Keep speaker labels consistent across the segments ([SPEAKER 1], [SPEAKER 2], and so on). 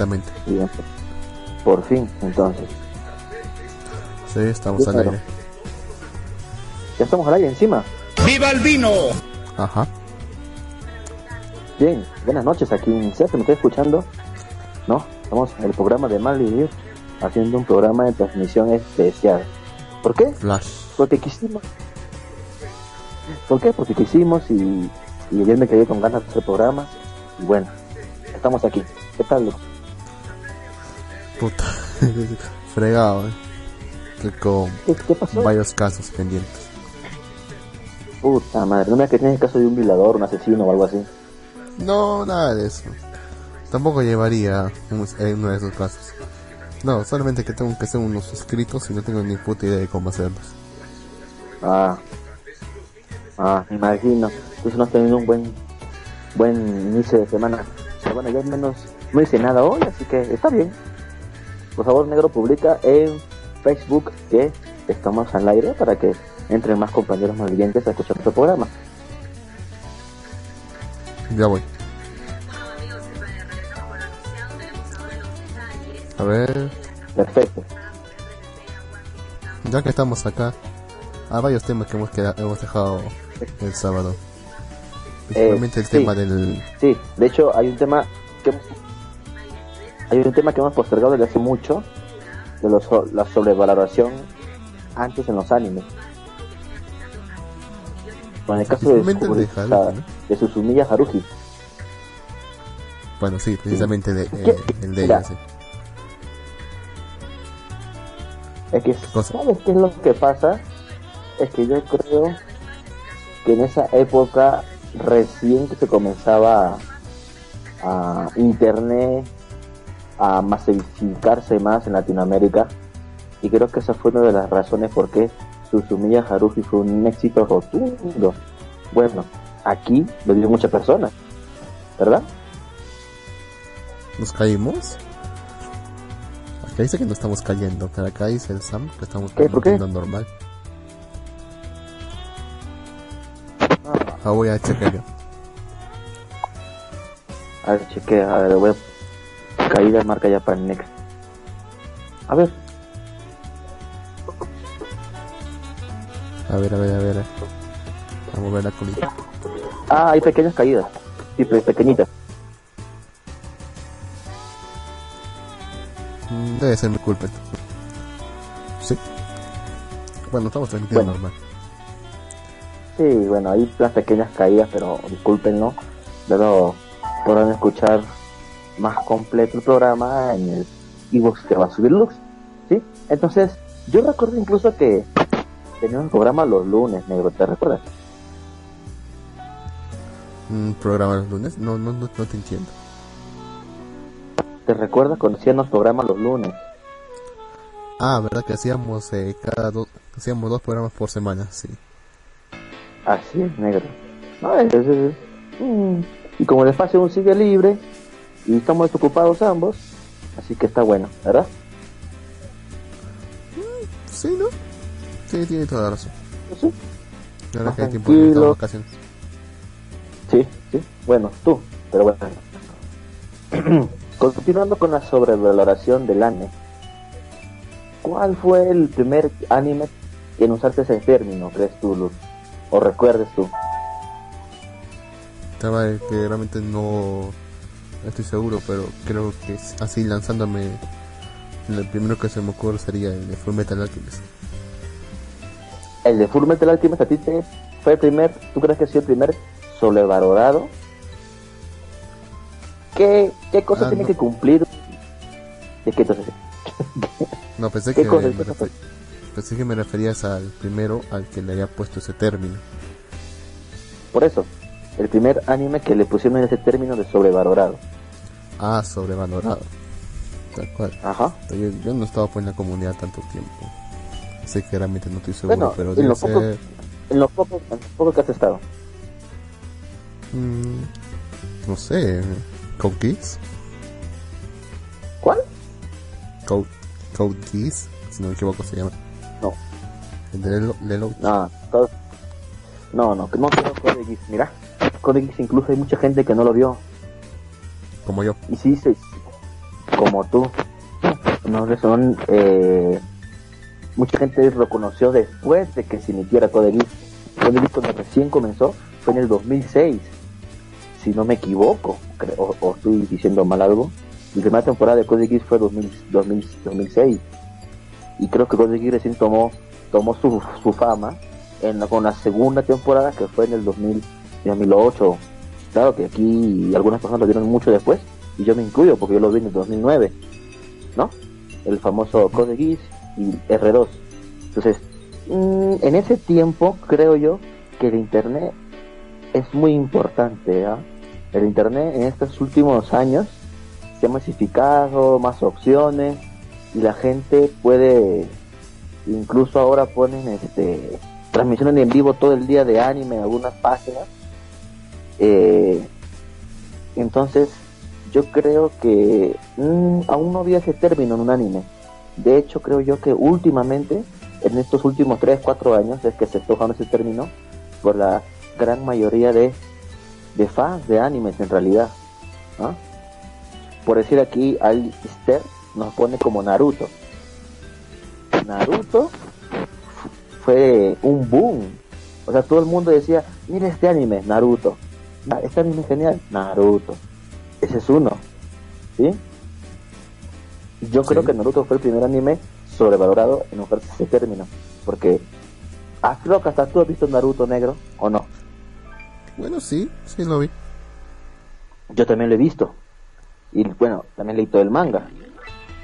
[SPEAKER 1] perfectamente.
[SPEAKER 2] Bien. Por fin, entonces.
[SPEAKER 1] Sí, estamos al aire.
[SPEAKER 2] Ya estamos al aire encima.
[SPEAKER 3] ¡Viva el vino!
[SPEAKER 1] Ajá.
[SPEAKER 2] Bien, buenas noches aquí en CEF, ¿me estoy escuchando? ¿No? Estamos en el programa de Mal Vivir haciendo un programa de transmisión especial. ¿Por qué?
[SPEAKER 1] Flash.
[SPEAKER 2] Porque quisimos. ¿Por qué? Porque quisimos y, y ayer me quedé con ganas de hacer programas. Y bueno, estamos aquí. ¿Qué tal?
[SPEAKER 1] Puta. Fregado, eh. Con
[SPEAKER 2] ¿Qué, qué pasó?
[SPEAKER 1] varios casos pendientes.
[SPEAKER 2] Puta madre, no me que tienes el caso de un violador, un asesino o algo así.
[SPEAKER 1] No, nada de eso. Tampoco llevaría en uno de esos casos. No, solamente que tengo que hacer unos escritos y no tengo ni puta idea de cómo hacerlos.
[SPEAKER 2] Ah, ah, me imagino. Entonces no has tenido un buen, buen inicio de semana. Pero bueno, yo al menos no hice nada hoy, así que está bien. Por favor, negro, publica en Facebook que estamos al aire para que entren más compañeros malvivientes a escuchar nuestro programa.
[SPEAKER 1] Ya voy. A ver,
[SPEAKER 2] Perfecto.
[SPEAKER 1] ya que estamos acá, hay varios temas que hemos, queda- hemos dejado el sábado. Principalmente el
[SPEAKER 2] sí.
[SPEAKER 1] tema del...
[SPEAKER 2] Sí, de hecho hay un tema que hay un tema que hemos postergado desde hace mucho de los, la sobrevaloración antes en los animes. Con el caso de,
[SPEAKER 1] de Haruhi, ¿no?
[SPEAKER 2] de Susumiya Haruhi.
[SPEAKER 1] Bueno, sí, precisamente de, eh, el de ella, sí.
[SPEAKER 2] Es que,
[SPEAKER 1] cosa?
[SPEAKER 2] ¿sabes qué es lo que pasa? Es que yo creo que en esa época recién que se comenzaba a, a Internet a masificarse más en Latinoamérica y creo que esa fue una de las razones por qué Susumiya Haruhi fue un éxito rotundo. Bueno, aquí lo vio muchas personas, ¿verdad?
[SPEAKER 1] ¿Nos caímos? Acá dice que no estamos cayendo, pero acá dice el Sam que estamos
[SPEAKER 2] ¿Qué? ¿Por qué?
[SPEAKER 1] cayendo normal. Ah, voy a checar yo.
[SPEAKER 2] A ver, chequea, a ver, voy a... Caída marca ya para el next. A ver,
[SPEAKER 1] A ver, a ver, a ver. Vamos a ver la colita.
[SPEAKER 2] Ah, hay pequeñas caídas. Sí, pe- pequeñitas.
[SPEAKER 1] Mm, Debe ser mi culpa. Sí. Bueno, estamos transmitiendo
[SPEAKER 2] Bueno.
[SPEAKER 1] normal.
[SPEAKER 2] Sí, bueno, hay las pequeñas caídas, pero discúlpenlo. Luego podrán escuchar más completo el programa en el iVoox que va a subir Lux. ¿Sí? Entonces, yo recuerdo incluso que teníamos un programa los lunes, negro, ¿te recuerdas?
[SPEAKER 1] Un programa los lunes. No, no, no, no te entiendo.
[SPEAKER 2] ¿Te recuerdas cuando hacíamos programas los lunes?
[SPEAKER 1] Ah, verdad que hacíamos eh, cada dos, hacíamos dos programas por semana, sí.
[SPEAKER 2] Así es, negro. No, es- es- es- mm, y como el espacio aún sigue libre y estamos desocupados ambos, así que está bueno, ¿verdad?
[SPEAKER 1] Sí, ¿no? Sí, tiene toda la razón.
[SPEAKER 2] Sí, Más
[SPEAKER 1] que hay tiempo de vacaciones.
[SPEAKER 2] sí, sí. Bueno, tú, pero bueno. Continuando con la sobrevaloración del anime. ¿Cuál fue el primer anime en usarse ese término, crees tú, Luz? ¿O recuerdes tú?
[SPEAKER 1] Realmente no, no estoy seguro, pero creo que así lanzándome. El primero que se me ocurre sería el de Full Metal Alchemist.
[SPEAKER 2] El de Full Metal Alchemist a ti te fue el primer, ¿tú crees que ha sido el primer sobrevalorado? ¿Qué, qué cosa
[SPEAKER 1] Ah,
[SPEAKER 2] tiene
[SPEAKER 1] no.
[SPEAKER 2] que cumplir? ¿De qué entonces?
[SPEAKER 1] No, pensé
[SPEAKER 2] ¿Qué
[SPEAKER 1] que, me refer- pensé que me referías al primero al que le había puesto ese término.
[SPEAKER 2] Por eso, el primer anime que le pusieron ese término de sobrevalorado.
[SPEAKER 1] Ah, sobrevalorado. Tal cual.
[SPEAKER 2] Ajá.
[SPEAKER 1] Yo, yo no estado pues en la comunidad tanto tiempo. Así que realmente no estoy seguro,
[SPEAKER 2] Bueno,
[SPEAKER 1] pero
[SPEAKER 2] en lo poco-. En lo poco, en lo poco que has estado.
[SPEAKER 1] mm, no sé... Code Geass.
[SPEAKER 2] ¿Cuál?
[SPEAKER 1] Code, Code Geass, si no me equivoco se llama.
[SPEAKER 2] No.
[SPEAKER 1] El de Lelo, Lelo-
[SPEAKER 2] No, no, no, no quiero Code Geass. Mira, Code Geass incluso hay mucha gente que no lo vio.
[SPEAKER 1] como yo.
[SPEAKER 2] Y sí, se, como tú. No, son, eh, mucha gente lo conoció después de que se emitiera Code Geass. Code Geass cuando recién comenzó fue en el 2006, si no me equivoco, creo, o, estoy diciendo mal algo. La primera temporada de Code Geass fue 2000, 2000, 2006 y creo que Code Geass recién tomó, tomó su, su fama en con la segunda temporada que fue en el 2000, 2008. Claro que aquí algunas personas lo vieron mucho después y yo me incluyo porque yo lo vi en el 2009, ¿no? El famoso Code Geass y R2. Entonces, mmm, en ese tiempo creo yo que el internet es muy importante. ¿ah? El internet en estos últimos años se ha masificado, más opciones y la gente puede, incluso ahora ponen este transmisiones en vivo todo el día de anime en algunas páginas. Eh, entonces, yo creo que mmm, aún no había ese término en un anime. De hecho, creo yo que últimamente, en estos últimos 3, 4 años, es que se está ese término por la gran mayoría de, de fans de animes en realidad. Por decir aquí, Alistair nos pone como Naruto. Naruto fue un boom. O sea, todo el mundo decía, mira este anime, Naruto. Este anime es genial, Naruto. Ese es uno. ¿Sí? Yo sí. creo que Naruto fue el primer anime sobrevalorado en usarse ese término. Porque, ah, creo que hasta tú has visto Naruto negro, ¿o no?
[SPEAKER 1] Bueno, sí, sí lo vi.
[SPEAKER 2] Yo también lo he visto. Y bueno, también leí todo el manga.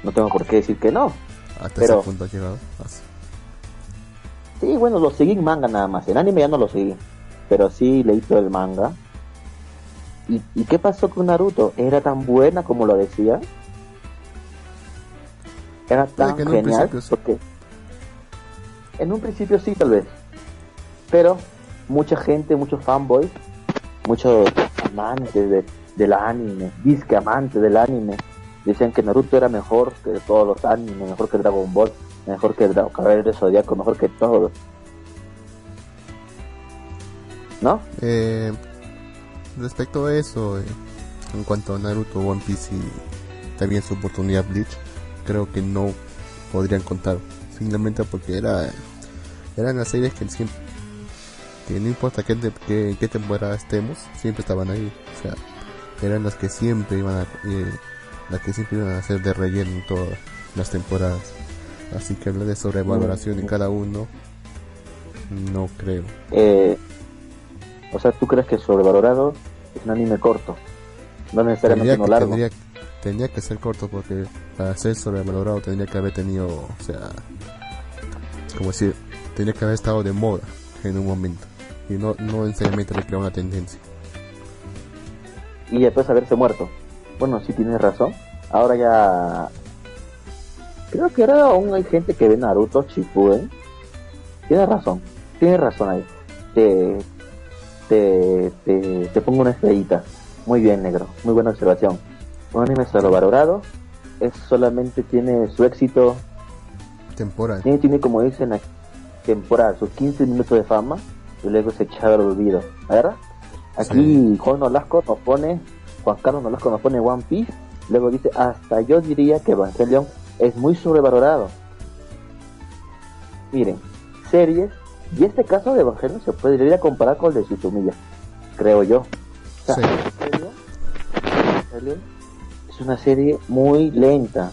[SPEAKER 2] No tengo por qué decir que no.
[SPEAKER 1] Hasta pero, ese punto ha llegado. Así.
[SPEAKER 2] Sí, bueno, lo seguí en manga nada más. En anime ya no lo seguí. Pero sí leí todo el manga. ¿Y, ¿Y qué pasó con Naruto? ¿Era tan buena como lo decía? Era tan genial sí. porque en un principio sí tal vez. Pero mucha gente, muchos fanboys, muchos amantes de, del anime, disque amantes del anime, decían que Naruto era mejor que todos los animes, mejor que Dragon Ball, mejor que Dra Caballero de Zodiaco, mejor que todos. ¿No?
[SPEAKER 1] Eh, respecto a eso, eh, en cuanto a Naruto, One Piece y también su oportunidad Bleach, creo que no podrían contar, simplemente porque era eran las series que siempre que no importa qué, qué, qué temporada estemos, siempre estaban ahí, o sea, eran las que siempre iban a eh, las que siempre iban a ser de relleno en todas las temporadas. Así que hablar de sobrevaloración en cada uno, no creo.
[SPEAKER 2] Eh, o sea, ¿tú crees que sobrevalorado es un anime corto? No necesariamente
[SPEAKER 1] tendría,
[SPEAKER 2] no largo.
[SPEAKER 1] Tendría, tendría, que ser corto porque para ser sobrevalorado tendría que haber tenido, o sea, como decir, tendría que haber estado de moda en un momento y no, no necesariamente recrear una tendencia.
[SPEAKER 2] Y después haberse muerto. Bueno, sí tienes razón. Ahora ya creo que ahora aún hay gente que ve Naruto Shippuden. Tienes razón, tienes razón ahí. Te, te, te, te, pongo una estrellita. Muy bien, negro. Muy buena observación. Un anime sobrevalorado. Es solamente tiene su éxito
[SPEAKER 1] temporal.
[SPEAKER 2] Tiene, tiene como dicen aquí, temporal, sus 15 minutos de fama y luego se echa al olvido. ¿Verdad? Aquí sí. Juan Nolasco nos pone, Juan Carlos Nolasco nos pone One Piece. Luego dice, hasta yo diría que Evangelion es muy sobrevalorado. Miren, series, y este caso de Evangelion se podría comparar con el de Tsutomiya, creo yo. O sea, sí. Es una serie muy lenta.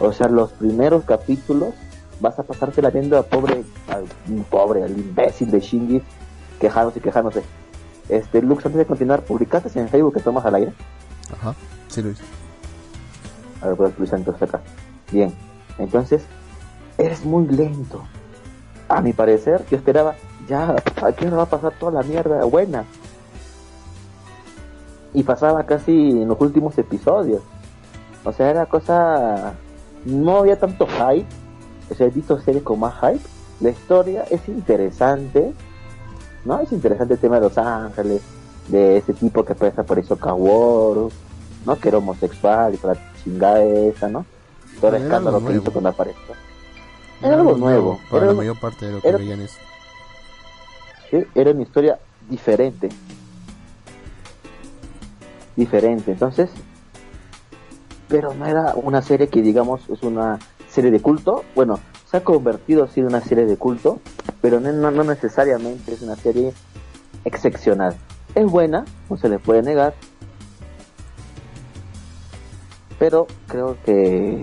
[SPEAKER 2] O sea, los primeros capítulos vas a pasarte la viendo a pobre, al pobre, al imbécil de Shinji, quejándose y quejándose. Este, Lux, antes de continuar, ¿publicaste en Facebook que tomas al aire?
[SPEAKER 1] Ajá, sí lo hice.
[SPEAKER 2] A ver, pues Luis entonces acá. Bien, entonces, eres muy lento. A mi parecer, yo esperaba, ya, aquí no va a pasar toda la mierda buena. Y pasaba casi en los últimos episodios. O sea, era cosa. No había tanto hype. O sea, he visto series con más hype. La historia es interesante. ¿No? Es interesante el tema de Los Ángeles. De ese tipo que pasa por eso Kaworu. ¿No? Que era homosexual y por la chingada esa, ¿no? Todo el escándalo que hizo con la pareja. Era, algo nuevo.
[SPEAKER 1] Para
[SPEAKER 2] era
[SPEAKER 1] la mayor parte de lo que
[SPEAKER 2] era,
[SPEAKER 1] veían eso.
[SPEAKER 2] Sí, era una historia diferente. Diferente. Entonces, pero no era una serie que digamos es una serie de culto. Bueno, se ha convertido así en una serie de culto, pero no, no, no necesariamente es una serie excepcional. Es buena, no se le puede negar, pero creo que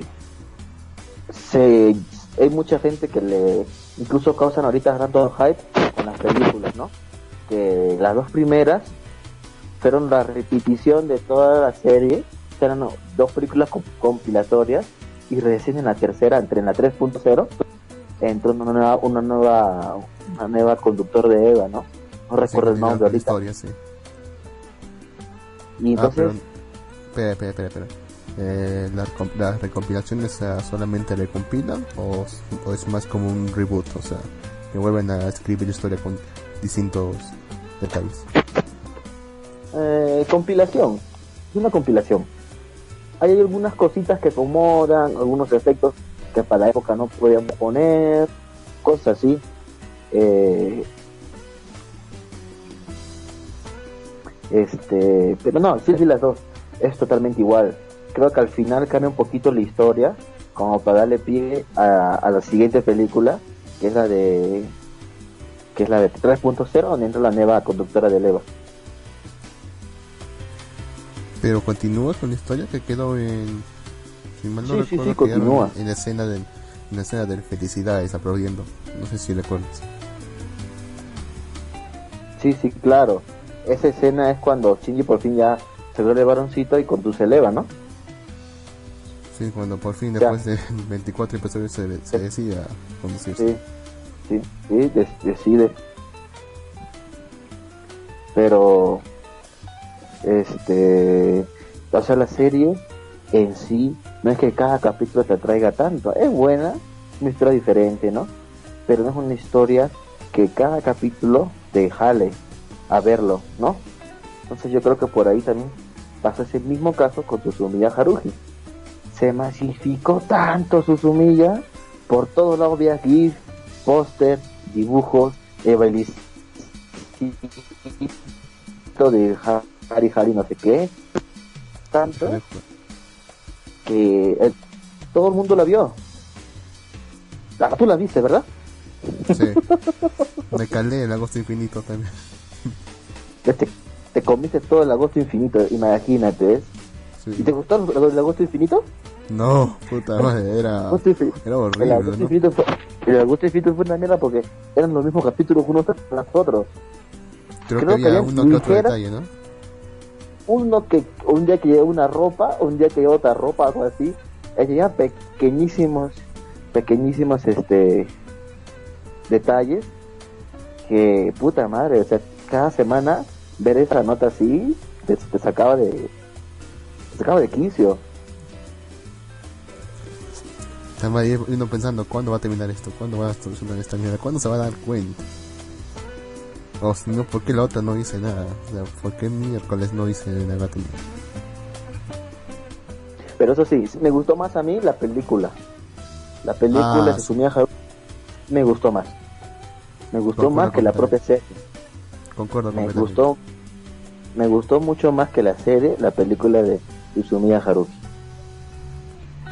[SPEAKER 2] se, hay mucha gente que le incluso causan ahorita tanto hype con las películas, ¿no? Que las dos primeras fueron la repetición de toda la serie, eran dos películas compilatorias y recién en la tercera, entre en la 3.0, entró una nueva, una nueva, una nueva conductor de Eva, ¿no? No recuerdo el nombre ahorita.
[SPEAKER 1] Historia, sí.
[SPEAKER 2] Y
[SPEAKER 1] Ah,
[SPEAKER 2] entonces,
[SPEAKER 1] pero, espera, espera, espera, espera. Eh, ¿las, ¿Las recompilaciones solamente recompilan o es más como un reboot? O sea, que vuelven a escribir historia con distintos detalles.
[SPEAKER 2] eh, compilación, es una compilación. Hay algunas cositas que acomodan, algunos efectos que para la época no podíamos poner, cosas así. Eh, este, pero no, sí, sí, las dos. Es totalmente igual. Creo que al final cambia un poquito la historia, como para darle pie a, a la siguiente película, que es la de que es la de 3.0, donde entra la nueva conductora de Eva.
[SPEAKER 1] Pero continúa con la historia que quedó en. Si mal no
[SPEAKER 2] Sí,
[SPEAKER 1] recuerdo,
[SPEAKER 2] sí, continúa.
[SPEAKER 1] En la escena del, en la escena del felicidades aplaudiendo. No sé si recuerdas.
[SPEAKER 2] Sí, sí, claro. Esa escena es cuando Shinji por fin ya se vuelve varoncito y conduce el Eva, ¿no?
[SPEAKER 1] Sí, cuando por fin,
[SPEAKER 2] Ya.
[SPEAKER 1] después de 24 episodios, se, se decide a conducirse.
[SPEAKER 2] Sí, sí, decide. Pero, este, o sea, la serie en sí no es que cada capítulo te atraiga tanto. Es buena, una historia diferente, ¿no? Pero no es una historia que cada capítulo te jale a verlo, ¿no? Entonces yo creo que por ahí también pasa ese mismo caso con Susumiya Haruhi. Se masificó tanto Susumiya, por todos lados había GIF, póster, dibujos, Evelis de Hari Hari no sé qué, tanto que eh, todo el mundo la vio. Ah, tú la viste, ¿verdad?
[SPEAKER 1] Sí. Me calé el agosto infinito también.
[SPEAKER 2] Te, te comiste todo el agosto infinito, imagínate. ¿ves? ¿Y
[SPEAKER 1] Sí.
[SPEAKER 2] te gustó el, el agosto infinito?
[SPEAKER 1] No, puta madre, era, era
[SPEAKER 2] el
[SPEAKER 1] horrible,
[SPEAKER 2] agosto
[SPEAKER 1] ¿no?
[SPEAKER 2] infinito fue, el agosto infinito fue una mierda porque eran los mismos capítulos unos tras otros.
[SPEAKER 1] Creo,
[SPEAKER 2] creo
[SPEAKER 1] que
[SPEAKER 2] que
[SPEAKER 1] había uno que otro detalle, ¿no?
[SPEAKER 2] uno que un día que lleva una ropa, un día que lleva otra ropa, algo así, es ya pequeñísimos, pequeñísimos este detalles que puta madre, o sea, cada semana ver esa nota así te, te sacaba de te sacaba de quicio.
[SPEAKER 1] Estaba ahí uno pensando, ¿cuándo va a terminar esto? ¿Cuándo va a solucionar esta mierda? ¿Cuándo se va a dar cuenta? O si no, ¿por qué la otra no dice nada? O sea, ¿por qué miércoles no dice nada?
[SPEAKER 2] Pero eso sí, me gustó más a mí la película. La película
[SPEAKER 1] Ah,
[SPEAKER 2] de
[SPEAKER 1] sí.
[SPEAKER 2] Susumiya Haruhi me gustó más. Me gustó más que la propia serie.
[SPEAKER 1] Concuerdo
[SPEAKER 2] me gustó me gustó mucho más que la serie la película de Susumiya Haruhi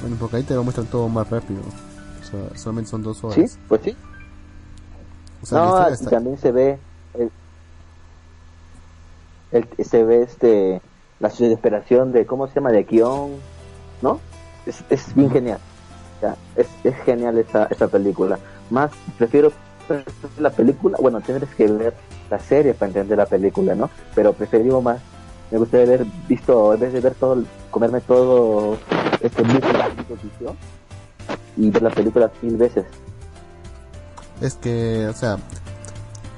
[SPEAKER 1] Bueno, porque ahí te lo muestran todo más rápido. O sea, solamente son dos horas.
[SPEAKER 2] sí pues sí
[SPEAKER 1] O sea,
[SPEAKER 2] no
[SPEAKER 1] está-
[SPEAKER 2] también se ve el, el- se ve este la desesperación de cómo se llama de Kion no es, es bien genial. Ya, es, es genial esa, esa película. Más prefiero la película bueno tendrás que ver la serie para entender la película no pero prefiero más me gustaría haber visto en vez de ver todo comerme todo este de repetición, y ver la película mil veces
[SPEAKER 1] Es que, o sea,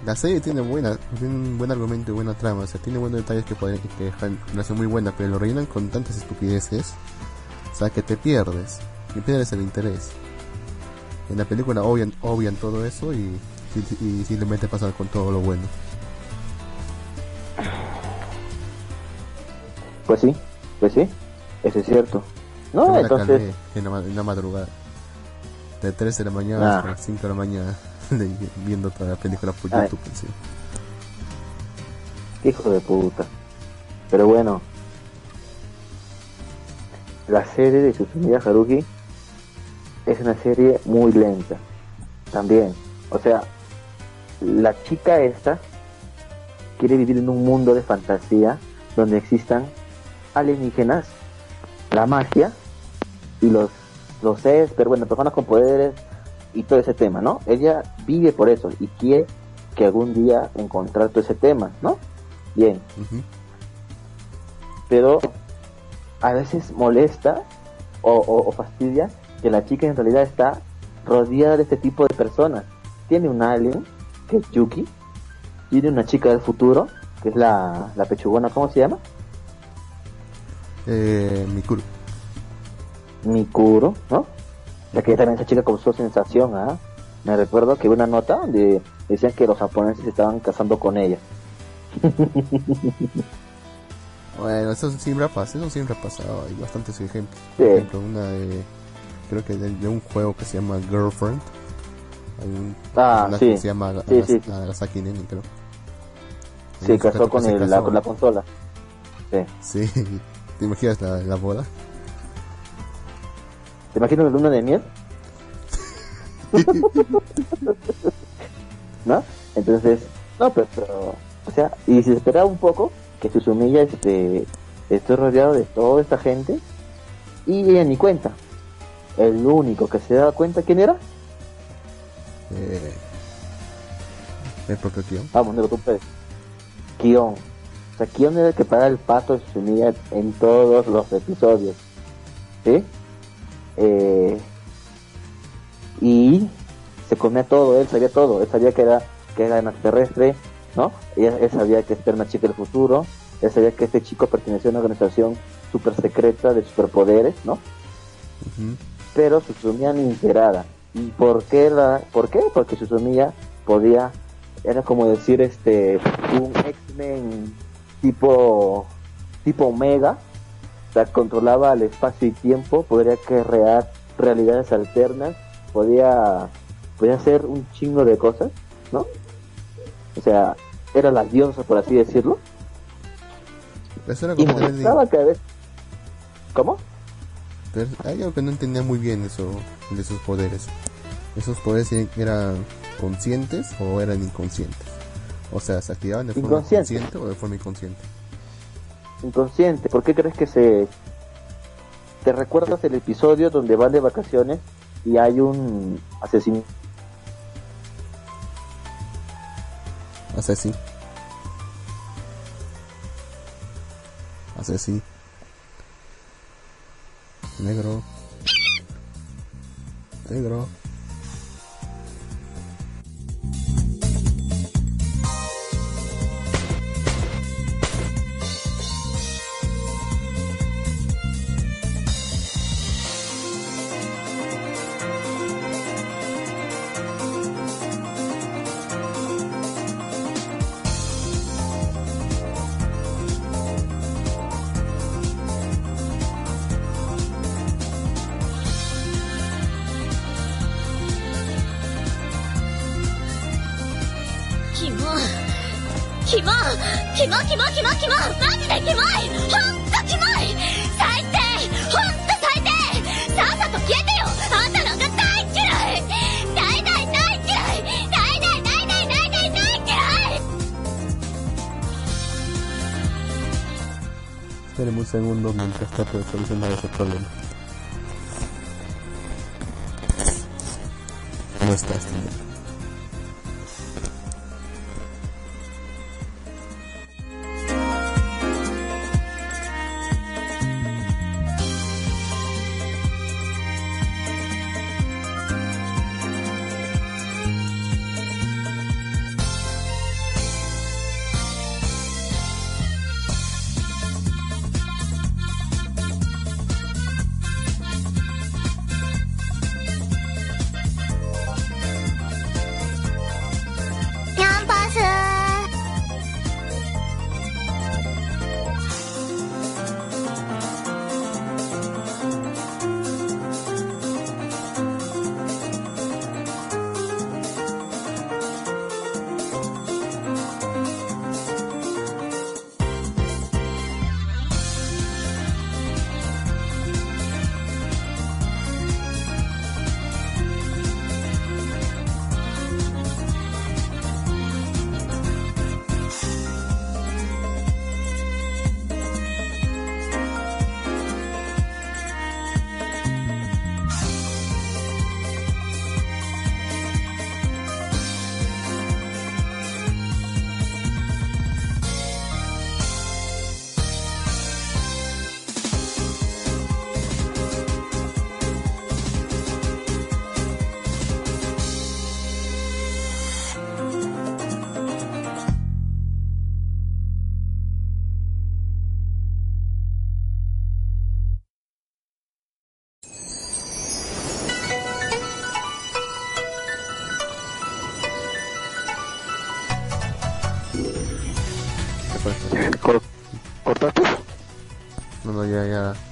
[SPEAKER 1] la serie tiene buena, tiene un buen argumento y buena trama, o sea, tiene buenos detalles que pueden que dejan- la hacen muy buena, pero lo rellenan con tantas estupideces, o sea, que te pierdes, y pierdes el interés. En la película obvian, obvian todo eso y, y, y simplemente pasan con todo lo bueno.
[SPEAKER 2] Pues sí, pues sí, eso es cierto. No, entonces,
[SPEAKER 1] en la, en la madrugada, de 3 de la mañana
[SPEAKER 2] Ah.
[SPEAKER 1] hasta las 5 de la mañana, viendo toda la película por
[SPEAKER 2] Ay.
[SPEAKER 1] YouTube. sí.
[SPEAKER 2] hijo de puta. Pero bueno, la serie de Susumiya Haruki es una serie muy lenta. También. O sea, la chica esta quiere vivir en un mundo de fantasía donde existan alienígenas, la magia y los, los seres, pero bueno, personas con poderes y todo ese tema, ¿no? Ella vive por eso y quiere que algún día encontrar todo ese tema, ¿no? Bien. Pero a veces molesta o, fastidia que la chica en realidad está rodeada de este tipo de personas. Tiene un alien, que es Yuki, tiene una chica del futuro, que es la, la pechugona, ¿cómo se llama?
[SPEAKER 1] Eh, Mikuro.
[SPEAKER 2] Mikuro, ¿no? La que también esa chica causó sensación, ¿ah? Me recuerdo que una nota donde decían que los japoneses estaban casando con ella.
[SPEAKER 1] bueno, eso siempre ha pasado, eso siempre ha pasado, hay bastantes ejemplos. Por ejemplo, una de, creo que de, un juego que se llama Girlfriend. Hay un
[SPEAKER 2] ah, sí.
[SPEAKER 1] que se llama
[SPEAKER 2] sí, sí.
[SPEAKER 1] Nagasaki Neni, creo.
[SPEAKER 2] Sí, casó con, el, La, con la consola.
[SPEAKER 1] Sí. sí. ¿Te imaginas la, la boda?
[SPEAKER 2] ¿Te imaginas la luna de miel? ¿No? Entonces, no, pero, o sea, y se esperaba un poco que Susumilla este, esté rodeado de toda esta gente y ella ni cuenta. El único que se daba cuenta, ¿quién era?
[SPEAKER 1] Eh, el propio Kion.
[SPEAKER 2] Vamos, negro, tú. Kion. O sea, Kion era el que para el pato de Susumilla en todos los episodios. ¿Sí? Eh, y se comía todo, él sabía todo, él sabía que era que era extraterrestre, ¿no? Él, sabía que este era una chica del futuro, él sabía que este chico pertenecía a una organización super secreta de superpoderes, ¿no? Pero Susumia ni enterada. ¿Y por qué, la, por qué? Porque Susumia podía, era como decir este, un X-Men tipo, tipo Omega, o sea, controlaba el espacio y tiempo, podría crear realidades alternas, podía podía hacer un chingo de cosas, ¿no? O sea, era la diosa, por así decirlo.
[SPEAKER 1] Eso era como
[SPEAKER 2] y cada vez... ¿Cómo?
[SPEAKER 1] Pero hay algo que no entendía muy bien eso de esos poderes. ¿Esos poderes eran conscientes o eran inconscientes? O sea, ¿se activaban de forma consciente o de forma inconsciente?
[SPEAKER 2] Inconsciente. ¿Por qué crees que se... ¿Te recuerdas el episodio donde van de vacaciones y hay un asesino
[SPEAKER 1] Hace así. Negro. Negro. Trato de solucionar ese problema. No está este No, no,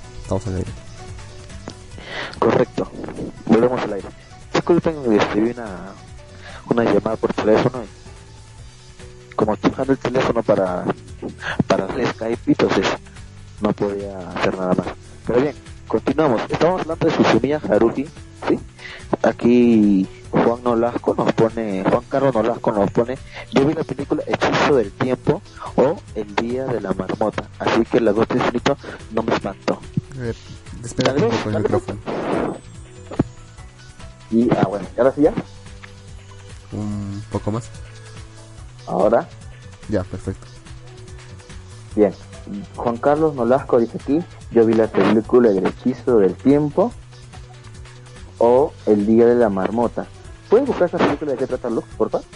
[SPEAKER 3] Nolasco nos pone, Juan Carlos Nolasco nos pone, yo vi la película Hechizo del Tiempo o El Día de la Marmota, así que las dos escrito no me espantó.
[SPEAKER 1] A ver, espérate un poco el micrófono.
[SPEAKER 2] Y, ah, bueno, ¿y ahora sí ya?
[SPEAKER 1] Un poco más.
[SPEAKER 2] Ahora,
[SPEAKER 1] Ya, perfecto.
[SPEAKER 2] bien. Juan Carlos Nolasco dice aquí, yo vi la película El hechizo del tiempo o El día de la marmota. ¿Puedes buscar esa película de qué trata Lux, por favor?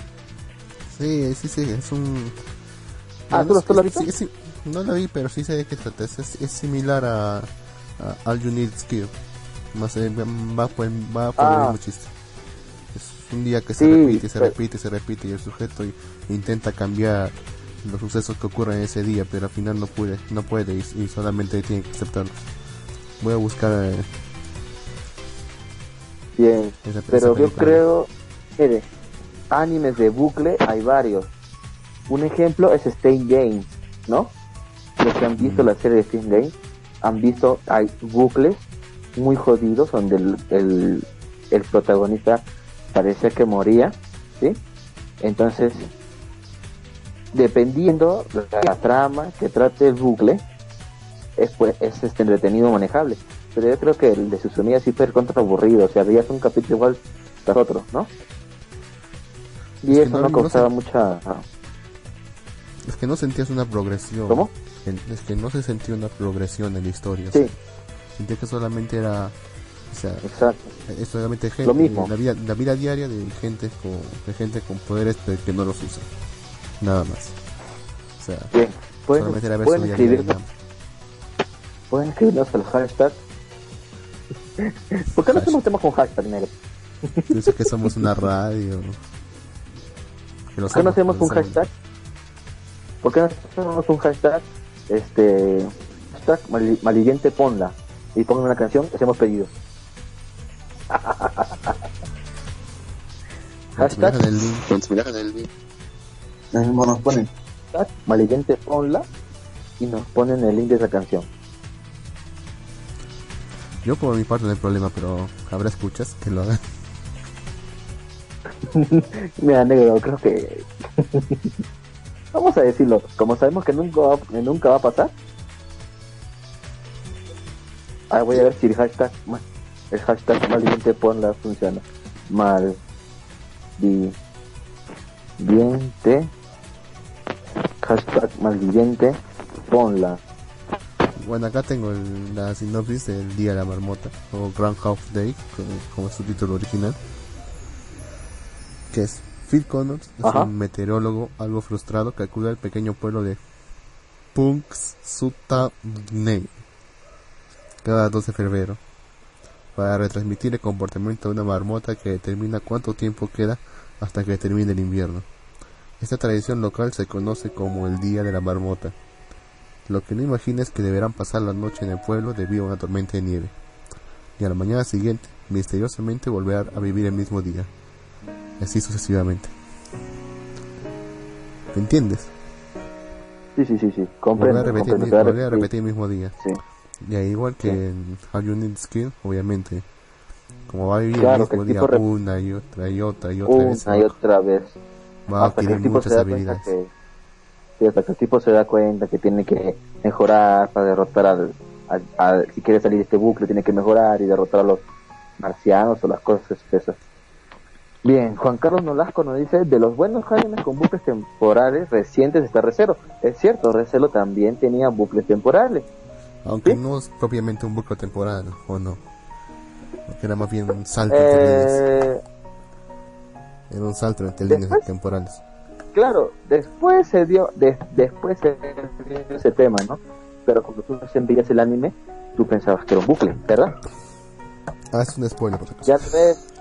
[SPEAKER 1] Sí, sí, sí, es un...
[SPEAKER 2] Ah, ¿tú
[SPEAKER 1] no,
[SPEAKER 2] lo- tú lo has
[SPEAKER 1] sí, sí, no lo vi, pero sí sé de qué trata. Es, es, similar a, a All You Need Skill. Más eh, va por, va por el
[SPEAKER 2] Ah.
[SPEAKER 1] mismo chiste. Es un día que se
[SPEAKER 2] Sí,
[SPEAKER 1] repite, se
[SPEAKER 2] pero-
[SPEAKER 1] repite, se repite y el sujeto intenta cambiar los sucesos que ocurren ese día, pero al final no puede, no puede y, y solamente tiene que aceptarlos. Voy a buscar eh,
[SPEAKER 2] Bien, pero yo creo, mire, animes de bucle hay varios. Un ejemplo es Stain Games, ¿no? Los que han visto
[SPEAKER 1] Mm.
[SPEAKER 2] la serie de Stain Games han visto, hay bucles muy jodidos donde el, el, el protagonista parecía que moría, ¿sí? Entonces, dependiendo de la trama que trate el bucle, es, pues, es este, entretenido manejable. Pero yo creo que el de Susumiya sí fue contra aburrido, o sea, veías un capítulo igual tras otro, ¿no? Y
[SPEAKER 1] Es
[SPEAKER 2] eso
[SPEAKER 1] no-
[SPEAKER 2] no,
[SPEAKER 1] no
[SPEAKER 2] causaba mucha...
[SPEAKER 1] Es que no sentías una progresión.
[SPEAKER 2] ¿Cómo?
[SPEAKER 1] Es que no se sentía una progresión en la historia. o
[SPEAKER 2] Sí,
[SPEAKER 1] sea, sentía que solamente era. O sea,
[SPEAKER 2] exacto.
[SPEAKER 1] es solamente gente.
[SPEAKER 2] Lo mismo.
[SPEAKER 1] La vida, la vida diaria de gente con, de gente con poderes que no los usa. Nada más. O sea,
[SPEAKER 2] Bien, pueden,
[SPEAKER 1] solamente era ver
[SPEAKER 2] pueden escribirnos, pueden escribirnos al hashtag. ¿Por qué no hacemos temas con hashtag, negro?
[SPEAKER 1] Pienso que somos una radio. Que
[SPEAKER 2] ¿Por qué no hacemos un hashtag? ¿Por qué no hacemos un hashtag? Este. Hashtag malviviente ponla. Y pongan una canción, hacemos pedidos. Hashtag mismo nos ponen hashtag malviviente ponla y nos ponen el link de esa canción.
[SPEAKER 1] Yo por mi parte no hay problema, pero habrá escuchas que lo hagan.
[SPEAKER 2] Mira, negro, creo que. Vamos a decirlo, como sabemos que nunca va, nunca va a pasar. Ah, voy a ver si el hashtag, el hashtag malviviente ponla funciona. Malviviente. Hashtag malviviente ponla.
[SPEAKER 1] Bueno, acá tengo el- la sinopsis del Día de la Marmota, o Groundhog Day, como, como es su título original. Que es Phil Connors, es
[SPEAKER 2] Ajá.
[SPEAKER 1] un meteorólogo algo frustrado que acude al pequeño pueblo de Punxsutawney cada 12 de febrero para retransmitir el comportamiento de una marmota que determina cuánto tiempo queda hasta que termine el invierno. Esta tradición local se conoce como el Día de la Marmota. Lo que no imagina es que deberán pasar la noche en el pueblo debido a una tormenta de nieve. Y a la mañana siguiente, misteriosamente volver a vivir el mismo día. Y así sucesivamente. ¿Me entiendes?
[SPEAKER 2] Sí, sí, sí, sí.
[SPEAKER 1] Volver
[SPEAKER 2] Comprendo.
[SPEAKER 1] a repetir,
[SPEAKER 2] comprendo,
[SPEAKER 1] mi-
[SPEAKER 2] claro,
[SPEAKER 1] volver a
[SPEAKER 2] sí,
[SPEAKER 1] repetir el mismo día.
[SPEAKER 2] sí.
[SPEAKER 1] Y ahí igual que
[SPEAKER 2] Sí.
[SPEAKER 1] en How You Need Skill, obviamente. Como va a vivir
[SPEAKER 2] Claro,
[SPEAKER 1] el mismo día una y otra y otra y otra vez,
[SPEAKER 2] Una y otra vez.
[SPEAKER 1] va a adquirir muchas habilidades.
[SPEAKER 2] que sí, hasta que el tipo se da cuenta que tiene que mejorar para derrotar al, al- al- si quiere salir de este bucle tiene que mejorar y derrotar a los marcianos o las cosas esas bien Juan Carlos Nolasco nos dice de los buenos animes con bucles temporales recientes está Recero es cierto Recero también tenía bucles temporales
[SPEAKER 1] Aunque
[SPEAKER 2] ¿Sí?
[SPEAKER 1] no es propiamente un bucle temporal, ¿o no? Porque era más bien un salto entre líneas.
[SPEAKER 2] eh,
[SPEAKER 1] Era un salto entre líneas
[SPEAKER 2] después-
[SPEAKER 1] temporales.
[SPEAKER 2] Claro, después se dio, de- después se dio ese tema, ¿no? Pero cuando tú recién veías el anime, tú pensabas que era un bucle, ¿verdad?
[SPEAKER 1] Ah, es un spoiler, por.
[SPEAKER 2] Ya ves,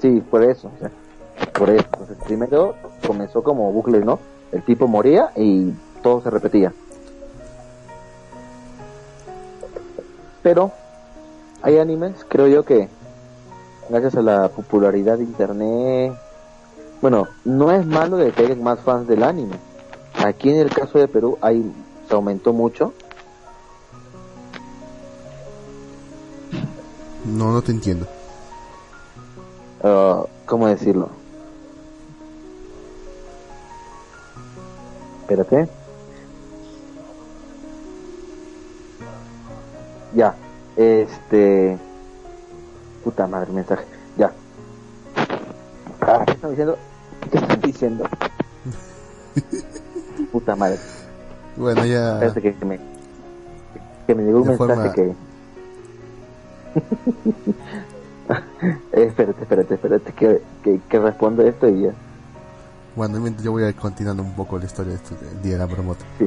[SPEAKER 2] sí, por eso, o sea, por eso. Entonces, primero comenzó como bucle, ¿no? El tipo moría y todo se repetía. Pero hay animes, creo yo que gracias a la popularidad de internet, bueno, no es malo de que haya más fans del anime. Aquí en el caso de Perú hay, se aumentó mucho.
[SPEAKER 1] No, no te entiendo.
[SPEAKER 2] Uh, ¿Cómo decirlo? Espérate. Ya. Este. Puta madre, mensaje. Ah, ¿Qué están diciendo? ¿Qué están diciendo? Puta madre.
[SPEAKER 1] Bueno, ya.
[SPEAKER 2] Espérate que, me. Que me llegó un mensaje
[SPEAKER 1] forma-
[SPEAKER 2] que. Eh, espérate, espérate, espérate, que, que, que respondo esto y ya.
[SPEAKER 1] Bueno, yo voy a ir continuando un poco la historia de esto del día de la marmota.
[SPEAKER 2] Sí,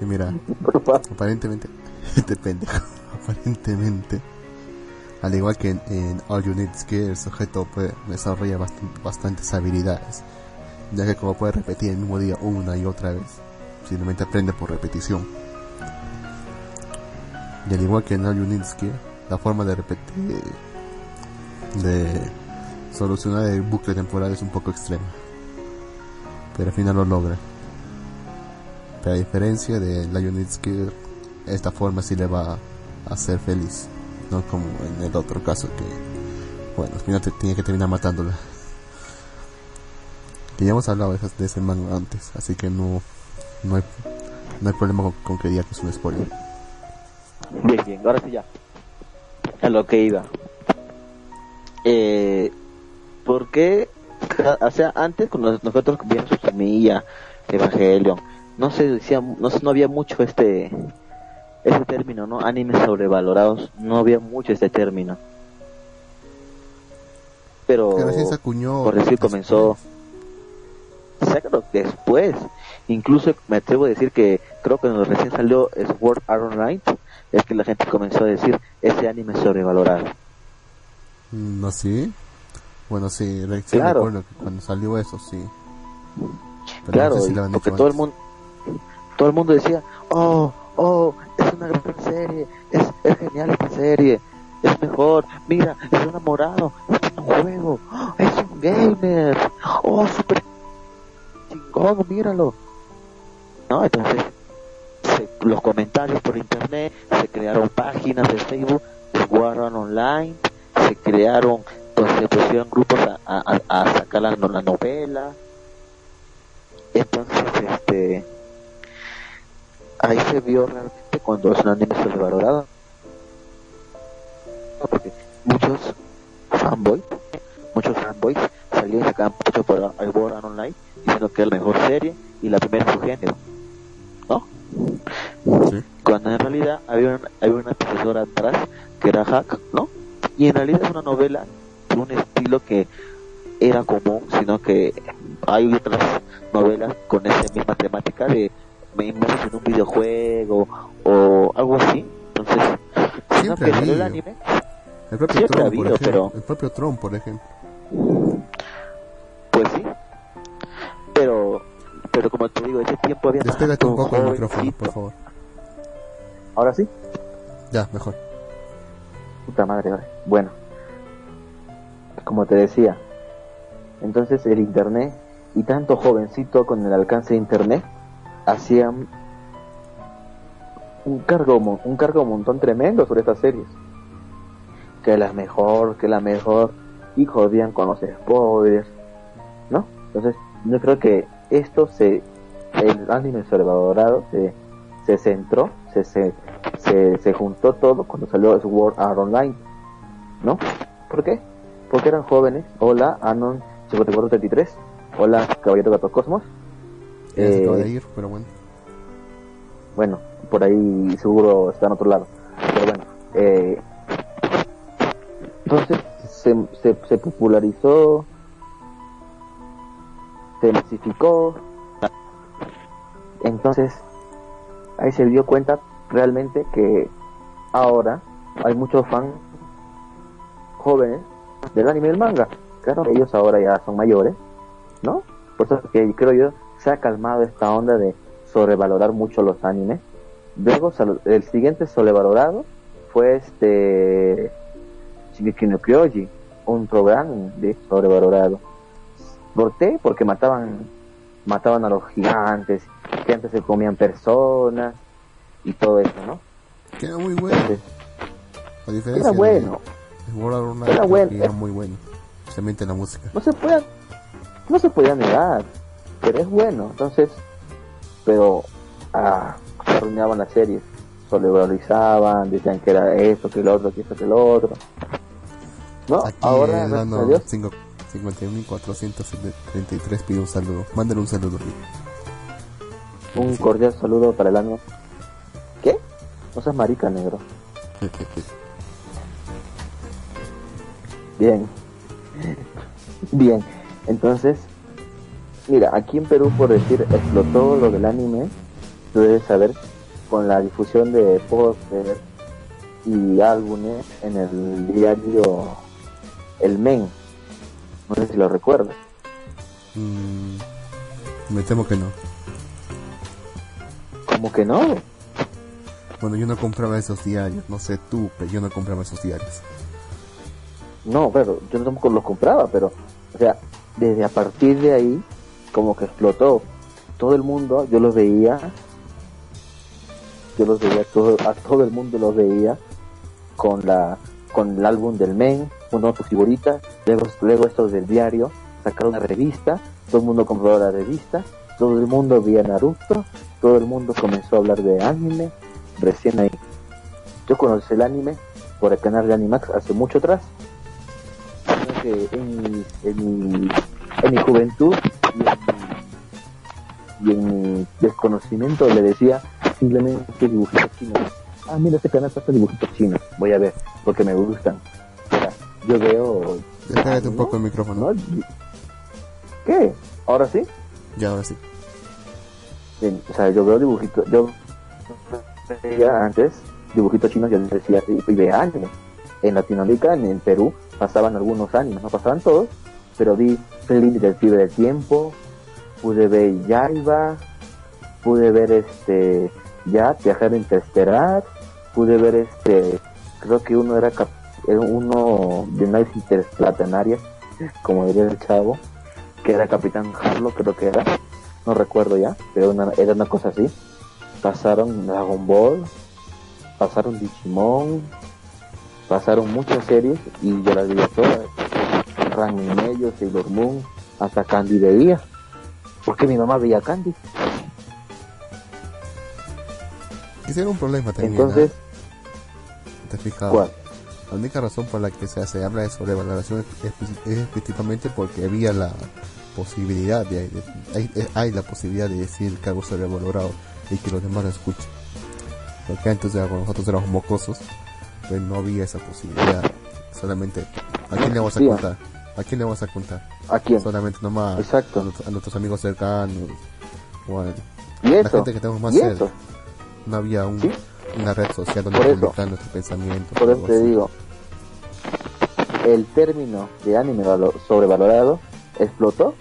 [SPEAKER 1] Y mira, aparentemente, este pendejo, aparentemente, al igual que en, All You Need que el sujeto puede, desarrolla bast- bastantes habilidades, ya que como puede repetir el mismo día una y otra vez, simplemente aprende por repetición. Y al igual que en All You Need que la forma de repetir, de solucionar el bucle temporal es un poco extrema, pero al final lo logra. Pero a diferencia de Lionitsky, esta forma sí le va a hacer feliz. No como en el otro caso que, bueno, al final te tiene que terminar matándola. Que ya hemos hablado de, ese manga antes, así que no, no, hay, no hay problema con, que diga que es un spoiler.
[SPEAKER 3] Bien, bien, ahora sí ya. A lo que iba. Eh, ¿Por qué? O sea, antes cuando nosotros su semilla, Evangelion, no se decía, no, no había mucho este, ese término, ¿no? Animes sobrevalorados, no había mucho este término. Pero, por decir, comenzó- Exacto, después. Incluso me atrevo a decir que creo que cuando recién salió Sword Art Online es que la gente comenzó a decir ese anime es sobrevalorado.
[SPEAKER 1] Mm, ¿No sí? Bueno, sí, sí
[SPEAKER 3] Claro.
[SPEAKER 1] recuerdo que cuando salió eso, sí. Pero
[SPEAKER 3] claro,
[SPEAKER 1] no sé si
[SPEAKER 3] porque todo el mundo todo el mundo decía, "Oh, oh, es una gran serie, es, es genial esta serie, es mejor, mira, es enamorado, es un juego, ¡Oh, es un gamer, oh, super chingón, míralo." ¿No? Entonces, se- los comentarios por internet, se crearon páginas de Facebook, Sword Art Online, se crearon, se pusieron grupos a, a, a- sacar la novela. Entonces, este, ahí se vio realmente cuando es un anime sobrevalorado. Porque muchos fanboys, muchos fanboys salieron y sacaban pecho por Art Online diciendo que es la mejor serie y la primera en su género. ¿No?
[SPEAKER 1] Sí.
[SPEAKER 3] cuando en realidad había, un- había una profesora atrás que era Hack, ¿no? Y en realidad es una novela de un estilo que era común, sino que hay otras novelas con esa misma temática de me inmerso en un videojuego o algo así. Entonces,
[SPEAKER 1] Siempre
[SPEAKER 3] que
[SPEAKER 1] ha
[SPEAKER 3] salió el
[SPEAKER 1] habido.
[SPEAKER 3] anime,
[SPEAKER 1] El propio
[SPEAKER 3] Siempre ha
[SPEAKER 1] Tron, por
[SPEAKER 3] habido,
[SPEAKER 1] ejemplo.
[SPEAKER 3] pero-
[SPEAKER 1] El propio Tron, por ejemplo.
[SPEAKER 3] pues sí. Pero, pero como te digo, ese tiempo había
[SPEAKER 1] Despégate un poco del micrófono, por favor.
[SPEAKER 2] Ahora sí.
[SPEAKER 1] Ya, mejor.
[SPEAKER 2] Puta madre, ahora. Bueno, como te decía, entonces el internet y tanto jovencito con el alcance de internet hacían un cargo, un cargo montón tremendo sobre estas series. Que la mejor, que la mejor, y jodían con los spoilers, ¿no? Entonces, yo creo que esto se, el anime sobrevalorado se, se centró, se, se, se, se juntó todo cuando salió Sword Art Online, ¿no? ¿Por qué? Porque eran jóvenes. Hola, Anon 5433. Hola, Caballero Gato Cosmos.
[SPEAKER 1] Ya se
[SPEAKER 2] Eh,
[SPEAKER 1] acaba de ir, pero bueno.
[SPEAKER 2] Bueno, por ahí seguro está en otro lado. Pero bueno, eh, entonces se, se, se popularizó, se masificó. Entonces ahí se dio cuenta realmente que ahora hay muchos fans jóvenes del anime y del manga. Claro, ellos ahora ya son mayores, ¿no? Por eso que creo yo se ha calmado esta onda de sobrevalorar mucho los animes. Luego el siguiente sobrevalorado fue este Shingeki no Kyoji, un programa de sobrevalorado. ¿Por qué? Porque mataban mataban a los gigantes, que antes se comían personas y todo eso, ¿no?
[SPEAKER 1] Que era muy bueno.
[SPEAKER 2] Entonces, era bueno,
[SPEAKER 1] de Online,
[SPEAKER 2] Era bueno.
[SPEAKER 1] muy bueno. Especialmente la música.
[SPEAKER 2] no se puede no se podía negar, pero es bueno, entonces, pero ah, arruinaban las series, sobrevalorizaban, decían que era esto, que el otro, que esto, que el otro. No,
[SPEAKER 1] Aquí
[SPEAKER 2] ahora,
[SPEAKER 1] el ano
[SPEAKER 2] Dios,
[SPEAKER 1] 5 51.433 pide un saludo. Mándale un saludo.
[SPEAKER 2] Un cordial saludo para el año. ¿Qué? No seas marica, negro. Bien. Bien. Entonces, mira, aquí en Perú, por decir, explotó lo del anime. Tú debes saber, con la difusión de póster y álbumes en el diario El Men. No sé si lo recuerdas.
[SPEAKER 1] Mm, me temo que no.
[SPEAKER 2] Como que no.
[SPEAKER 1] Bueno, yo no compraba esos diarios. No sé tú, pero yo no compraba esos diarios.
[SPEAKER 2] No, pero yo tampoco los compraba, pero, o sea, desde a partir de ahí, como que explotó. Todo el mundo, yo los veía, yo los veía, todo, a todo el mundo los veía con la con el álbum del Men, uno de sus figuritas, luego, luego estos del diario, sacaron una revista, todo el mundo compró la revista, todo el mundo veía Naruto, todo el mundo comenzó a hablar de anime, recién ahí. Yo conocí el anime por el canal de Animax hace mucho atrás, en mi, en mi, en mi juventud y en mi desconocimiento le decía simplemente dibujitos chinos. Ah, mira, este canal hace dibujitos chinos. Voy a ver, porque me gustan. Sea, yo veo...
[SPEAKER 1] Despégate un
[SPEAKER 2] ¿no?
[SPEAKER 1] poco el micrófono.
[SPEAKER 2] ¿no? ¿Qué? ¿Ahora sí?
[SPEAKER 1] Ya, ahora sí.
[SPEAKER 2] Bien, o sea, yo veo dibujitos, yo veía antes dibujitos chinos, yo decía, y veía anime. En Latinoamérica, en Perú, pasaban algunos animes, no pasaban todos, pero vi Feliz Detective del Tiempo, pude ver Yaiba, pude ver este, ya, Viajero Interestelar, pude ver este, creo que uno era, cap- uno de naves interplanetarias, como diría el chavo, que era Capitán Harlow, creo que era, no recuerdo ya, pero una- era una cosa así. Pasaron Dragon Ball, pasaron Digimon, pasaron muchas series y yo las vi todas. Ranma y medio, Sailor Moon, hasta Candy veía. Porque mi mamá veía Candy.
[SPEAKER 1] Ese era un problema también.
[SPEAKER 2] Entonces,
[SPEAKER 1] ¿ah? ¿Te fijado?
[SPEAKER 2] ¿cuál?
[SPEAKER 1] La única razón por la que se, se habla de sobrevaloración es, es- es específicamente porque había la posibilidad de, de- hay, eh, hay la posibilidad de decir que algo sobrevalorado y que los demás lo escuchen. Porque antes era cuando nosotros éramos mocosos, pues no había esa posibilidad. Solamente, ¿a quién le vamos a contar? ¿A quién le vamos a contar?
[SPEAKER 2] ¿A quién?
[SPEAKER 1] Solamente nomás
[SPEAKER 2] Exacto.
[SPEAKER 1] a, nuestro- a nuestros amigos cercanos. o a
[SPEAKER 2] Y
[SPEAKER 1] la
[SPEAKER 2] eso.
[SPEAKER 1] gente que tenemos más cerca. No había un,
[SPEAKER 2] Sí.
[SPEAKER 1] una red social donde publicar nuestros pensamientos.
[SPEAKER 2] Por eso te
[SPEAKER 1] así.
[SPEAKER 2] digo, el término de anime valo- sobrevalorado explotó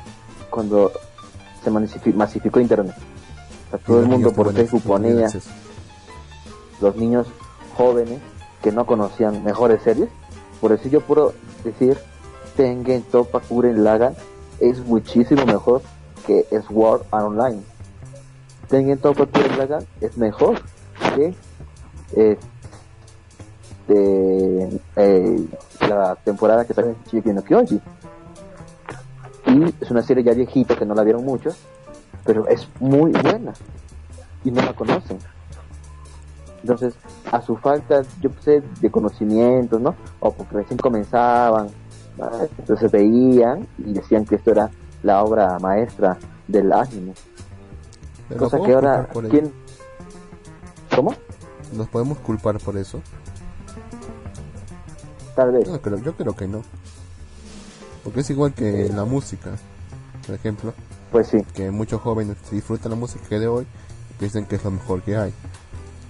[SPEAKER 2] cuando se masifi- masificó Internet. O sea, todo el mundo por Facebook ponía los niños jóvenes que no conocían mejores series. Por eso yo puedo decir, Tengen Toppa Kuren Lagan es muchísimo mejor que Sword Art Online. Tengen Toppa Kuren Lagan es mejor que eh, de, eh, la temporada que sale en no Kyoji. Y es una serie ya viejita que no la vieron muchos, pero es muy buena y no la conocen. Entonces, a su falta, yo sé, de conocimientos, ¿no? O porque recién comenzaban, ¿vale? entonces veían y decían que esto era la obra maestra del anime.
[SPEAKER 1] Pero
[SPEAKER 2] Cosa que ahora. ¿quién? ¿Cómo?
[SPEAKER 1] ¿Nos podemos culpar por eso?
[SPEAKER 2] Tal vez.
[SPEAKER 1] No, creo, yo creo que no. Porque es igual que la música, por ejemplo,
[SPEAKER 2] Pues sí,
[SPEAKER 1] que muchos jóvenes disfrutan la música de hoy y piensan que es lo mejor que hay.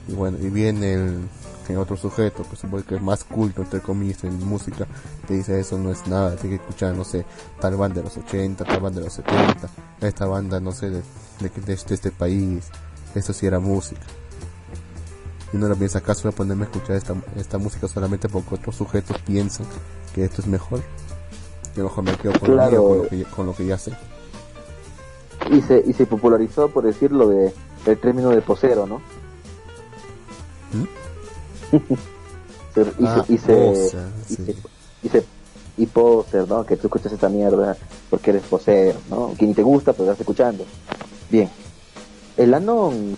[SPEAKER 1] Y bueno, y viene el, el otro sujeto, que supongo que es más culto, entre comillas, en música, te dice eso no es nada, tienes que escuchar, no sé, tal banda de los 80, tal banda de los 70, esta banda, no sé, de, de, de este, este país, Eso sí era música. Y no lo piensa, ¿acaso voy a ponerme a escuchar esta, esta música solamente porque otros sujetos piensan que esto es mejor? Que mejor me quedo con, lo
[SPEAKER 2] Claro.
[SPEAKER 1] mío, con, lo que, con lo que ya sé.
[SPEAKER 2] Y se, y se popularizó, por decirlo, de, el término de posero, ¿no? Se- y, se, y, se, y, poser, ¿no? Que tú escuchas esta mierda porque eres posero, ¿no? Que ni te gusta, pero estás escuchando. Bien. El Anon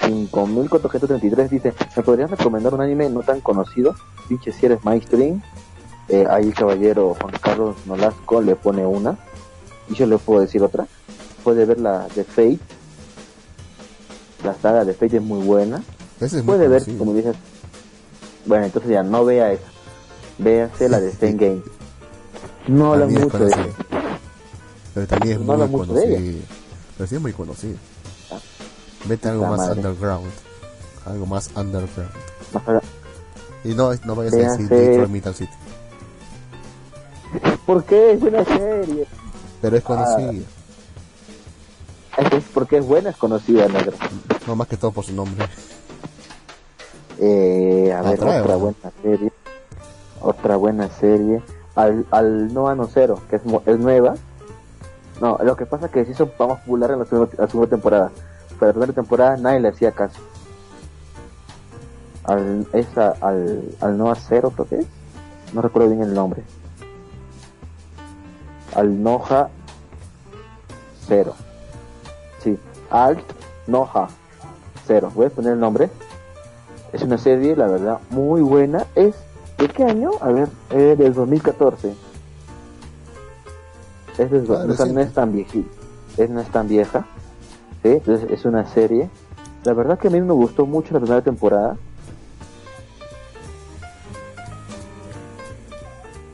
[SPEAKER 2] 5433 dice, ¿me podrías recomendar un anime no tan conocido? Pinche si eres mainstream. Eh, ahí el caballero Juan Carlos Nolasco le pone una. Y yo le puedo decir otra. Puede ver la de Fate. La saga de Fate es muy buena.
[SPEAKER 1] Ese es muy
[SPEAKER 2] Puede ver, como dices. Bueno, entonces ya no vea esa. Véase la de
[SPEAKER 1] sí.
[SPEAKER 2] Game. No habla mucho de eso.
[SPEAKER 1] Pero también es
[SPEAKER 2] No
[SPEAKER 1] muy
[SPEAKER 2] ella.
[SPEAKER 1] conocido. Pero sí es muy conocido.
[SPEAKER 2] Ah.
[SPEAKER 1] Vete a algo
[SPEAKER 2] La
[SPEAKER 1] más
[SPEAKER 2] madre.
[SPEAKER 1] underground. Algo más underground. Y no, no vayas a
[SPEAKER 2] Véase-
[SPEAKER 1] decir Detroit Metal City.
[SPEAKER 2] ¿Por qué? Es buena serie.
[SPEAKER 1] Pero es
[SPEAKER 2] Ah.
[SPEAKER 1] conocido.
[SPEAKER 2] Es, es porque es buena, es conocida, negro.
[SPEAKER 1] No más que todo por su nombre.
[SPEAKER 2] Eh, a ver, otra
[SPEAKER 1] ¿no?
[SPEAKER 2] buena serie. Otra buena serie. Al, al No Ano Cero, que es, es nueva. No, lo que pasa es que se hizo más popular en la segunda, la segunda temporada. Pero la primera temporada nadie le hacía caso. Al, esa, al, al Noa Cero, creo que es. No recuerdo bien el nombre. Al Noja Cero. Sí, Alt Noja Cero. Voy a poner el nombre. Es una serie, la verdad, muy buena. Es, ¿de qué año? A ver, eh, del 2014. Es, del-
[SPEAKER 1] Ah,
[SPEAKER 2] no es tan viejita, es, no es tan vieja. ¿sí? Entonces, es una serie. La verdad que a mí me gustó mucho la primera temporada.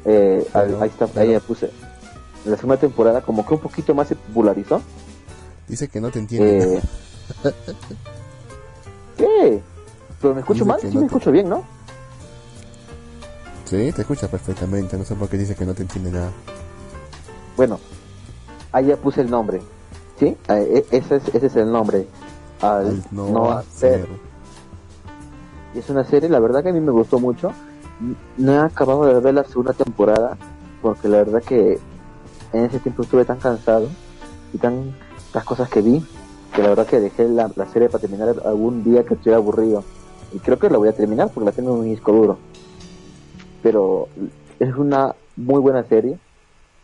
[SPEAKER 2] Eh,
[SPEAKER 1] Pero-
[SPEAKER 2] ahí- ahí está,
[SPEAKER 1] pero-
[SPEAKER 2] ahí puse. La segunda temporada como que un poquito más se popularizó.
[SPEAKER 1] Dice que no te entiende.
[SPEAKER 2] Eh, ¿Qué? ¿Pero me escucho
[SPEAKER 1] Dice
[SPEAKER 2] mal? Sí
[SPEAKER 1] no
[SPEAKER 2] me
[SPEAKER 1] te-
[SPEAKER 2] escucho bien, ¿no?
[SPEAKER 1] Sí, te escucha perfectamente. No sé por qué dice que no te entiende nada.
[SPEAKER 2] Bueno, ahí ya puse el nombre. ¿Sí? Eh, e- ese, es, ese es el nombre. Al
[SPEAKER 1] no,
[SPEAKER 2] no hacer.
[SPEAKER 1] cero.
[SPEAKER 2] Y es una serie, la verdad que a mí me gustó mucho. No he acabado de ver la segunda temporada porque la verdad que en ese tiempo estuve tan cansado y tan las cosas que vi que la verdad que dejé la, la serie para terminar algún día que estuviera aburrido. Y creo que la voy a terminar porque la tengo en un disco duro. Pero es una muy buena serie,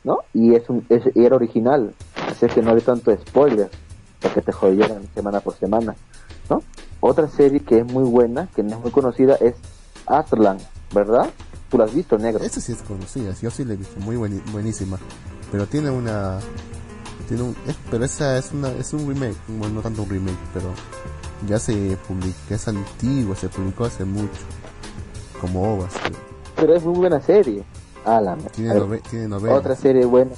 [SPEAKER 2] ¿no? Y es un es, y era original, así que no hay tanto spoiler porque te jodieran semana por semana, ¿no? Otra serie que es muy buena, que no es muy conocida, es Atlan, ¿verdad? Tú la has visto, negro.
[SPEAKER 1] Esta sí es conocida, yo sí la he visto, muy buenísima. Pero tiene una. Tiene un, es- pero esa es una es un remake, bueno, no tanto un remake, pero ya se publicó, es antiguo, se publicó hace mucho. Como OVAs. creo.
[SPEAKER 2] Pero es muy buena serie. Ah, la.
[SPEAKER 1] Tiene, nove- tiene novelas.
[SPEAKER 2] Otra serie buena.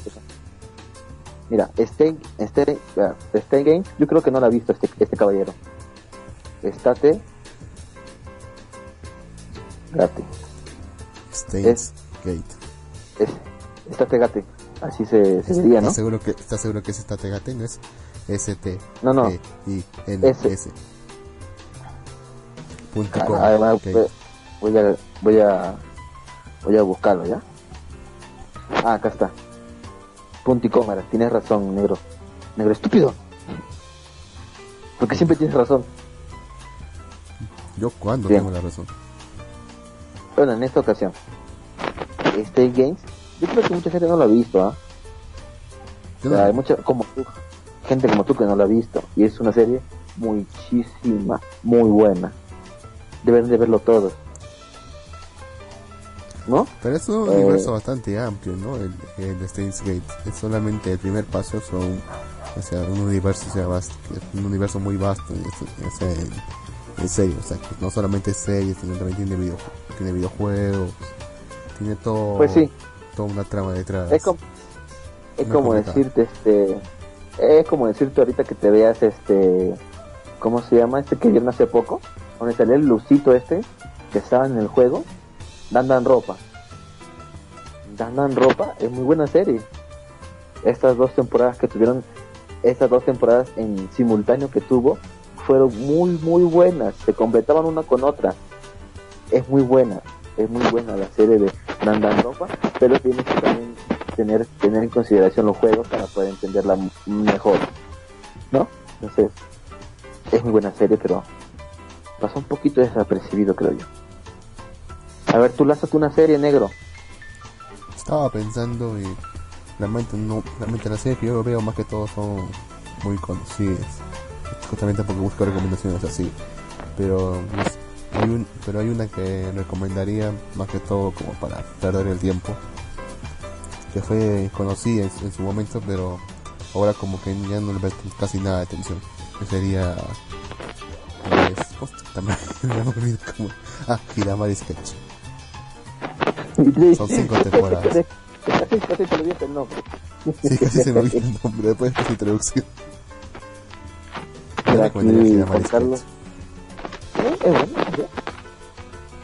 [SPEAKER 2] Mira, Stay, Stay, ah, Stay Game, yo creo que no la ha visto este, este caballero. Estate. Gate.
[SPEAKER 1] Stains Gate.
[SPEAKER 2] Es, estate Gate. Así se, se diría, ¿no?
[SPEAKER 1] ¿Estás seguro que, ¿Estás seguro que es esta Tegate? No es ST.
[SPEAKER 2] No, no.
[SPEAKER 1] E, I, N,
[SPEAKER 2] S.
[SPEAKER 1] Com.
[SPEAKER 2] Además, voy- a, voy a, voy a buscarlo, ¿ya? Ah, acá está. Punto y cámara. Tienes razón, negro. Negro estúpido. Porque siempre tienes razón.
[SPEAKER 1] Yo cuando
[SPEAKER 2] Bien.
[SPEAKER 1] tengo la razón.
[SPEAKER 2] Bueno, en esta ocasión, Stay Games, yo creo que mucha gente no lo ha visto, ¿ah? O sea, hay mucha, como tú, gente como tú que no la ha visto. Y es una serie muchísima, muy buena. Deben de verlo todos. ¿No?
[SPEAKER 1] Pero es un
[SPEAKER 2] Eh,
[SPEAKER 1] universo bastante amplio, ¿no? El, el Steins Gate. Es solamente el primer paso, son, o sea, un universo, sea, vasto, un universo muy vasto, sea, en, en serio, o sea, que no solamente es series, sino también tiene, video, tiene videojuegos, tiene todo,
[SPEAKER 2] Pues sí.
[SPEAKER 1] toda una trama detrás.
[SPEAKER 2] Es como, es como decirte, este, es como decirte ahorita que te veas, este, ¿cómo se llama? Este que vieron hace poco, donde salió el lucito este, que estaba en el juego, Dan Dan Ropa. Dan Dan Ropa es muy buena serie. Estas dos temporadas que tuvieron, estas dos temporadas en simultáneo que tuvo, fueron muy, muy buenas, se completaban una con otra. Es muy buena, es muy buena la serie de Danganronpa, pero tienes que también tener, tener en consideración los juegos para poder entenderla mejor, ¿no? Entonces, es muy buena serie, pero pasó un poquito desapercibido, creo yo. A ver, tú lázate una serie, negro.
[SPEAKER 1] Estaba pensando y realmente no, realmente las series que yo veo más que todo son muy conocidas. Justamente porque busco recomendaciones así. Pero hay una que recomendaría más que todo como para perder el tiempo. Que fue conocida en, su momento, pero ahora como que ya no le veo casi nada de atención. Que sería pues, también me como ah Hiramari Sketch son cinco temporadas
[SPEAKER 2] casi, casi te olvidaste el nombre
[SPEAKER 1] sí casi se me olvidó el nombre después de esta introducción.
[SPEAKER 2] Aquí Juan Carlos. ¿Eh? es bueno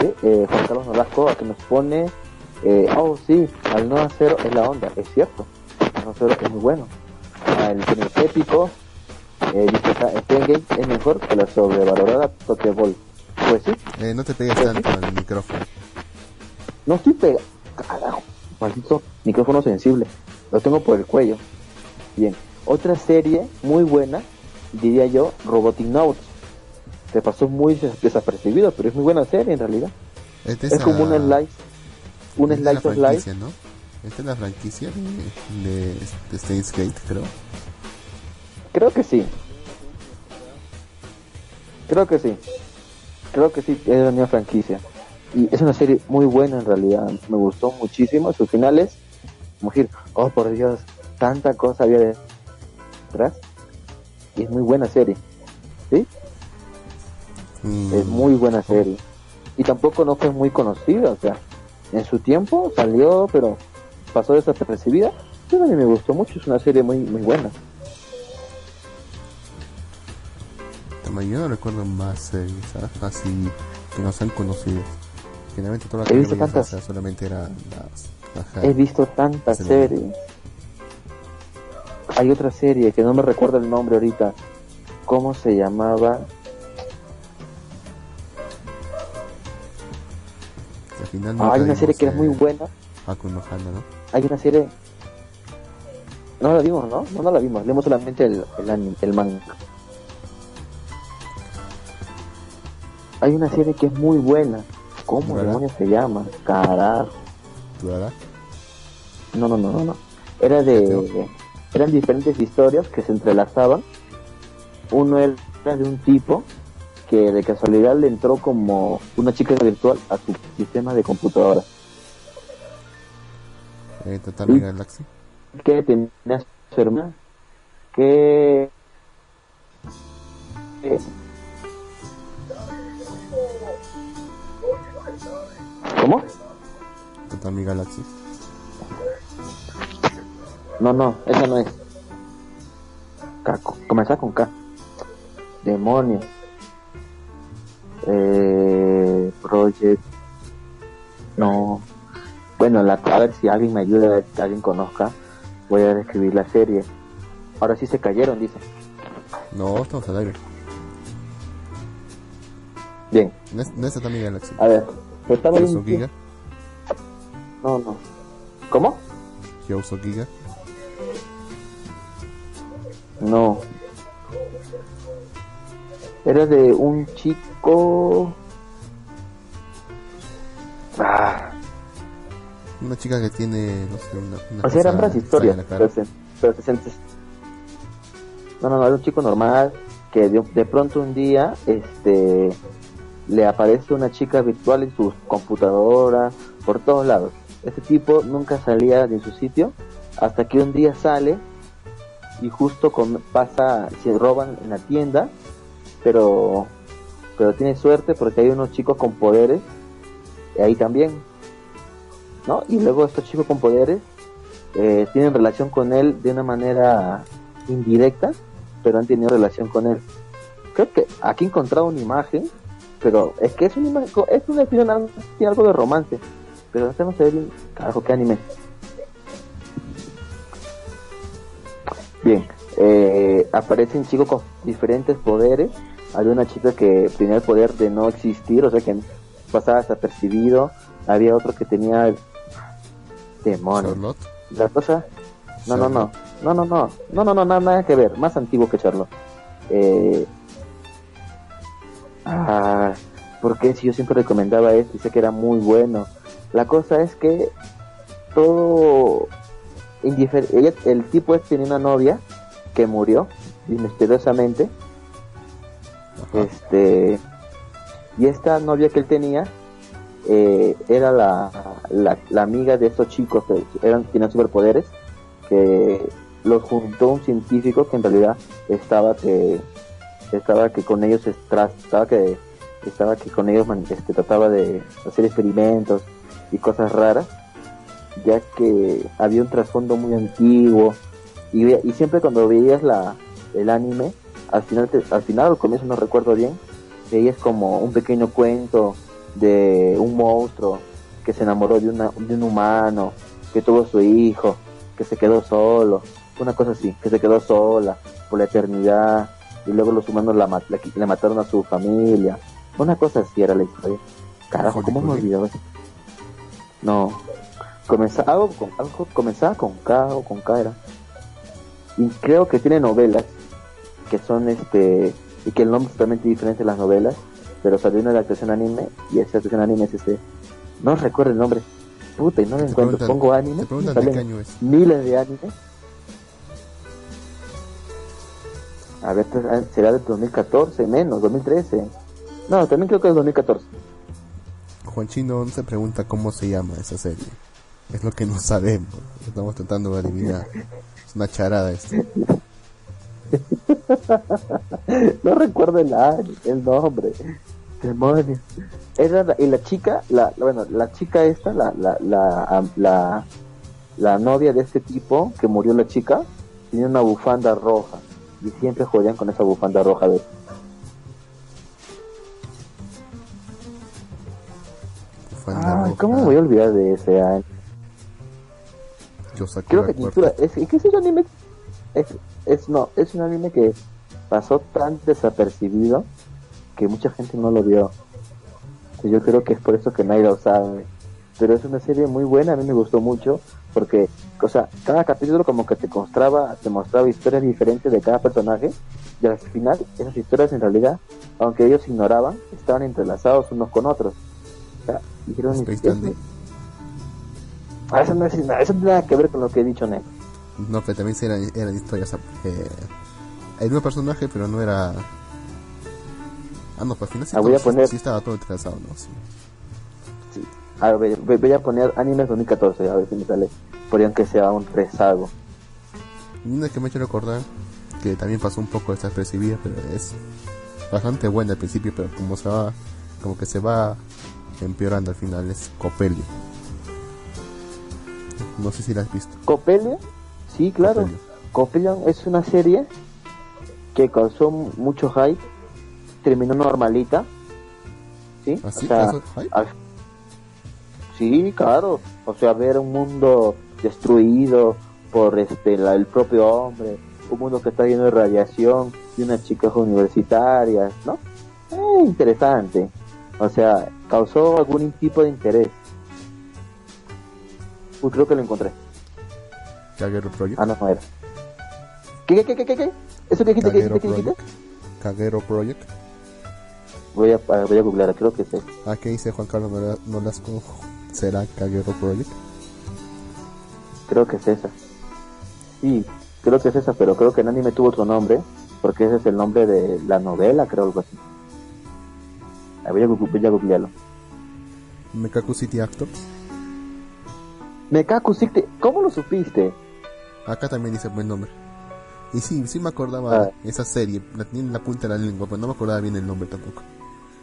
[SPEAKER 2] ¿sí? Eh, Juan Carlos Nolasco aquí nos pone eh, oh sí al no hacer es la onda es cierto. Al no hacer es muy bueno. El género épico eh, dice es mejor que la sobrevalorada Pokéball. Pues sí.
[SPEAKER 1] Eh, no te pegues pues tanto al micrófono.
[SPEAKER 2] No estoy pegado. Carajo, maldito micrófono sensible. Lo tengo por el cuello. Bien. Otra serie muy buena, diría yo, Robotic Notes. Te pasó muy desapercibido, pero es muy buena serie en realidad. Es, como un slice. Un slice of life.
[SPEAKER 1] ¿no? Esta es la franquicia de, de, de Stains Gate, creo.
[SPEAKER 2] Creo que sí. Creo que sí. Creo que sí, es la franquicia. Y es una serie muy buena en realidad. Me gustó muchísimo. Sus finales, como decir, oh por Dios, tanta cosa había detrás. Y es muy buena serie. ¿Sí? Mm. Es muy buena serie. Y tampoco no fue muy conocida. O sea, en su tiempo salió, pero pasó desapercibida. Pero a mí me gustó mucho. Es una serie muy, muy buena.
[SPEAKER 1] Yo no recuerdo más series así que nos han conocido. Generalmente todas
[SPEAKER 2] las He visto tantas.
[SPEAKER 1] solamente eran las,
[SPEAKER 2] He visto tantas series. Hay otra serie que no me recuerdo el nombre ahorita. ¿Cómo se llamaba? ah, hay una serie que era muy buena.
[SPEAKER 1] ¿no?
[SPEAKER 2] Hay una serie. No la vimos, ¿no? No, no la vimos. Leemos solamente el, el, el manga. Hay una serie que es muy buena. ¿Cómo demonios se llama? Carajo. No, no, no, no, no. Era de. Eran diferentes historias que se entrelazaban. Uno era de un tipo que de casualidad le entró como una chica virtual a su sistema de computadora.
[SPEAKER 1] Eh, Total Galaxy.
[SPEAKER 2] Que tenía su hermana. Que. ¿Cómo?
[SPEAKER 1] Tatami Galaxy.
[SPEAKER 2] No, no, esa no es. Comenzar con K. Demonios. Eh, Project. No. Bueno, la, a ver si alguien me ayuda, a ver si alguien conozca. Voy a describir la serie. Ahora sí se cayeron, dice.
[SPEAKER 1] No, estamos al aire.
[SPEAKER 2] Bien.
[SPEAKER 1] No es, no es Tatami Galaxy.
[SPEAKER 2] A ver. Estaba
[SPEAKER 1] Giga?
[SPEAKER 2] No, no. ¿Cómo?
[SPEAKER 1] Kyouso Giga.
[SPEAKER 2] No. Era de un chico. Ah.
[SPEAKER 1] Una chica que tiene, no sé, una.
[SPEAKER 2] una o sea, eran varias historias, pero se, pero se No, no, no, era un chico normal que de, de pronto un día, este le aparece una chica virtual en su computadora, por todos lados. Este tipo nunca salía de su sitio hasta que un día sale y justo pasa, se roban en la tienda, pero, pero tiene suerte porque hay unos chicos con poderes ahí también, ¿no? Y luego estos chicos con poderes eh, tienen relación con él de una manera indirecta, pero han tenido relación con él. Creo que aquí he encontrado una imagen pero es que es un es una tiene algo de romance. Pero este no se. Carajo, qué anime. Bien, eh, aparecen chicos con diferentes poderes. Había una chica que tenía el poder de no existir, o sea que pasaba desapercibido. Había otro que tenía el demonio.
[SPEAKER 1] Charlotte.
[SPEAKER 2] La cosa. No, Charlotte. no, no. No, no, no. No, no, no, nada, nada que ver. Más antiguo que Charlotte. Eh, ah, porque si yo siempre recomendaba esto y sé que era muy bueno. La cosa es que todo indifer- ella, el tipo este tenía una novia que murió misteriosamente
[SPEAKER 1] Ajá.
[SPEAKER 2] este y esta novia que él tenía eh, era la, la, la amiga de estos chicos que eran tenían superpoderes que los juntó un científico que en realidad estaba que estaba que con ellos estaba que estaba que con ellos este, trataba de hacer experimentos y cosas raras ya que había un trasfondo muy antiguo y, y siempre cuando veías la el anime al final te- al final al comienzo no recuerdo bien veías como un pequeño cuento de un monstruo que se enamoró de, una, de un humano que tuvo su hijo que se quedó solo una cosa así que se quedó sola por la eternidad y luego los humanos la, mat- la- le mataron a su familia una cosa así era la historia carajo cómo me
[SPEAKER 1] ¿por qué?
[SPEAKER 2] olvidaba eso? no comenzaba algo con algo comenzaba con K o con K era y creo que tiene novelas que son este y que el nombre es totalmente diferente de las novelas pero salió una adaptación anime y esa adaptación anime es este no recuerdo el nombre puta y no lo encuentro pongo anime
[SPEAKER 1] Te preguntan de qué año es.
[SPEAKER 2] miles de anime a ver pues, será del 2014 menos 2013 no también creo que es 2014
[SPEAKER 1] Juan Chino se pregunta cómo se llama esa serie. Es lo que no sabemos. Estamos tratando de adivinar. Es una charada esto.
[SPEAKER 2] no recuerdo el el nombre. Demonios. Era la- y la chica, la, la- bueno, la chica esta, la, la, la, la, la novia de este tipo que murió la chica, tenía una bufanda roja. Y siempre jodían con esa bufanda roja de
[SPEAKER 1] roja,
[SPEAKER 2] ¿cómo me voy a olvidar de ese año?
[SPEAKER 1] Yo saco
[SPEAKER 2] Creo que es, es que anime es, es, no, es un anime que pasó tan desapercibido que mucha gente no lo vio. Yo creo que es por eso que nadie lo sabe. Pero es una serie muy buena, a mí me gustó mucho, porque, o sea, cada capítulo como que te mostraba, te mostraba historias diferentes de cada personaje, y al final esas historias en realidad, aunque ellos ignoraban, estaban entrelazados unos con otros. O sea, dijeron,
[SPEAKER 1] Space
[SPEAKER 2] "Eso-
[SPEAKER 1] Dandy".
[SPEAKER 2] Ah, eso no, es, nada- eso no tiene nada que ver con lo que he dicho, Nek.
[SPEAKER 1] No, pero también eran, eran historias. Eh, el mismo personaje, pero no era. Ah, no, pues al final sí,
[SPEAKER 2] Ah, voy
[SPEAKER 1] todo-
[SPEAKER 2] poner-
[SPEAKER 1] sí estaba todo entrelazado, ¿no? Sí.
[SPEAKER 2] A ver, voy a poner animes 2014, a ver si me sale. Por aunque sea un rezago.
[SPEAKER 1] Y una que me ha hecho recordar, que también pasó un poco desapercibida, pero es bastante buena al principio, pero como se va, como que se va empeorando al final, es Copelio. No sé si la has visto.
[SPEAKER 2] Copelia, sí, claro. Copelia es una serie que causó mucho hype, terminó normalita. ¿Sí?
[SPEAKER 1] ¿Así?
[SPEAKER 2] O sea,
[SPEAKER 1] ¿Causó hype?
[SPEAKER 2] al- sí, claro. O sea, ver un mundo destruido por este la- el propio hombre, un mundo que está lleno de radiación y unas chicas universitarias, ¿no? Eh, interesante. O sea, causó algún tipo de interés. Uy, creo que lo encontré.
[SPEAKER 1] Kagero Project.
[SPEAKER 2] Ah, no, no era. ¿Qué, qué, qué, qué, qué? ¿Eso qué dijiste, qué dijiste.
[SPEAKER 1] Kagero Project.
[SPEAKER 2] Voy a, voy a googlear, creo que sí.
[SPEAKER 1] Ah, ¿qué dice Juan Carlos Nola- Nolasco? ¿Será Kagero Project?
[SPEAKER 2] Creo que es esa. Sí, creo que es esa, pero creo que en anime tuvo otro nombre, porque ese es el nombre de la novela, creo, algo así. A, gu- voy a googlearlo.
[SPEAKER 1] Mekaku City Actors.
[SPEAKER 2] Mekaku City, ¿cómo lo supiste?
[SPEAKER 1] Acá también dice buen nombre. Y sí, sí me acordaba
[SPEAKER 2] Ah.
[SPEAKER 1] esa serie, la tenía en la punta de la lengua, pero no me acordaba bien el nombre tampoco.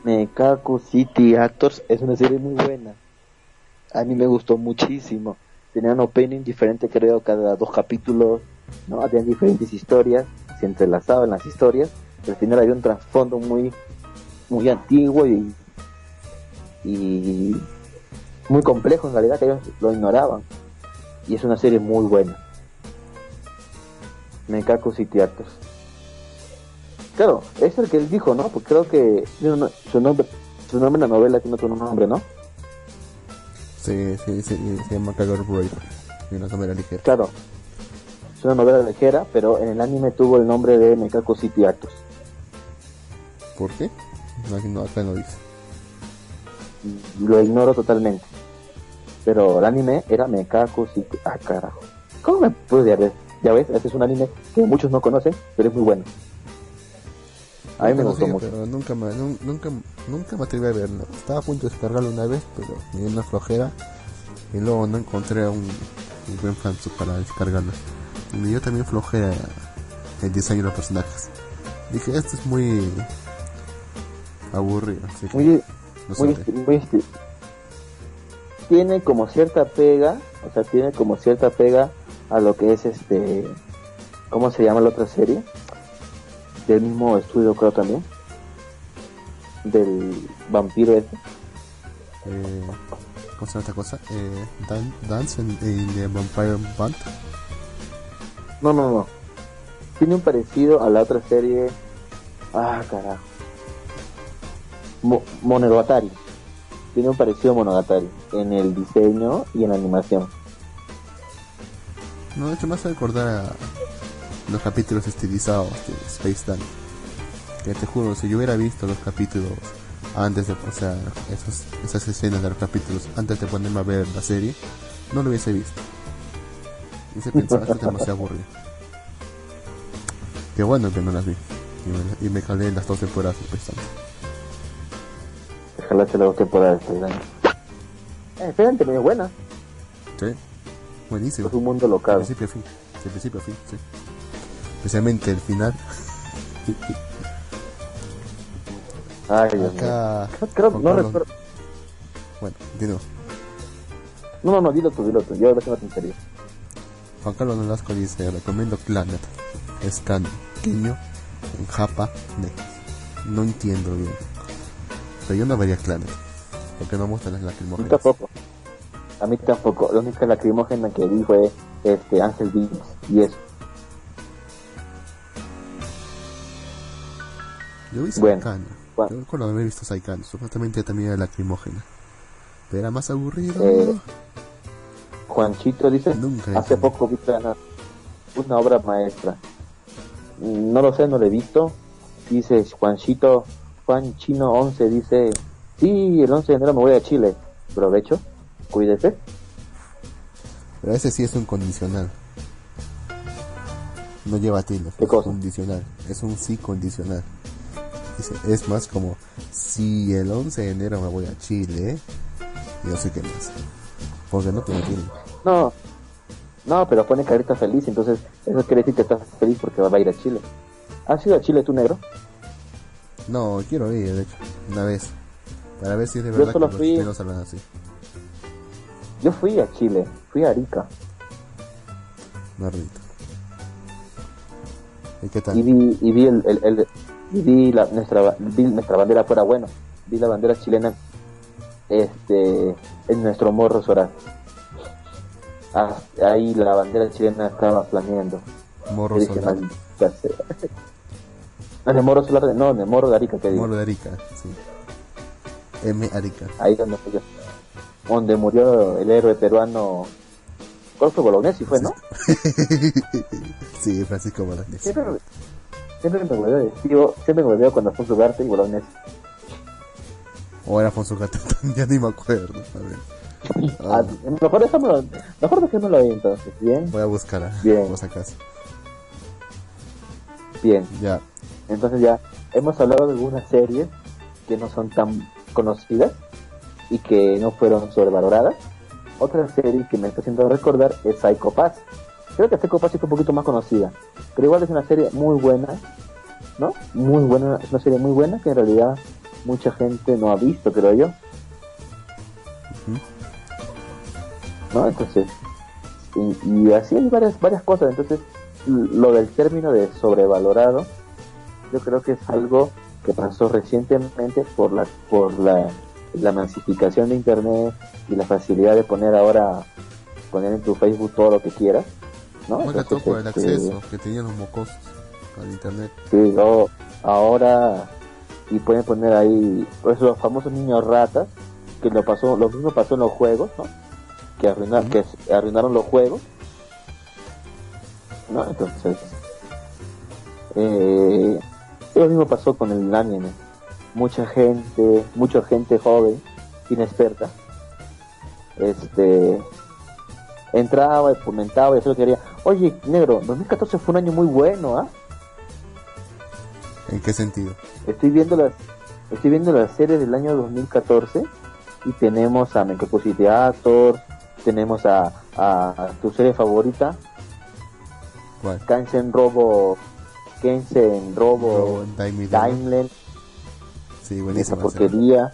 [SPEAKER 2] Mekaku City Actors es una serie muy buena. A mí me gustó muchísimo. Tenía un opening diferente, creo, cada dos capítulos, ¿no? Habían diferentes historias, se entrelazaban las historias. Al final había un trasfondo muy, muy antiguo y, y muy complejo en realidad, que ellos lo ignoraban. Y es una serie muy buena. Mekaku City Actors. Claro, es el que él dijo, ¿no? Porque creo que su nombre, su nombre en la novela tiene otro nombre, ¿no?
[SPEAKER 1] Sí, sí, sí, se llama Kagor Break. Y una novela ligera.
[SPEAKER 2] Claro. Es una novela ligera, pero en el anime tuvo el nombre de Mekako City Actors.
[SPEAKER 1] ¿Por qué? No, acá no dice.
[SPEAKER 2] Lo ignoro totalmente. Pero el anime era Mekako City... Ah, carajo. ¿Cómo me pude ver? Ya ves, este es un anime que muchos no conocen, pero es muy bueno. A mí me gustó
[SPEAKER 1] lo
[SPEAKER 2] mucho.
[SPEAKER 1] Pero nunca me, nun- nunca, nunca me atreví a verlo. Estaba a punto de descargarlo una vez, pero me dio una flojera. Y luego no encontré un, un buen fansub para descargarlo. Y me dio también flojera el diseño de los personajes. Dije, esto es muy aburrido. Así que
[SPEAKER 2] Muy,
[SPEAKER 1] lo
[SPEAKER 2] muy, muy esti- tiene como cierta pega, o sea, tiene como cierta pega a lo que es este, ¿cómo se llama la otra serie? Del mismo estudio creo también, del vampiro ese.
[SPEAKER 1] Eh, ¿Cómo se llama esta cosa? Eh, Dan- Dance in, in the Vampire Band.
[SPEAKER 2] No, no, no. Tiene un parecido a la otra serie. Ah, carajo. Mo- Monogatari. Tiene un parecido a Monogatari en el diseño y en la animación.
[SPEAKER 1] No, de hecho me hace recordar a los capítulos estilizados de Space Dance. Que te juro, si yo hubiera visto los capítulos antes de, o sea, esos, esas escenas de los capítulos antes de ponerme a ver la serie, no lo hubiese visto. Y se pensaba que es demasiado aburrido. Qué bueno que no las vi. Y me, y me calé las dos temporadas de Space Dance.
[SPEAKER 2] Ojalá se la guste por este año. Eh, espérate, medio buena.
[SPEAKER 1] Sí, buenísimo.
[SPEAKER 2] Es un mundo
[SPEAKER 1] De
[SPEAKER 2] local.
[SPEAKER 1] principio a fin. De principio a fin, sí. Especialmente el final.
[SPEAKER 2] Ay, Dios mío.
[SPEAKER 1] Acá.
[SPEAKER 2] Creo, no
[SPEAKER 1] Carlos-
[SPEAKER 2] recuerdo.
[SPEAKER 1] Bueno, dino.
[SPEAKER 2] No, no, no, dilo tú, dilo tú. Yo lo tengo en serio.
[SPEAKER 1] Juan Carlos Nolasco dice, recomiendo Planet. Es pequeño en Japa. No entiendo bien. Pero yo no vería Planet. Porque no muestran las
[SPEAKER 2] A mí
[SPEAKER 1] lacrimógenas.
[SPEAKER 2] tampoco. A mí tampoco. La única lacrimógena que vi fue este Ángel Beats y eso.
[SPEAKER 1] Yo vi
[SPEAKER 2] Bueno, bueno.
[SPEAKER 1] Yo recuerdo haber visto Saikano. Supuestamente también era lacrimógena. Pero era más aburrido.
[SPEAKER 2] Eh, Juanchito dice,
[SPEAKER 1] Nunca
[SPEAKER 2] hace poco vi una, una obra maestra. No lo sé, no lo he visto. Dice Juanchito, Juan Chino 11 dice, sí, el 11 de enero me voy a Chile. Provecho, cuídese.
[SPEAKER 1] Pero ese sí es un condicional. No lleva tilde.
[SPEAKER 2] ¿Qué
[SPEAKER 1] es
[SPEAKER 2] cosa?
[SPEAKER 1] condicional. Es un sí condicional. Dice, es más como si el 11 de enero me voy a Chile. Y no sé qué más. Porque no tiene tilde.
[SPEAKER 2] No, no, pero pone carita feliz, entonces eso quiere decir que estás feliz porque va a ir a Chile. ¿Has ido a Chile tú, negro?
[SPEAKER 1] No, quiero ir, de hecho, una vez. Para ver si es de
[SPEAKER 2] Yo
[SPEAKER 1] verdad que los
[SPEAKER 2] fui-
[SPEAKER 1] chilenos hablan así.
[SPEAKER 2] Yo fui a Chile, fui a Arica
[SPEAKER 1] Maldito. ¿Y qué tal?
[SPEAKER 2] y vi, y vi, el, el- vi, la, nuestra, vi nuestra bandera fuera bueno. Vi la bandera chilena este, en nuestro morro solar. Ah, ahí la bandera chilena estaba planeando.
[SPEAKER 1] Morro
[SPEAKER 2] dije,
[SPEAKER 1] solar.
[SPEAKER 2] No, en el morro solar, no, en el morro de Arica, que.
[SPEAKER 1] Morro de Arica, sí. M. Arica.
[SPEAKER 2] Ahí donde murió, donde murió el héroe peruano. ¿Cuál fue Bolognesi? Fue, ¿no?
[SPEAKER 1] sí, Francisco Bolañez.
[SPEAKER 2] Siempre, me hueveo de tío, siempre me hueveo su Ugarte y Bolognesi.
[SPEAKER 1] O era Afonso Gatón, ya ni me acuerdo. A ver.
[SPEAKER 2] Ah,
[SPEAKER 1] Ah,
[SPEAKER 2] mejor déjamelo, mejor dejémoslo ahí entonces, bien,
[SPEAKER 1] voy a buscar a
[SPEAKER 2] Bien.
[SPEAKER 1] por si acaso.
[SPEAKER 2] bien.
[SPEAKER 1] Ya.
[SPEAKER 2] Entonces ya hemos hablado de algunas series que no son tan conocidas y que no fueron sobrevaloradas. Otra serie que me está haciendo recordar es Psycho Pass. Creo que Pass sí fue un poquito más conocida, pero igual es una serie muy buena, ¿no? Muy buena, es una serie muy buena que en realidad mucha gente no ha visto, creo yo. ¿no? Entonces, y, y así hay varias, varias cosas. Entonces, lo del término de sobrevalorado, yo creo que es algo que pasó recientemente por la, por la, la masificación de Internet y la facilidad de poner ahora, poner en tu Facebook todo lo que quieras, ¿no?
[SPEAKER 1] Más que todo
[SPEAKER 2] Entonces,
[SPEAKER 1] por el
[SPEAKER 2] este,
[SPEAKER 1] acceso que tenían los mocosos al internet.
[SPEAKER 2] Sí, o ahora y pueden poner ahí pues los famosos niños ratas que lo pasó lo mismo pasó en los juegos no que arruinaron
[SPEAKER 1] Ujú.
[SPEAKER 2] que s- arruinaron los juegos no entonces eh, lo mismo pasó con el anime mucha gente mucha gente joven inexperta este entraba y comentaba y solo quería oye negro 2014 fue un año muy bueno ¿ah?
[SPEAKER 1] ¿En qué sentido?
[SPEAKER 2] Estoy viendo las estoy viendo la serie del año 2014 y tenemos a Theater, tenemos a, a, a tu serie favorita,
[SPEAKER 1] ¿Cuál?
[SPEAKER 2] Kensen Robo Kensen Robo. Daimler,
[SPEAKER 1] Sí,
[SPEAKER 2] esa
[SPEAKER 1] buenísima. serie.
[SPEAKER 2] porquería,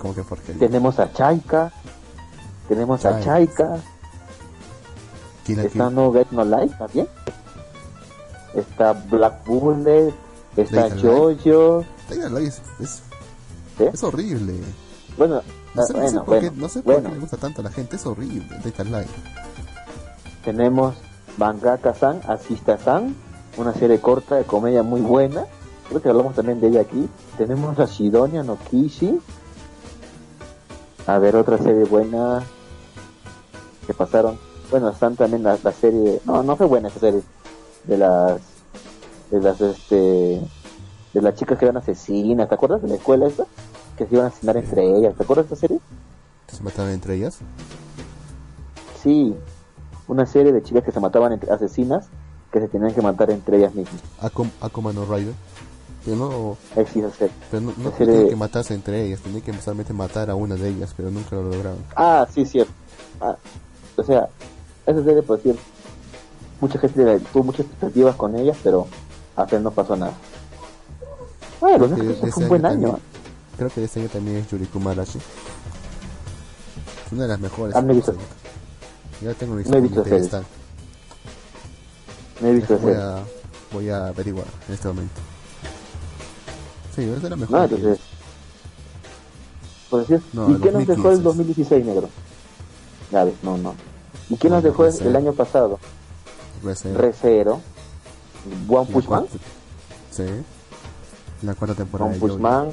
[SPEAKER 1] ¿Cómo que porquería?
[SPEAKER 2] tenemos a Chaika, tenemos a
[SPEAKER 1] Chaika.
[SPEAKER 2] Está No Get No Life también, está Black Bullet, está Jojo,
[SPEAKER 1] Light es, es,
[SPEAKER 2] ¿sí?
[SPEAKER 1] es horrible.
[SPEAKER 2] bueno,
[SPEAKER 1] No sé, no sé
[SPEAKER 2] bueno,
[SPEAKER 1] por, qué, no sé por
[SPEAKER 2] bueno.
[SPEAKER 1] qué le gusta tanto a la gente, es horrible. Dead Light.
[SPEAKER 2] Tenemos Mangaka-san, Asista-san, una serie corta de comedia muy buena. Creo que hablamos también de ella aquí. Tenemos a Shidonia no Kishi. A ver, otra serie buena que pasaron. Bueno, están también la, la serie. No, no fue buena esa serie. De las. De las, este. De las chicas que eran asesinas. ¿Te acuerdas de la escuela esa? Que se iban a asesinar entre ellas. ¿Te acuerdas de esa serie?
[SPEAKER 1] Se mataban entre ellas.
[SPEAKER 2] Sí, una serie de chicas que se mataban entre asesinas que se tenían que matar entre ellas mismas.
[SPEAKER 1] Akum, Akuma no Rider. Pero no,
[SPEAKER 2] Existe
[SPEAKER 1] pero no, no
[SPEAKER 2] serie-
[SPEAKER 1] tenían que matarse entre ellas, tenían que solamente matar a una de ellas, pero nunca lo lograron.
[SPEAKER 2] Ah, sí, cierto. Ah, o sea, esa serie, por decir, mucha gente tuvo muchas expectativas con ellas, pero al final no pasó nada. Bueno,
[SPEAKER 1] Creo que
[SPEAKER 2] fue
[SPEAKER 1] ese
[SPEAKER 2] un buen
[SPEAKER 1] año también- Creo que este año también es Yuriko Marashi. Es una de las mejores.
[SPEAKER 2] Ah, no he visto.
[SPEAKER 1] Ya tengo mi
[SPEAKER 2] No he visto
[SPEAKER 1] mi
[SPEAKER 2] serie.
[SPEAKER 1] pedestal.
[SPEAKER 2] No he visto
[SPEAKER 1] voy a, voy a averiguar en este momento. Sí, es de la mejor.
[SPEAKER 2] No, entonces. Decir,
[SPEAKER 1] No,
[SPEAKER 2] ¿y qué nos dejó el
[SPEAKER 1] 2015.
[SPEAKER 2] 2016, negro? Ya ves, no, no. ¿Y qué
[SPEAKER 1] No,
[SPEAKER 2] nos dejó el,
[SPEAKER 1] Recero.
[SPEAKER 2] el año pasado?
[SPEAKER 1] Reserva.
[SPEAKER 2] Recero, One Punch Man,
[SPEAKER 1] Sí. La cuarta temporada.
[SPEAKER 2] One
[SPEAKER 1] Jojo.
[SPEAKER 2] Man,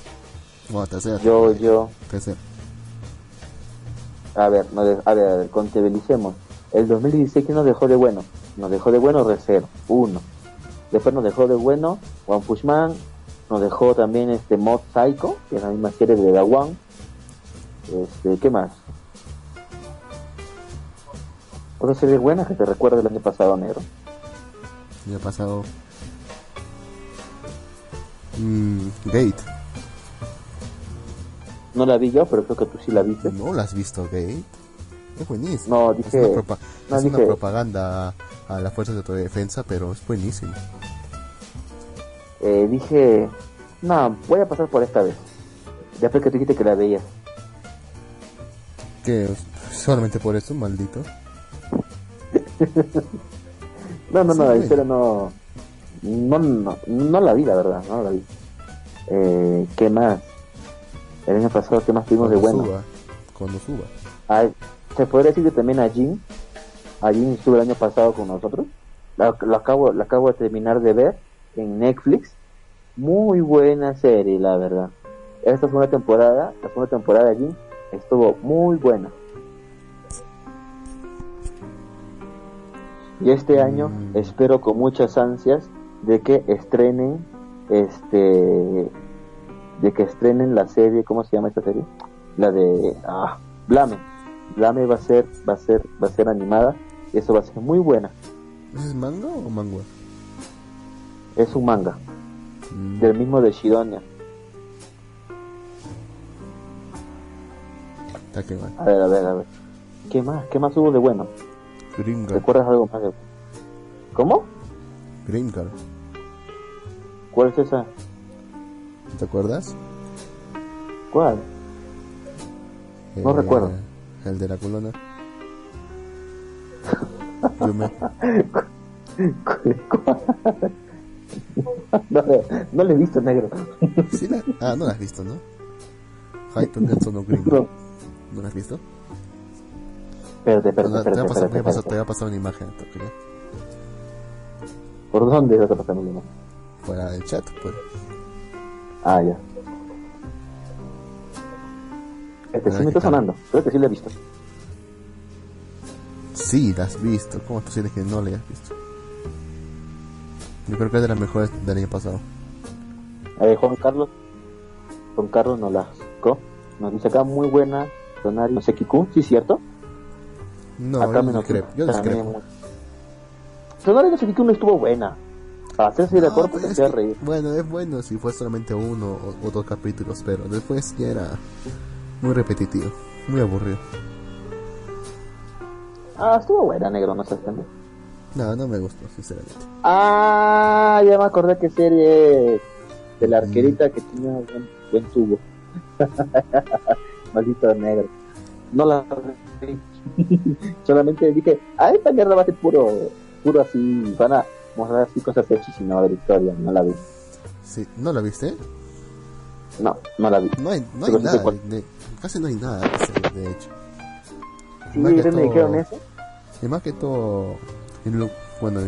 [SPEAKER 1] Bueno, tercera.
[SPEAKER 2] Yo, yo.
[SPEAKER 1] Tercera.
[SPEAKER 2] A ver, no de- a ver, a ver, contabilicemos. El 2016, ¿qué nos dejó de bueno? Nos dejó de bueno Recero, uno. Después nos dejó de bueno One Punch Man. Nos dejó también este Mod Psycho, que es la misma serie de la One. Este, ¿qué más? Otra serie buena que te recuerda del año pasado, negro.
[SPEAKER 1] Ya ha pasado. Mm, Gate.
[SPEAKER 2] No la vi yo, pero creo que tú sí la viste.
[SPEAKER 1] ¿No la has visto, Gate? Es buenísimo.
[SPEAKER 2] No,
[SPEAKER 1] es
[SPEAKER 2] dije-
[SPEAKER 1] una, propa-
[SPEAKER 2] no,
[SPEAKER 1] es una propaganda a las fuerzas de autodefensa, pero es buenísimo.
[SPEAKER 2] Eh, dije, no, voy a pasar por esta vez. Después que tú dijiste que la veías.
[SPEAKER 1] Que solamente por eso, maldito.
[SPEAKER 2] No, no,
[SPEAKER 1] Sí,
[SPEAKER 2] no, en serio no, no, no, no la vi, la verdad, no la vi. Eh, ¿Qué más? El año pasado, ¿qué más tuvimos de bueno?
[SPEAKER 1] suba. Cuando suba.
[SPEAKER 2] Se podría decir que también a Jin. A Jin estuvo el año pasado con nosotros. La, lo acabo, la acabo de terminar de ver en Netflix. Muy buena serie, la verdad. Esta segunda temporada, la segunda temporada de Jin estuvo muy buena. Y este año
[SPEAKER 1] Mm.
[SPEAKER 2] espero con muchas ansias de que estrenen este de que estrenen la serie, ¿cómo se llama esta serie? La de ah, Blame. Blame va a ser va a ser va a ser animada eso va a ser muy buena.
[SPEAKER 1] ¿Ese es manga o mangua?
[SPEAKER 2] Es un manga
[SPEAKER 1] Mm,
[SPEAKER 2] del mismo de Shidonia.
[SPEAKER 1] está que mal.
[SPEAKER 2] A ver, a ver, a ver. ¿Qué más? ¿Qué más hubo de bueno?
[SPEAKER 1] Grimgar.
[SPEAKER 2] ¿Recuerdas algo más de ¿Cómo?
[SPEAKER 1] Grimgar.
[SPEAKER 2] ¿Cuál es esa?
[SPEAKER 1] ¿Te acuerdas?
[SPEAKER 2] ¿Cuál? No recuerdo.
[SPEAKER 1] El de la colona.
[SPEAKER 2] No, no le he visto negro.
[SPEAKER 1] ¿Sí la... Ah, no la has visto, ¿no? Green.
[SPEAKER 2] No.
[SPEAKER 1] ¿No la has visto?
[SPEAKER 2] Espérate, espérate, espérate,
[SPEAKER 1] a te, a te va a pasar una imagen.
[SPEAKER 2] ¿Por dónde vas a pasar mi imagen?
[SPEAKER 1] fuera del chat, pues.
[SPEAKER 2] Ah, ya. Este sí me
[SPEAKER 1] ¿qué
[SPEAKER 2] está sonando. Creo que sí lo he visto.
[SPEAKER 1] Sí, la has visto. ¿Cómo tú sientes que no la hayas visto? Yo creo que es de las mejores del año pasado.
[SPEAKER 2] Eh, Juan Carlos. Juan Carlos Nolasco. Nos dice acá muy buena. Sonario Sekiku, ¿sí cierto?
[SPEAKER 1] No,
[SPEAKER 2] acá
[SPEAKER 1] yo discrepo. Yo discrepo.
[SPEAKER 2] no Sekiku no estuvo buena. Para hacerse de
[SPEAKER 1] No,
[SPEAKER 2] hacía
[SPEAKER 1] que-
[SPEAKER 2] reír.
[SPEAKER 1] bueno, es bueno si fue solamente uno o, o dos capítulos, pero después ya era muy repetitivo, muy aburrido.
[SPEAKER 2] Ah, estuvo buena, negro, no se entiende.
[SPEAKER 1] No, no me gustó, sinceramente.
[SPEAKER 2] Ah, ya me acordé que serie es. De la arquerita que tenía buen, buen tubo. Maldito negro. No la vi. Solamente dije, ah, esta mierda va a ser puro, puro así, van a mostrar así cosas hechas y no a haber historia. No la vi.
[SPEAKER 1] Sí, ¿no la viste?
[SPEAKER 2] No, no la vi.
[SPEAKER 1] No hay, no nada, de- casi no hay nada de de hecho.
[SPEAKER 2] Sí, me dijeron eso.
[SPEAKER 1] Y más que todo, en lo- bueno,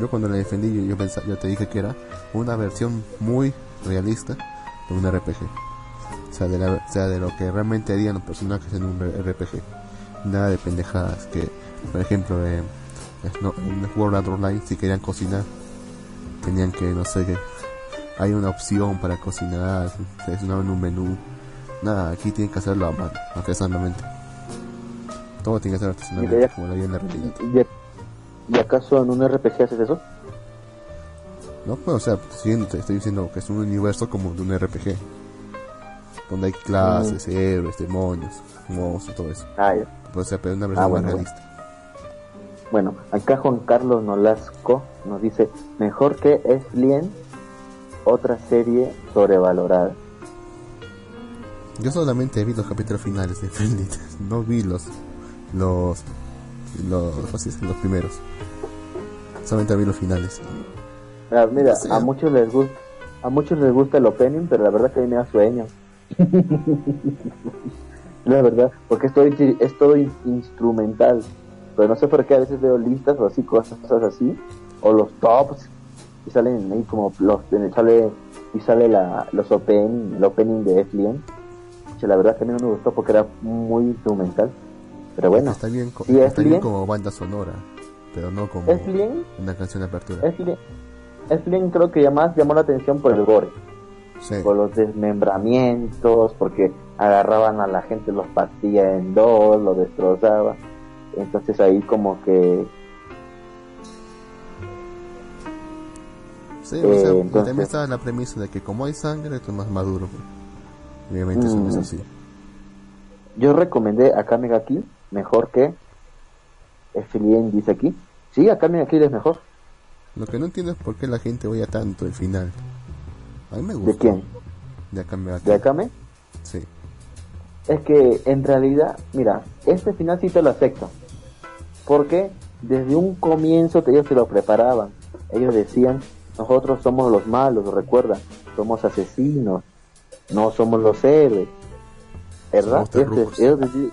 [SPEAKER 1] yo cuando la defendí, yo, yo, pensa- yo te dije que era una versión muy realista de un RPG. O sea, de, la, o sea, de lo que realmente harían los personajes en un RPG. Nada de pendejadas que, por ejemplo, eh, no, en World Online, si querían cocinar, tenían que, no sé, que hay una opción para cocinar, seleccionaban un menú. Nada, aquí tienen que hacerlo a mano, artesanalmente. Todo tiene que ser artesanalmente, como lo vi en la realidad.
[SPEAKER 2] ¿Y, ¿Y acaso en un RPG haces eso?
[SPEAKER 1] No, pues, o sea, te estoy diciendo que es un universo como de un RPG. Donde hay clases, héroes, demonios, monstruos, todo eso.
[SPEAKER 2] Ah, ya.
[SPEAKER 1] Pues, o sea, pero una versión
[SPEAKER 2] Ah,
[SPEAKER 1] más
[SPEAKER 2] bueno,
[SPEAKER 1] realista.
[SPEAKER 2] Bueno, acá Juan Carlos Nolasco nos dice, mejor que Eflien, otra serie sobrevalorada.
[SPEAKER 1] Yo solamente vi los capítulos finales de Friendly. No vi los. Los. Los. Los primeros. Solamente vi los finales.
[SPEAKER 2] Ah, mira,
[SPEAKER 1] Sí.
[SPEAKER 2] a muchos les gusta, a muchos les gusta el opening, pero la verdad que a mí me da sueño. la verdad, porque es todo, es todo in- instrumental. Pero no sé por qué a veces veo listas o así, cosas así, o los tops, y salen ahí como los, sale, y sale la, los opening, el opening de Eflien. La verdad que a mí no me gustó porque era muy instrumental. Pero bueno,
[SPEAKER 1] está bien, co-
[SPEAKER 2] sí, es
[SPEAKER 1] está bien como banda sonora. Pero no como una canción de apertura.
[SPEAKER 2] Eflin creo que ya más llamó la atención por el gore,
[SPEAKER 1] Sí.
[SPEAKER 2] por los desmembramientos, porque agarraban a la gente, los partía en dos, lo destrozaba. Entonces ahí como que
[SPEAKER 1] Sí, o sea,
[SPEAKER 2] Eh, entonces-
[SPEAKER 1] también estaba la premisa de que como hay sangre, esto es más maduro. Obviamente eso no es
[SPEAKER 2] Mm.
[SPEAKER 1] así.
[SPEAKER 2] yo recomendé a Kamega Kill mejor que Eflin dice aquí. Sí, a Kamega Kill es mejor.
[SPEAKER 1] Lo que no entiendo es por qué la gente odia tanto el final. A mí me gusta.
[SPEAKER 2] ¿De quién?
[SPEAKER 1] De Akame
[SPEAKER 2] ¿De Akame?
[SPEAKER 1] Sí.
[SPEAKER 2] Es que en realidad, mira, este final sí te lo acepto. Porque desde un comienzo ellos se lo preparaban. Ellos decían, nosotros somos los malos, recuerda, somos asesinos, no somos los héroes. ¿Verdad?
[SPEAKER 1] Somos terrucos.
[SPEAKER 2] Ellos- ellos decían,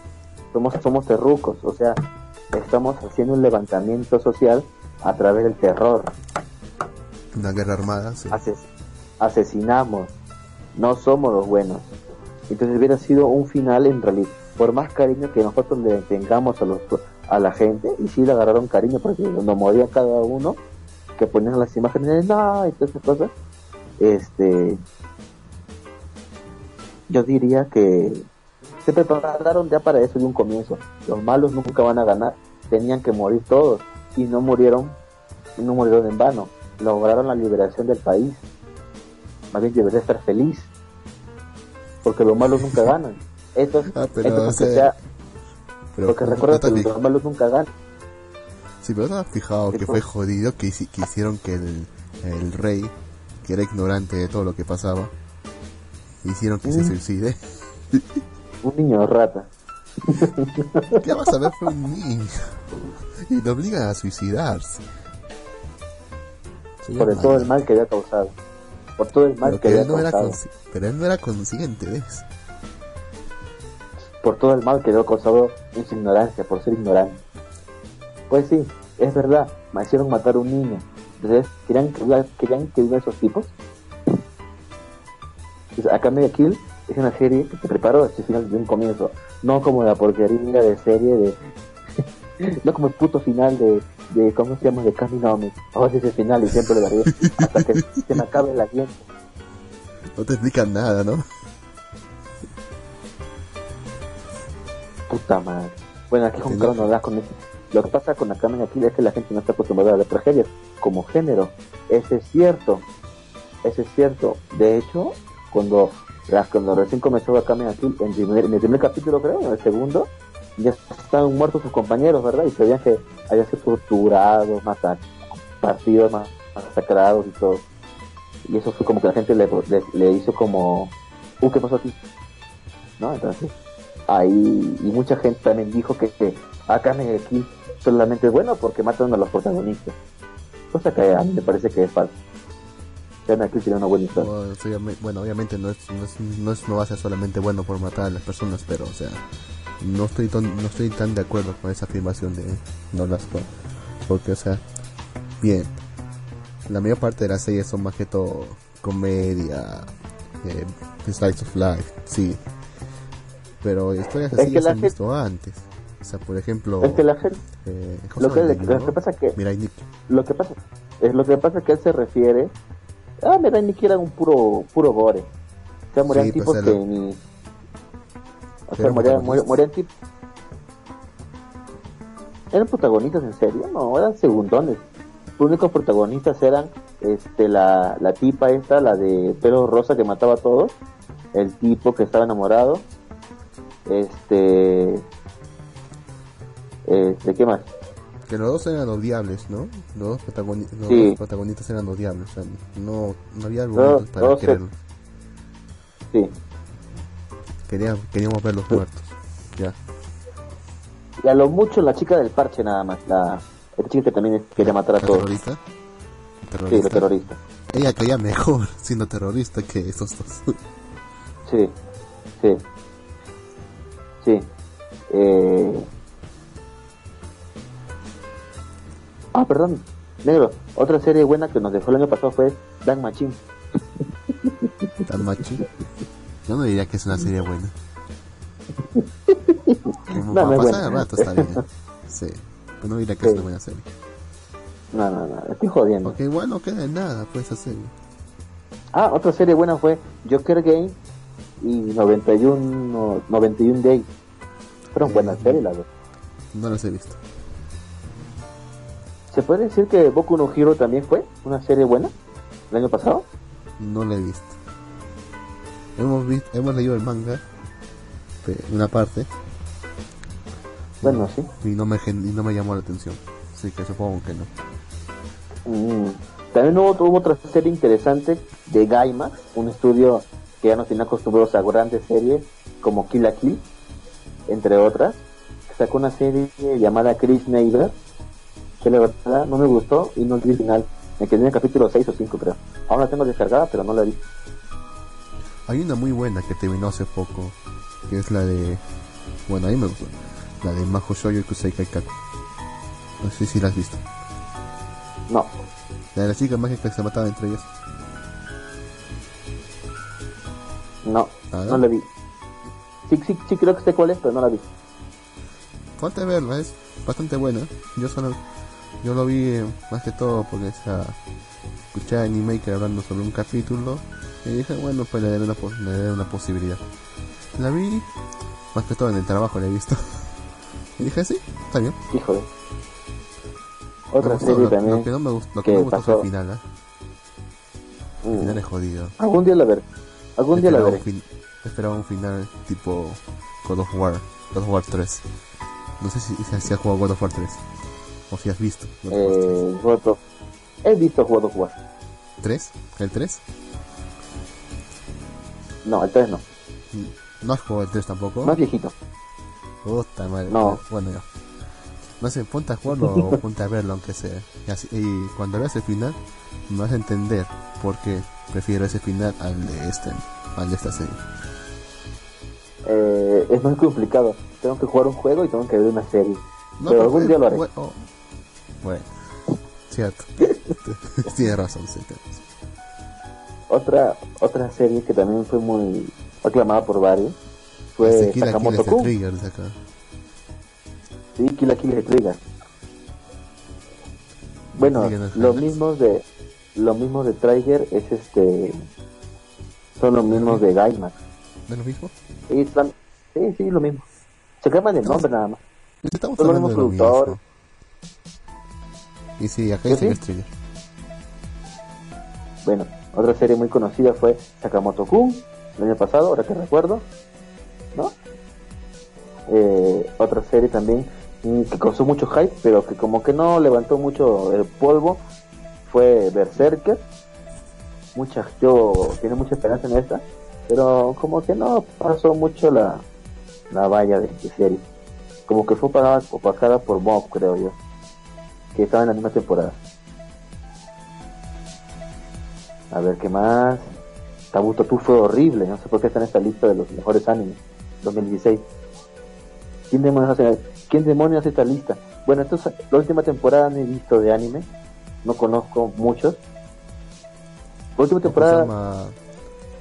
[SPEAKER 2] somos, somos terrucos, o sea, estamos haciendo un levantamiento social a través del terror.
[SPEAKER 1] Una guerra armada, sí.
[SPEAKER 2] Ases- asesinamos, no somos los buenos. Entonces hubiera sido un final en realidad, por más cariño que nosotros le tengamos a los a la gente, y sí le agarraron cariño porque cuando moría cada uno, que ponían las imágenes de no y todas esas cosas, este yo diría que se prepararon ya para eso de un comienzo. Los malos nunca van a ganar, tenían que morir todos, y no murieron, no murieron en vano, lograron la liberación del país. Más bien debería estar feliz, porque los malos nunca ganan. Esto es,
[SPEAKER 1] Ah, pero,
[SPEAKER 2] esto
[SPEAKER 1] o
[SPEAKER 2] porque,
[SPEAKER 1] sea,
[SPEAKER 2] sea-
[SPEAKER 1] Pero,
[SPEAKER 2] porque
[SPEAKER 1] ¿no-
[SPEAKER 2] recuerda que los malos nunca ganan.
[SPEAKER 1] Sí, pero has fijado que
[SPEAKER 2] Esto-
[SPEAKER 1] fue jodido que, que hicieron que el, el rey, que era ignorante de todo lo que pasaba, hicieron que se
[SPEAKER 2] Mm.
[SPEAKER 1] suicide.
[SPEAKER 2] Un niño rata.
[SPEAKER 1] ¿Qué vas a ver fue un niño? Y lo obligan a suicidarse. Se
[SPEAKER 2] por
[SPEAKER 1] llama-
[SPEAKER 2] todo el mal que había causado. Por todo el mal
[SPEAKER 1] pero,
[SPEAKER 2] que
[SPEAKER 1] que
[SPEAKER 2] había
[SPEAKER 1] él no
[SPEAKER 2] causado.
[SPEAKER 1] pero él no era consciente de eso.
[SPEAKER 2] Por todo el mal que había causado en su ignorancia, por ser ignorante. Pues sí, es verdad, me hicieron matar a un niño. Entonces, ¿querían, que- querían que vivan esos tipos? Entonces, Akame ga Kill es una serie que te preparó hacia el final de un comienzo. No como la porquería de serie de... no como el puto final de, de ¿cómo se llama? De Kami no Mi. Oh, ese es el final y siempre lo daré hasta que se me acabe el aliento.
[SPEAKER 1] No te explican nada, ¿no?
[SPEAKER 2] Puta madre. Bueno, aquí con
[SPEAKER 1] Entiendo.
[SPEAKER 2] no das con eso. Lo que pasa con Akame Kill es que la gente no está acostumbrada a las tragedias como género. Ese es cierto. Ese es cierto. De hecho, cuando, cuando recién comenzó Akame Kill, en, primer- en el primer capítulo creo, en el segundo, ya estaban muertos sus compañeros, ¿verdad? Y se veían que habían sido torturados, matados, partidos, ma- masacrados y todo. Y eso fue como que la gente le, hizo como, uh, ¿qué pasó aquí? ¿No? Entonces, ahí, y mucha gente también dijo que, que Akame ga Kill solamente es bueno porque matan a los protagonistas. Cosa que a mí me parece que es falso. Kill tiene una buena historia.
[SPEAKER 1] Bueno, obviamente no es, no, es, no, es- no va a ser solamente bueno por matar a las personas, pero, o sea, no estoy, tan, no estoy tan de acuerdo con esa afirmación de no las por- Porque, o sea, bien, la mayor parte de las series son más que todo comedia, eh, slice of life, sí. Pero historias
[SPEAKER 2] Es
[SPEAKER 1] así
[SPEAKER 2] que
[SPEAKER 1] ya se han
[SPEAKER 2] gente-
[SPEAKER 1] visto antes. O sea, por ejemplo,
[SPEAKER 2] Es que la gente,
[SPEAKER 1] eh, ¿cómo
[SPEAKER 2] lo que, lo que pasa es que lo que pasa es lo que pasa es que él se refiere ah mira ni siquiera un puro puro gore o sea morían
[SPEAKER 1] Sí, pues,
[SPEAKER 2] tipos que ni o sea morían, morían eran protagonistas en serio no eran segundones los únicos protagonistas eran este la, la tipa esta la de pelo rosa que mataba a todos el tipo que estaba enamorado este este qué más
[SPEAKER 1] Que los dos eran odiables, ¿no? Los dos, protagoni- los
[SPEAKER 2] Sí.
[SPEAKER 1] dos protagonistas eran odiables. O sea, no, no había argumentos para
[SPEAKER 2] los-
[SPEAKER 1] quererlos.
[SPEAKER 2] sí
[SPEAKER 1] Quería, queríamos verlos muertos. Ya.
[SPEAKER 2] Y a lo mucho la chica del parche nada más, la, esta chica que también quería matar a
[SPEAKER 1] ¿La
[SPEAKER 2] todos.
[SPEAKER 1] terrorista? ¿La
[SPEAKER 2] Sí, la terrorista.
[SPEAKER 1] Ella caía mejor siendo terrorista que estos dos.
[SPEAKER 2] Sí, sí. Sí. Eh... Ah, perdón, negro. Otra serie buena que nos dejó el año pasado fue Dan Machine.
[SPEAKER 1] Tan macho. Yo no diría que es una serie buena. Como
[SPEAKER 2] No, es
[SPEAKER 1] pasar
[SPEAKER 2] buena.
[SPEAKER 1] el rato está bien. Sí. Pero no diría que es
[SPEAKER 2] Sí.
[SPEAKER 1] una buena serie.
[SPEAKER 2] No, no, no, estoy jodiendo.
[SPEAKER 1] Porque igual no queda en nada, pues esa serie.
[SPEAKER 2] Ah, otra serie buena fue Joker Game y 91, 91 Days. Fueron
[SPEAKER 1] Eh,
[SPEAKER 2] buenas series las dos.
[SPEAKER 1] No las he visto.
[SPEAKER 2] ¿Se puede decir que Boku no Hero también fue una serie buena el año pasado?
[SPEAKER 1] No la he visto. Hemos, visto, hemos leído el manga, una parte,
[SPEAKER 2] Bueno, sí.
[SPEAKER 1] y no, me, y no me llamó la atención. Así que supongo que no.
[SPEAKER 2] Mm. También hubo, hubo otra serie interesante de Gaima, un estudio que ya nos tiene acostumbrados a grandes series como Kill la Kill, entre otras. Sacó una serie llamada Chris Neighbor, que la verdad no me gustó y no vi el final. Me quedé en el capítulo 6 o 5 creo. Aún la tengo descargada, pero no la vi.
[SPEAKER 1] Hay una muy buena que terminó hace poco, que es la de... Bueno, a mí me gustó. La de Majo Shoujo Kusei Kaikaku. No sé si la has visto.
[SPEAKER 2] No,
[SPEAKER 1] La de las chicas mágicas que se mataban entre ellas.
[SPEAKER 2] no,
[SPEAKER 1] ¿Nada?
[SPEAKER 2] no la vi. Sí, sí, sí creo que sé cuál es, pero no la vi.
[SPEAKER 1] Falta verla, es bastante buena. Yo solo... Yo lo vi eh, más que todo porque esa... Escuché a Animaker hablando sobre un capítulo y dije, bueno, pues le daré una, le daré una posibilidad. La vi, más que todo en el trabajo la he visto. y dije, sí, está bien.
[SPEAKER 2] Híjole. Otra
[SPEAKER 1] gustó,
[SPEAKER 2] serie
[SPEAKER 1] lo,
[SPEAKER 2] también.
[SPEAKER 1] lo que no me gustó, lo que
[SPEAKER 2] que
[SPEAKER 1] no me gustó fue el final, ¿eh? El final es jodido.
[SPEAKER 2] Algún día la veré. Algún día la veré.
[SPEAKER 1] fin- esperaba un final tipo God of War, God of War 3. No sé si, si, si has jugado God of War 3 o si has visto God of War 3.
[SPEAKER 2] Eh, He visto God of War.
[SPEAKER 1] ¿3? ¿El 3?
[SPEAKER 2] No, el 3 no.
[SPEAKER 1] ¿No has jugado el 3 tampoco?
[SPEAKER 2] Más viejito.
[SPEAKER 1] Puta madre.
[SPEAKER 2] No.
[SPEAKER 1] Bueno, ya. No sé, ponte a jugarlo o ponte a verlo, aunque sea. Y, así- y cuando veas el final, me vas a entender por qué prefiero ese final al de este, al de esta serie.
[SPEAKER 2] Eh, es muy complicado. Tengo que jugar un juego y tengo que ver una serie.
[SPEAKER 1] No,
[SPEAKER 2] Pero algún día lo haré.
[SPEAKER 1] Bueno, oh, bueno, cierto. Tiene razón, sí. tiene razón.
[SPEAKER 2] Otra, otra serie que también fue muy aclamada por varios fue
[SPEAKER 1] Kill
[SPEAKER 2] Sakamoto
[SPEAKER 1] trigger de acá.
[SPEAKER 2] Sí, Kill la Kill de Trigger. Bueno, los mismos de los mismos de Trigger es este son los mismos de Gaimax.
[SPEAKER 1] ¿No es lo mismo?
[SPEAKER 2] Sí, sí, sí, lo mismo. Se cambian el nombre nada más.
[SPEAKER 1] Estamos
[SPEAKER 2] Son los
[SPEAKER 1] de
[SPEAKER 2] mismos productores.
[SPEAKER 1] Y sí, acá
[SPEAKER 2] ¿Sí,
[SPEAKER 1] dice trigger.
[SPEAKER 2] Bueno, otra serie muy conocida fue Sakamoto Kun, el año pasado, ahora que recuerdo, ¿no? Eh, otra serie también mm, que causó mucho hype, pero que como que no levantó mucho el polvo, fue Berserker. Mucha, yo tenía mucha esperanza en esta, pero como que no pasó mucho la, la valla de, de serie. Como que fue opacada, opacada por Mob, creo yo, que estaba en la misma temporada. A ver, ¿qué más? Tabuto Tu fue horrible, no sé por qué está en esta lista de los mejores animes 2016. ¿Quién demonios hace, ¿quién demonios hace esta lista? Bueno, esto es la última temporada no he visto de anime, no conozco muchos. La última temporada,
[SPEAKER 1] Okusama-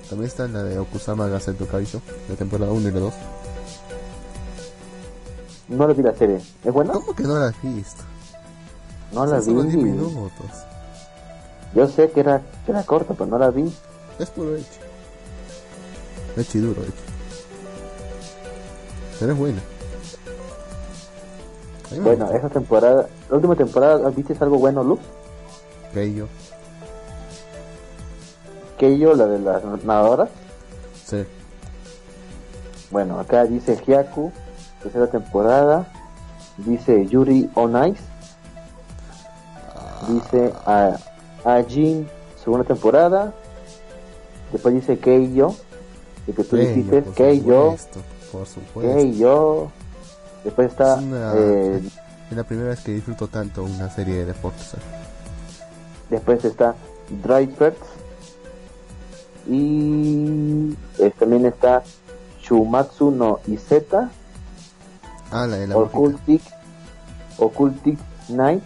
[SPEAKER 1] También está en la de Okusama Gazette Kaizo, la temporada 1 y la 2.
[SPEAKER 2] no la vi la serie. ¿Es buena?
[SPEAKER 1] ¿Cómo que no la has visto?
[SPEAKER 2] No la
[SPEAKER 1] solo 10
[SPEAKER 2] vi.
[SPEAKER 1] minutos.
[SPEAKER 2] Yo sé que era, que era corta, pero no la vi.
[SPEAKER 1] Es puro hecho. Hecho y duro, hecho. Pero es buena.
[SPEAKER 2] Bueno, esa temporada, la última temporada, ¿viste algo bueno, Luz?
[SPEAKER 1] Keiyo.
[SPEAKER 2] Que yo, la de las nadadoras.
[SPEAKER 1] Sí.
[SPEAKER 2] Bueno, acá dice Hyaku, tercera temporada. Dice Yuri on Ice. Dice a, Ajin, segunda temporada. Después dice Keiyo, el que tú
[SPEAKER 1] Keiyo,
[SPEAKER 2] dijiste, Keiyo,
[SPEAKER 1] Por supuesto.
[SPEAKER 2] Keiyo. Después está
[SPEAKER 1] Es una-
[SPEAKER 2] eh,
[SPEAKER 1] Es la primera vez que disfruto tanto una serie de deportes. ¿eh?
[SPEAKER 2] Después está Drivers. Y eh, también está Shumatsu no Izeta,
[SPEAKER 1] Ah, la de la.
[SPEAKER 2] Occultic, Occultic Night.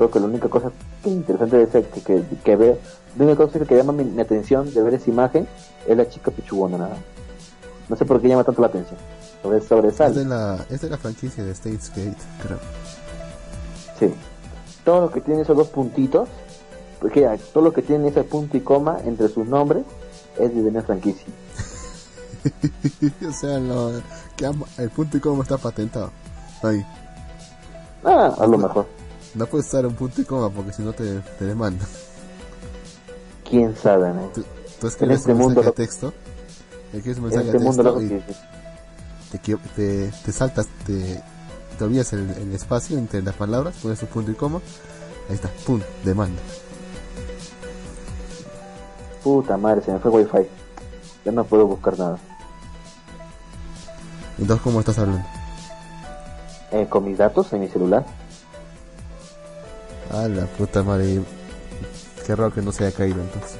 [SPEAKER 2] Creo que la única cosa interesante de ese que, que, que veo, la única cosa que llama mi, mi atención de ver esa imagen es la chica pichugona nada. No sé por qué llama tanto la atención. Sobre,
[SPEAKER 1] Es de la, es de la franquicia de States Gate, creo.
[SPEAKER 2] Sí. Todo lo que tiene esos dos puntitos, porque ya, todo lo que tiene ese punto y coma entre sus nombres es de una franquicia.
[SPEAKER 1] o sea, lo, que el punto y coma está patentado. Ahí.
[SPEAKER 2] Ah, a lo mejor.
[SPEAKER 1] No puedes estar un punto y coma porque si no te, te demandan.
[SPEAKER 2] Quién sabe, ¿no?
[SPEAKER 1] Tú, tú escribes
[SPEAKER 2] este
[SPEAKER 1] un
[SPEAKER 2] mundo
[SPEAKER 1] mensaje
[SPEAKER 2] lo-
[SPEAKER 1] de texto. Escribes un
[SPEAKER 2] En
[SPEAKER 1] mensaje
[SPEAKER 2] este
[SPEAKER 1] de texto y te, te, te saltas, te, te olvidas el, el espacio entre las palabras, pones un punto y coma. Ahí está, pum, demanda.
[SPEAKER 2] puta madre, se me fue wifi. Ya no puedo buscar nada.
[SPEAKER 1] Entonces, ¿cómo estás hablando?
[SPEAKER 2] Eh, con mis datos en mi celular.
[SPEAKER 1] Ah, la puta madre. Qué raro que no se haya caído entonces.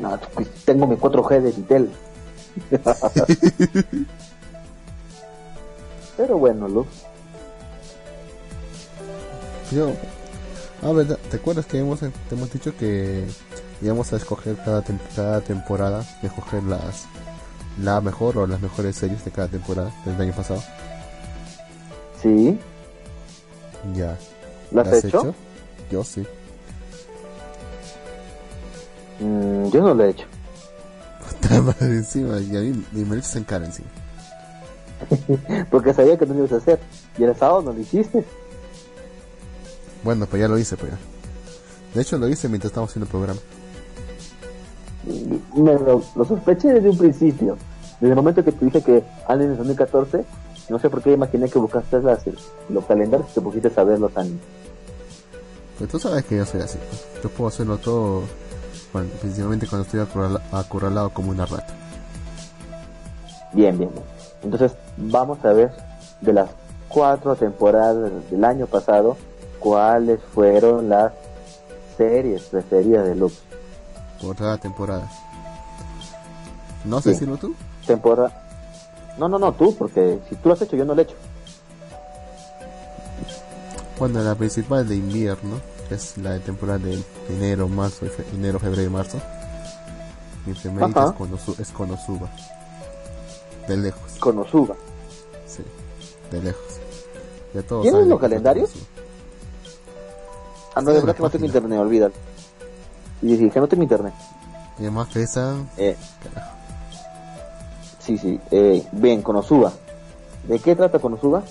[SPEAKER 2] No, pues, tengo mi 4G de Vitel. Pero bueno, Luz.
[SPEAKER 1] Yo, ah, verdad, ¿te acuerdas que hemos, te hemos dicho que íbamos a escoger cada, tem- cada temporada, escoger las la mejor o las mejores series de cada temporada del año pasado?
[SPEAKER 2] Sí,
[SPEAKER 1] Ya.
[SPEAKER 2] ¿Lo has
[SPEAKER 1] ¿Las
[SPEAKER 2] hecho?
[SPEAKER 1] Yo sí.
[SPEAKER 2] Mm, yo no lo he hecho.
[SPEAKER 1] Puta madre encima, y a mí y me lo en cara encima.
[SPEAKER 2] Porque sabía que no lo ibas a hacer. Y el sábado no lo hiciste.
[SPEAKER 1] Bueno, pues ya lo hice, pues ya. De hecho, lo hice mientras estábamos haciendo el programa.
[SPEAKER 2] Me lo, lo sospeché desde un principio. Desde el momento que te dije que anime en 2014, no sé por qué imaginé que buscaste las, los calendarios y te pusiste a ver los animes.
[SPEAKER 1] Pues tú sabes que yo soy así. Yo puedo hacerlo todo, cuando- principalmente cuando estoy acorrala- acorralado como una rata.
[SPEAKER 2] Bien, bien, bien. Entonces, vamos a ver de las cuatro temporadas del año pasado, cuáles fueron las series preferidas de Lux.
[SPEAKER 1] Por cada temporada. No sé
[SPEAKER 2] Sí.
[SPEAKER 1] si lo tú.
[SPEAKER 2] Temporada. No, no, no, tú, porque si tú lo has hecho, yo no lo he hecho.
[SPEAKER 1] Bueno, la principal de invierno, que es la de temporada de enero, marzo, fe- enero, febrero y marzo. Mi primerita
[SPEAKER 2] Ajá.
[SPEAKER 1] es, Konosu- es Konosuba. De lejos,
[SPEAKER 2] Konosuba.
[SPEAKER 1] sí, de lejos. Ya todos
[SPEAKER 2] ¿Tienes los calendarios? Ah, no, de verdad que no tengo internet, olvídalo. Y dije que no tengo internet.
[SPEAKER 1] Y además pesa,
[SPEAKER 2] Eh,
[SPEAKER 1] carajo.
[SPEAKER 2] Sí, sí. Eh, bien, Konosuba. ¿De qué trata Konosuba?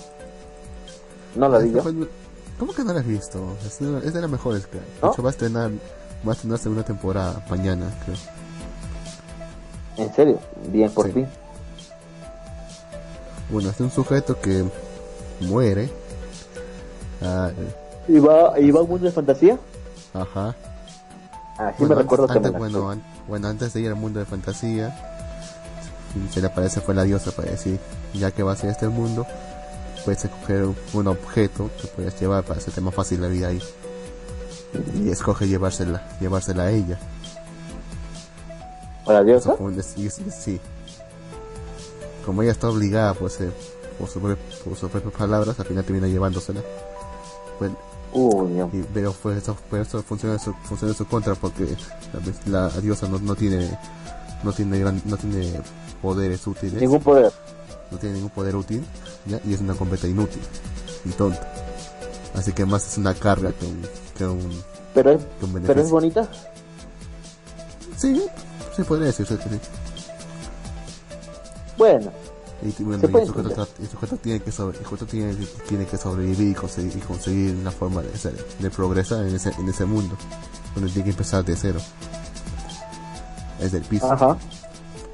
[SPEAKER 2] No la vi yo.
[SPEAKER 1] ¿Cómo que no la has visto? Es de, es de las mejores, creo. De
[SPEAKER 2] ¿No?
[SPEAKER 1] hecho, va a estrenar, va a estrenar segunda temporada mañana, creo.
[SPEAKER 2] En serio, bien por
[SPEAKER 1] Sí.
[SPEAKER 2] fin.
[SPEAKER 1] Bueno, es de un sujeto que muere. Ah,
[SPEAKER 2] ¿Y va, ¿Y va a un mundo de fantasía?
[SPEAKER 1] ajá.
[SPEAKER 2] Ah, sí
[SPEAKER 1] Bueno,
[SPEAKER 2] me recuerdo
[SPEAKER 1] antes,
[SPEAKER 2] que me
[SPEAKER 1] antes-
[SPEAKER 2] la-
[SPEAKER 1] bueno, an- bueno, antes de ir al mundo de fantasía, se le aparece fue la diosa para decir, ya que va a ser este el mundo, puedes escoger un, objeto que puedes llevar para hacerte más fácil la vida ahí. Y escoge llevársela, llevársela a ella.
[SPEAKER 2] ¿Para la diosa?
[SPEAKER 1] es- y sí. Como ella está obligada pues, eh, por, su, sus propias palabras, al final termina llevándosela. Bueno,
[SPEAKER 2] Uy, Dios.
[SPEAKER 1] y- pero pues eso, pero eso funciona, en su, funciona en su contra porque la, la diosa no, no tiene no tiene gran- no tiene poderes útiles,
[SPEAKER 2] Ningún poder.
[SPEAKER 1] no tiene ningún poder útil, ¿ya? y es una completa inútil y tonta. Así que más es una carga que un, que un,
[SPEAKER 2] Pero es,
[SPEAKER 1] que un
[SPEAKER 2] pero es bonita.
[SPEAKER 1] Sí, sí podría decirse que sí.
[SPEAKER 2] Bueno,
[SPEAKER 1] Y, bueno,
[SPEAKER 2] Se
[SPEAKER 1] y sujeto, el sujeto tiene que sobre, el sujeto tiene, tiene que sobrevivir y conseguir, y conseguir una forma de, ser- de progresar en ese, en ese mundo, donde tiene que empezar de cero. Es del piso.
[SPEAKER 2] ajá.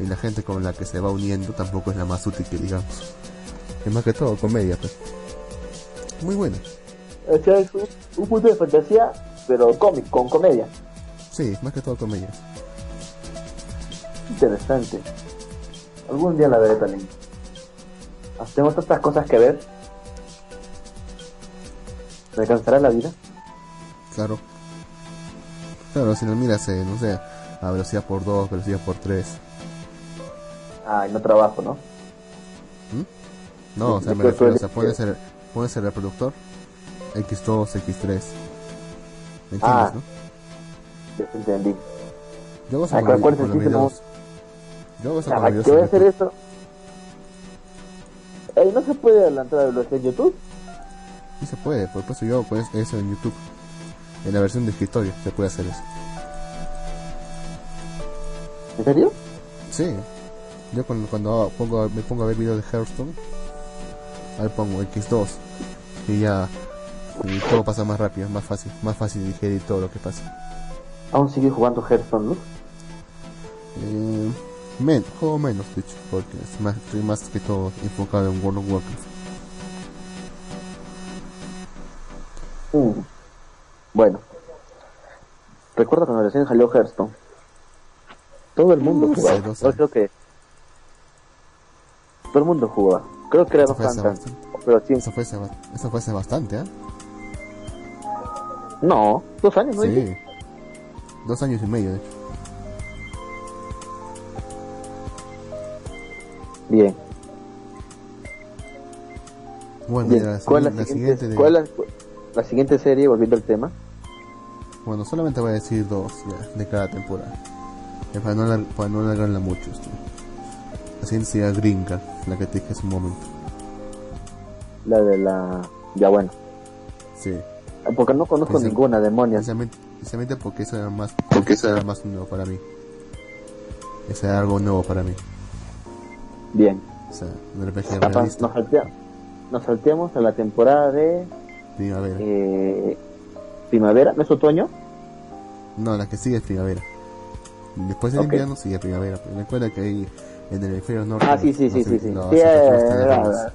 [SPEAKER 1] Y la gente con la que se va uniendo tampoco es la más útil que digamos. Es más que todo comedia, pues. Muy buena.
[SPEAKER 2] O sea, es un, un mundo de fantasía, pero cómic, con comedia.
[SPEAKER 1] Sí, más que todo comedia.
[SPEAKER 2] Interesante. Algún día la veré también. Ah, Tengo tantas cosas que ver. ¿Me alcanzará la vida?
[SPEAKER 1] Claro. Claro, si lo miras, eh, no sé, a velocidad por 2, velocidad por 3.
[SPEAKER 2] Ay, no trabajo, ¿no?
[SPEAKER 1] No, o sea,
[SPEAKER 2] Yo
[SPEAKER 1] me refiero, o sea, pones el, pones el reproductor X2, X3. ¿Me entiendes,
[SPEAKER 2] Ah.
[SPEAKER 1] no?
[SPEAKER 2] Te entendí.
[SPEAKER 1] Yo hago eso
[SPEAKER 2] Ah,
[SPEAKER 1] con,
[SPEAKER 2] ¿cuál-
[SPEAKER 1] vi-
[SPEAKER 2] cuál es
[SPEAKER 1] con los videos. Yo hago eso con
[SPEAKER 2] ¿Para
[SPEAKER 1] los
[SPEAKER 2] qué
[SPEAKER 1] videos
[SPEAKER 2] voy a hacer esto? Ey, ¿no se puede adelantar la velocidad en YouTube?
[SPEAKER 1] Sí se puede, por eso yo hago pues, eso en YouTube. En la versión de escritorio se puede hacer eso.
[SPEAKER 2] ¿En serio?
[SPEAKER 1] Sí. Yo cuando, cuando pongo, me pongo a ver videos de Hearthstone, ahí pongo X2 y ya y todo pasa más rápido, más fácil, más fácil de digerir todo lo que pasa.
[SPEAKER 2] Aún sigue jugando Hearthstone, ¿no?
[SPEAKER 1] Eh, men, juego menos, de hecho, porque es más, estoy más que todo enfocado en World of Warcraft.
[SPEAKER 2] Mm. Bueno. Recuerdo cuando recién salió Hearthstone. Todo el mundo
[SPEAKER 1] Uf,
[SPEAKER 2] jugaba.
[SPEAKER 1] dos
[SPEAKER 2] Yo creo que... Todo el mundo jugaba. Creo que era bastante, Pero sí.
[SPEAKER 1] eso fue hace, eso fue hace bastante, ¿ah?
[SPEAKER 2] No, dos años, ¿no?
[SPEAKER 1] Sí. Dos años y medio, de hecho.
[SPEAKER 2] Bien.
[SPEAKER 1] Bueno,
[SPEAKER 2] Bien.
[SPEAKER 1] ya la,
[SPEAKER 2] ¿Cuál, la,
[SPEAKER 1] la
[SPEAKER 2] siguiente,
[SPEAKER 1] siguiente de-
[SPEAKER 2] ¿Cuál es la, la siguiente serie, volviendo al tema?
[SPEAKER 1] Bueno, solamente voy a decir dos ya, de cada temporada. Para, no para no alargarla mucho. esto. La siguiente sería Gringa, la que te dije hace un momento.
[SPEAKER 2] La de la... Ya bueno.
[SPEAKER 1] Sí.
[SPEAKER 2] Porque no conozco
[SPEAKER 1] Esa-
[SPEAKER 2] ninguna, demonios.
[SPEAKER 1] Precisamente, precisamente porque eso era más, porque eso era más nuevo para mí. Eso era algo nuevo para mí.
[SPEAKER 2] Bien.
[SPEAKER 1] O sea, un RPG realista,
[SPEAKER 2] nos, saltea- nos salteamos a la temporada de
[SPEAKER 1] primavera.
[SPEAKER 2] eh, primavera, ¿no es otoño?
[SPEAKER 1] No, la que sigue es primavera. Después del
[SPEAKER 2] Ok.
[SPEAKER 1] invierno sigue primavera. Pero recuerda que ahí en el hemisferio norte.
[SPEAKER 2] Ah, sí, sí, sí, eh,
[SPEAKER 1] raras.
[SPEAKER 2] verdad.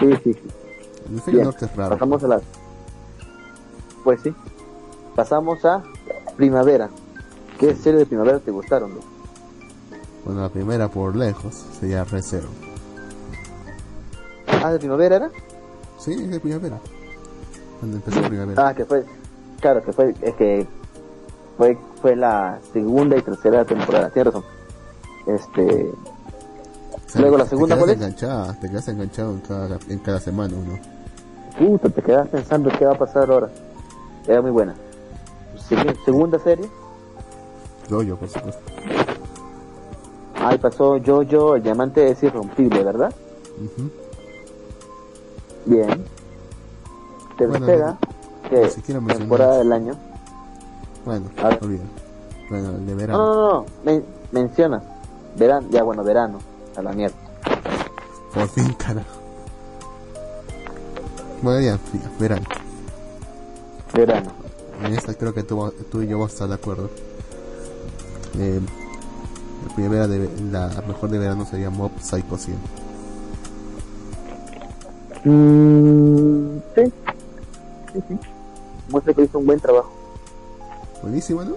[SPEAKER 2] sí, sí, sí.
[SPEAKER 1] El hemisferio norte es raro.
[SPEAKER 2] Pasamos a la... Pues sí. Pasamos a primavera. ¿Qué serie de primavera te gustaron? no?
[SPEAKER 1] Bueno, la primera por lejos sería Recero.
[SPEAKER 2] Ah, de primavera era?
[SPEAKER 1] Sí, es de primavera. Cuando empezó primavera.
[SPEAKER 2] Ah, que fue... Claro, que fue... Es que fue, fue la segunda y tercera temporada. Tienes razón. Este...
[SPEAKER 1] O sea,
[SPEAKER 2] luego la
[SPEAKER 1] te
[SPEAKER 2] segunda,
[SPEAKER 1] quedas
[SPEAKER 2] ¿cuál es?
[SPEAKER 1] enganchada, te quedas enganchado en cada, en cada semana uno.
[SPEAKER 2] puta, te quedas pensando qué va a pasar ahora. Era muy buena. Segunda serie,
[SPEAKER 1] Yo, yo, por supuesto.
[SPEAKER 2] ahí pasó Jojo, el diamante es irrompible, ¿verdad? Bien.
[SPEAKER 1] Bueno,
[SPEAKER 2] Tercera, que
[SPEAKER 1] ni siquiera mencionamos.
[SPEAKER 2] temporada del año.
[SPEAKER 1] Bueno, olvida. Bueno, el de
[SPEAKER 2] No,
[SPEAKER 1] verano.
[SPEAKER 2] no, no, no, men- menciona. Verano, ya bueno, verano, a la mierda.
[SPEAKER 1] Por fin, carajo. Bueno, ya, verano.
[SPEAKER 2] Verano.
[SPEAKER 1] En esta creo que tú, tú y yo vamos a estar de acuerdo. Eh, la primera de la mejor de verano sería Mob Psycho 100.
[SPEAKER 2] Mm, sí. Sí, sí. Muestra que hizo un buen trabajo.
[SPEAKER 1] Buenísimo, ¿no?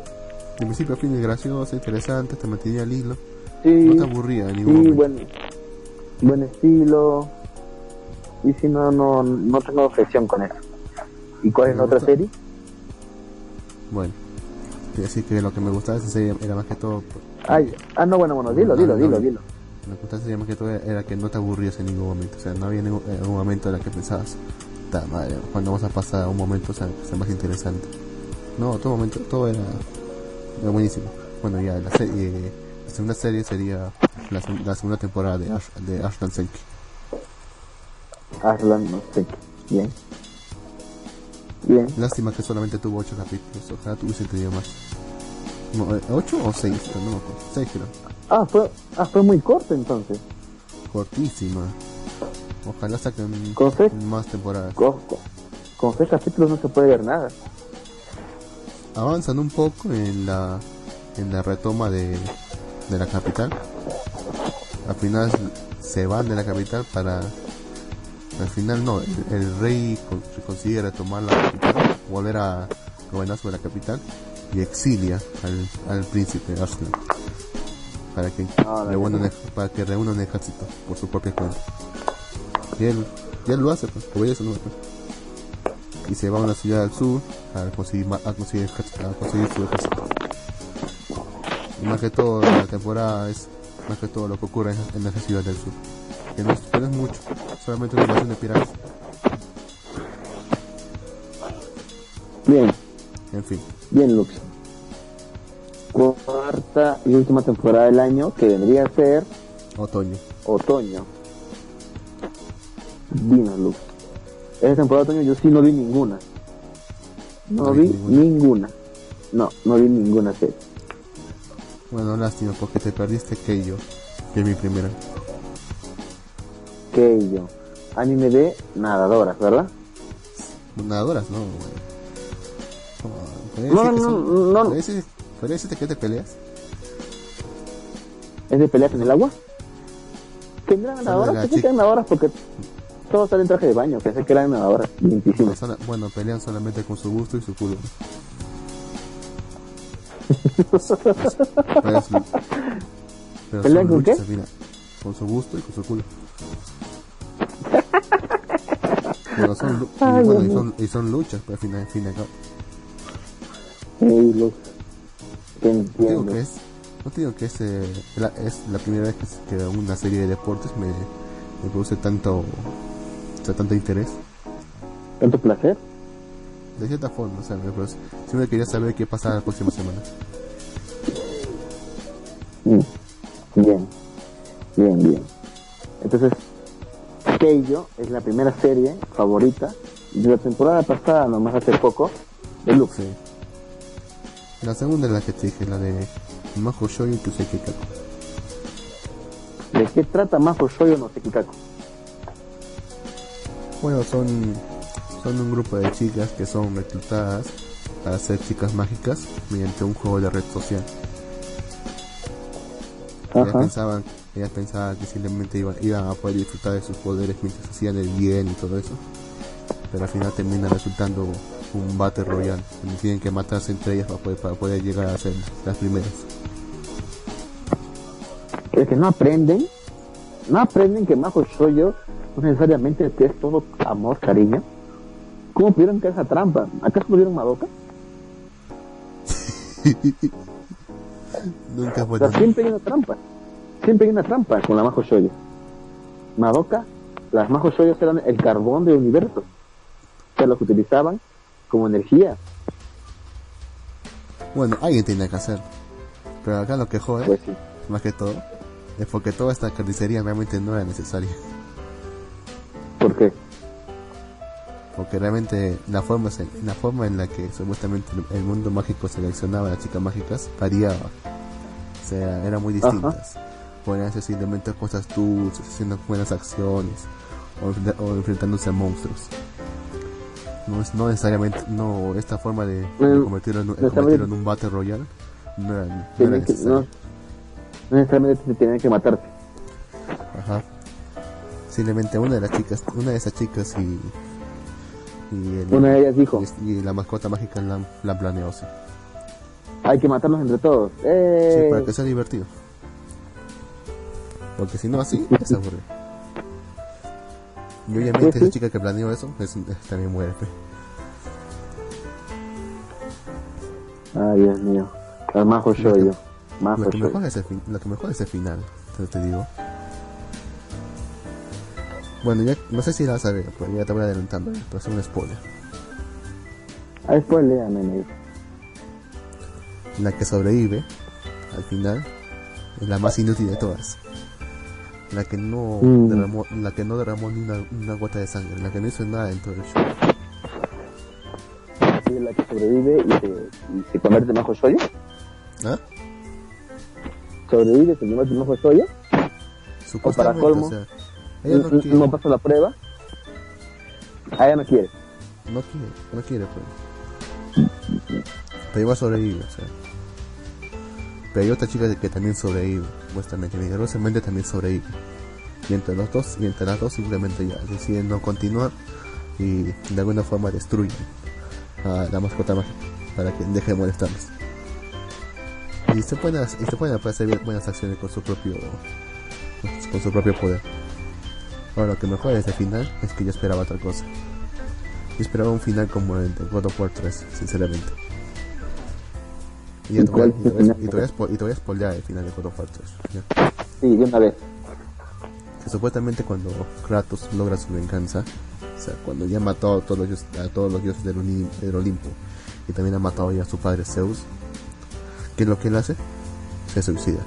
[SPEAKER 1] De principio a fin es gracioso, interesante, te mantenía al hilo.
[SPEAKER 2] Sí,
[SPEAKER 1] No te aburría en ningún
[SPEAKER 2] sí,
[SPEAKER 1] momento.
[SPEAKER 2] buen, buen estilo. Y si no, no, no tengo objeción con eso. ¿Y cuál es la otra
[SPEAKER 1] gusta.
[SPEAKER 2] serie?
[SPEAKER 1] Bueno, decir que lo que me gustaba de esa serie era más que todo.
[SPEAKER 2] Ay, ah, no, bueno, bueno, dilo, dilo,
[SPEAKER 1] No, no,
[SPEAKER 2] dilo,
[SPEAKER 1] no.
[SPEAKER 2] dilo.
[SPEAKER 1] Lo que gustaba de esa serie más que todo era, que no te aburrías en ningún momento. O sea, no había ningún, momento en el que pensabas, "Ta madre, cuando vamos a pasar a un momento o sea, que sea más interesante. No, todo momento, todo era, era buenísimo. Bueno, ya, la, serie, la segunda serie sería la, seg- la segunda temporada de, Ash, de Ashton Senki.
[SPEAKER 2] No sé. Bien. Bien.
[SPEAKER 1] Lástima que solamente tuvo 8 capítulos, ojalá tuviese tenido más. No, ¿8 o 6? No me acuerdo. 6 creo.
[SPEAKER 2] Ah, fue, ah, fue muy corto entonces.
[SPEAKER 1] Cortísima. Ojalá saquen
[SPEAKER 2] ¿Con
[SPEAKER 1] más temporadas.
[SPEAKER 2] Con, con, con seis capítulos no se puede ver nada.
[SPEAKER 1] Avanzan un poco en la en la retoma de, de la capital. Al final se van de la capital para al final no, el, el rey con- consigue retomar la capital, volver a gobernar sobre la capital y exilia al, al príncipe Arslan para que
[SPEAKER 2] Ah,
[SPEAKER 1] reúna un para que reúna un ejército por su propia cuenta. Y él, y él lo hace, pues, obedece no y se va a una ciudad al sur a conseguir, a conseguir, a conseguir su ejército. Y más que todo, la temporada es más que todo lo que ocurre en, esa- ciudad del sur. Que no no es mucho, solamente una invasión de piratas.
[SPEAKER 2] Bien,
[SPEAKER 1] En fin,
[SPEAKER 2] bien, Lux. Cuarta y última temporada del año, que vendría a ser
[SPEAKER 1] otoño.
[SPEAKER 2] otoño. Dinos, Lux. Esa temporada de otoño yo sí no vi ninguna. No,
[SPEAKER 1] No
[SPEAKER 2] vi
[SPEAKER 1] ninguna.
[SPEAKER 2] ninguna. No, no vi ninguna serie.
[SPEAKER 1] Bueno, lástima porque te perdiste Keiyo, que es mi primera.
[SPEAKER 2] Que yo. Anime de nadadoras, ¿verdad?
[SPEAKER 1] Nadadoras, no. ¿Podría
[SPEAKER 2] No, no,
[SPEAKER 1] son-
[SPEAKER 2] no, no.
[SPEAKER 1] podría decirte que de peleas?
[SPEAKER 2] ¿Es de peleas en el agua? ¿Tendrán nadadoras? que
[SPEAKER 1] chica.
[SPEAKER 2] eran nadadoras porque todos salen en traje de baño. Pensé que eran Limpiísimas.
[SPEAKER 1] sola- bueno, pelean solamente con su gusto y su culo. Pero pero
[SPEAKER 2] ¿Pelean con
[SPEAKER 1] luchas
[SPEAKER 2] qué?
[SPEAKER 1] final. Con su gusto y con su culo. Bueno, son, y, bueno, son, y son luchas, pero al final, al fin y al cabo.
[SPEAKER 2] Ey, Lux. Te
[SPEAKER 1] No te digo
[SPEAKER 2] entiendo.
[SPEAKER 1] que es, no te digo que es, eh, la, es la primera vez que, que una serie de deportes me, me produce tanto, o sea, tanto interés.
[SPEAKER 2] ¿Tanto placer?
[SPEAKER 1] De cierta forma, o sea, me produce, siempre quería saber qué pasará la próxima semana.
[SPEAKER 2] Mm. Bien. Bien, bien. Entonces, Keijo es la primera serie favorita de la temporada pasada, nomás hace poco, de Lux.
[SPEAKER 1] Sí. La segunda es la que te dije, la de Majo Shoyu Kusei Kikaku.
[SPEAKER 2] ¿De qué trata Majo Shoyo no Sekikaku?
[SPEAKER 1] Bueno, son, son un grupo de chicas que son reclutadas para ser chicas mágicas mediante un juego de red social. Ellas pensaban, ellas pensaban que simplemente iban, iban a poder disfrutar de sus poderes mientras hacían el bien y todo eso. Pero al final termina resultando un battle royal, donde tienen que matarse entre ellas para poder, para poder llegar a ser las primeras.
[SPEAKER 2] Es que no aprenden, no aprenden que Majo Shoyo no necesariamente es todo amor, cariño. ¿Cómo pudieron caer esa trampa? ¿Acaso pudieron Madoka?
[SPEAKER 1] Nunca fue
[SPEAKER 2] O sea, siempre hay una trampa. Siempre hay una trampa con la Majo Shoyo. Madoka, las Majo Shoyos eran el carbón del universo. que lo que utilizaban como energía.
[SPEAKER 1] Bueno, alguien tiene que hacer. Pero acá lo que jode,
[SPEAKER 2] Pues sí.
[SPEAKER 1] más que todo, es porque toda esta carnicería realmente no era necesaria.
[SPEAKER 2] ¿Por qué?
[SPEAKER 1] Porque realmente la forma, la forma en la que supuestamente el mundo mágico seleccionaba a las chicas mágicas variaba. O sea, eran muy distintas. Podían hacer simplemente cosas dulces, haciendo buenas acciones, o, o enfrentándose a monstruos. No, es, no necesariamente, no, esta forma de, de convertirlo, en, convertirlo en un Battle Royale no era, no era
[SPEAKER 2] que, no, no necesariamente se tienen que matarte.
[SPEAKER 1] Ajá. Simplemente una de las chicas, una de esas chicas y, y, el-
[SPEAKER 2] Una de ellas dijo,
[SPEAKER 1] y, y la mascota mágica la, la planeó, sí.
[SPEAKER 2] hay que matarnos entre todos.
[SPEAKER 1] Sí,
[SPEAKER 2] ¡Eh!
[SPEAKER 1] para que sea divertido. Porque si no así, es aburrido. Y obviamente esa chica que planeó eso es, también muere.
[SPEAKER 2] Ay, Dios mío. Shoyo. Majo
[SPEAKER 1] Lo que mejor
[SPEAKER 2] shoyo.
[SPEAKER 1] es el, lo que mejor es el final, te, te digo. Bueno, ya no sé si la vas a ver, pero ya te voy adelantando, para hacer un spoiler.
[SPEAKER 2] Ah, negro.
[SPEAKER 1] La que sobrevive, al final, es la más inútil de todas. La que no
[SPEAKER 2] Mm.
[SPEAKER 1] derramó, la que no derramó ni una, una gota de sangre, la que no hizo nada en todo el show.
[SPEAKER 2] Sí, la que sobrevive y se, y se convierte en majo shoyo.
[SPEAKER 1] ¿Ah?
[SPEAKER 2] Sobrevive, se convierte en.
[SPEAKER 1] Supuestamente,
[SPEAKER 2] colmo,
[SPEAKER 1] o sea, ella no
[SPEAKER 2] No,
[SPEAKER 1] quiere,
[SPEAKER 2] no pasa la prueba. Ah, ella no quiere.
[SPEAKER 1] no quiere, no quiere, pero. Pero igual sobrevive, o sea. Pero hay otra chica que también sobrevive, supuestamente, milagrosamente también sobrevive. Y entre los dos, y entre las dos simplemente ya deciden no continuar y de alguna forma destruyen a la mascota mágica para que deje de molestarlos. Y se pueden, hacer- y se pueden hacer buenas acciones con su propio con su propio poder. Ahora lo que mejor es el final es que yo esperaba otra cosa. Yo esperaba un final como el de God of War 3, sinceramente. Y, ya
[SPEAKER 2] ¿Y
[SPEAKER 1] te voy, y te
[SPEAKER 2] el
[SPEAKER 1] voy y te voy y te voy a spoilear el final de God of War 3. ¿ya?
[SPEAKER 2] Sí, de una vez.
[SPEAKER 1] Que supuestamente cuando Kratos logra su venganza, o sea, cuando ya mató a todos los, a todos los dioses del, del Olimpo y también ha matado ya a su padre Zeus, ¿qué es lo que él hace? Se suicida.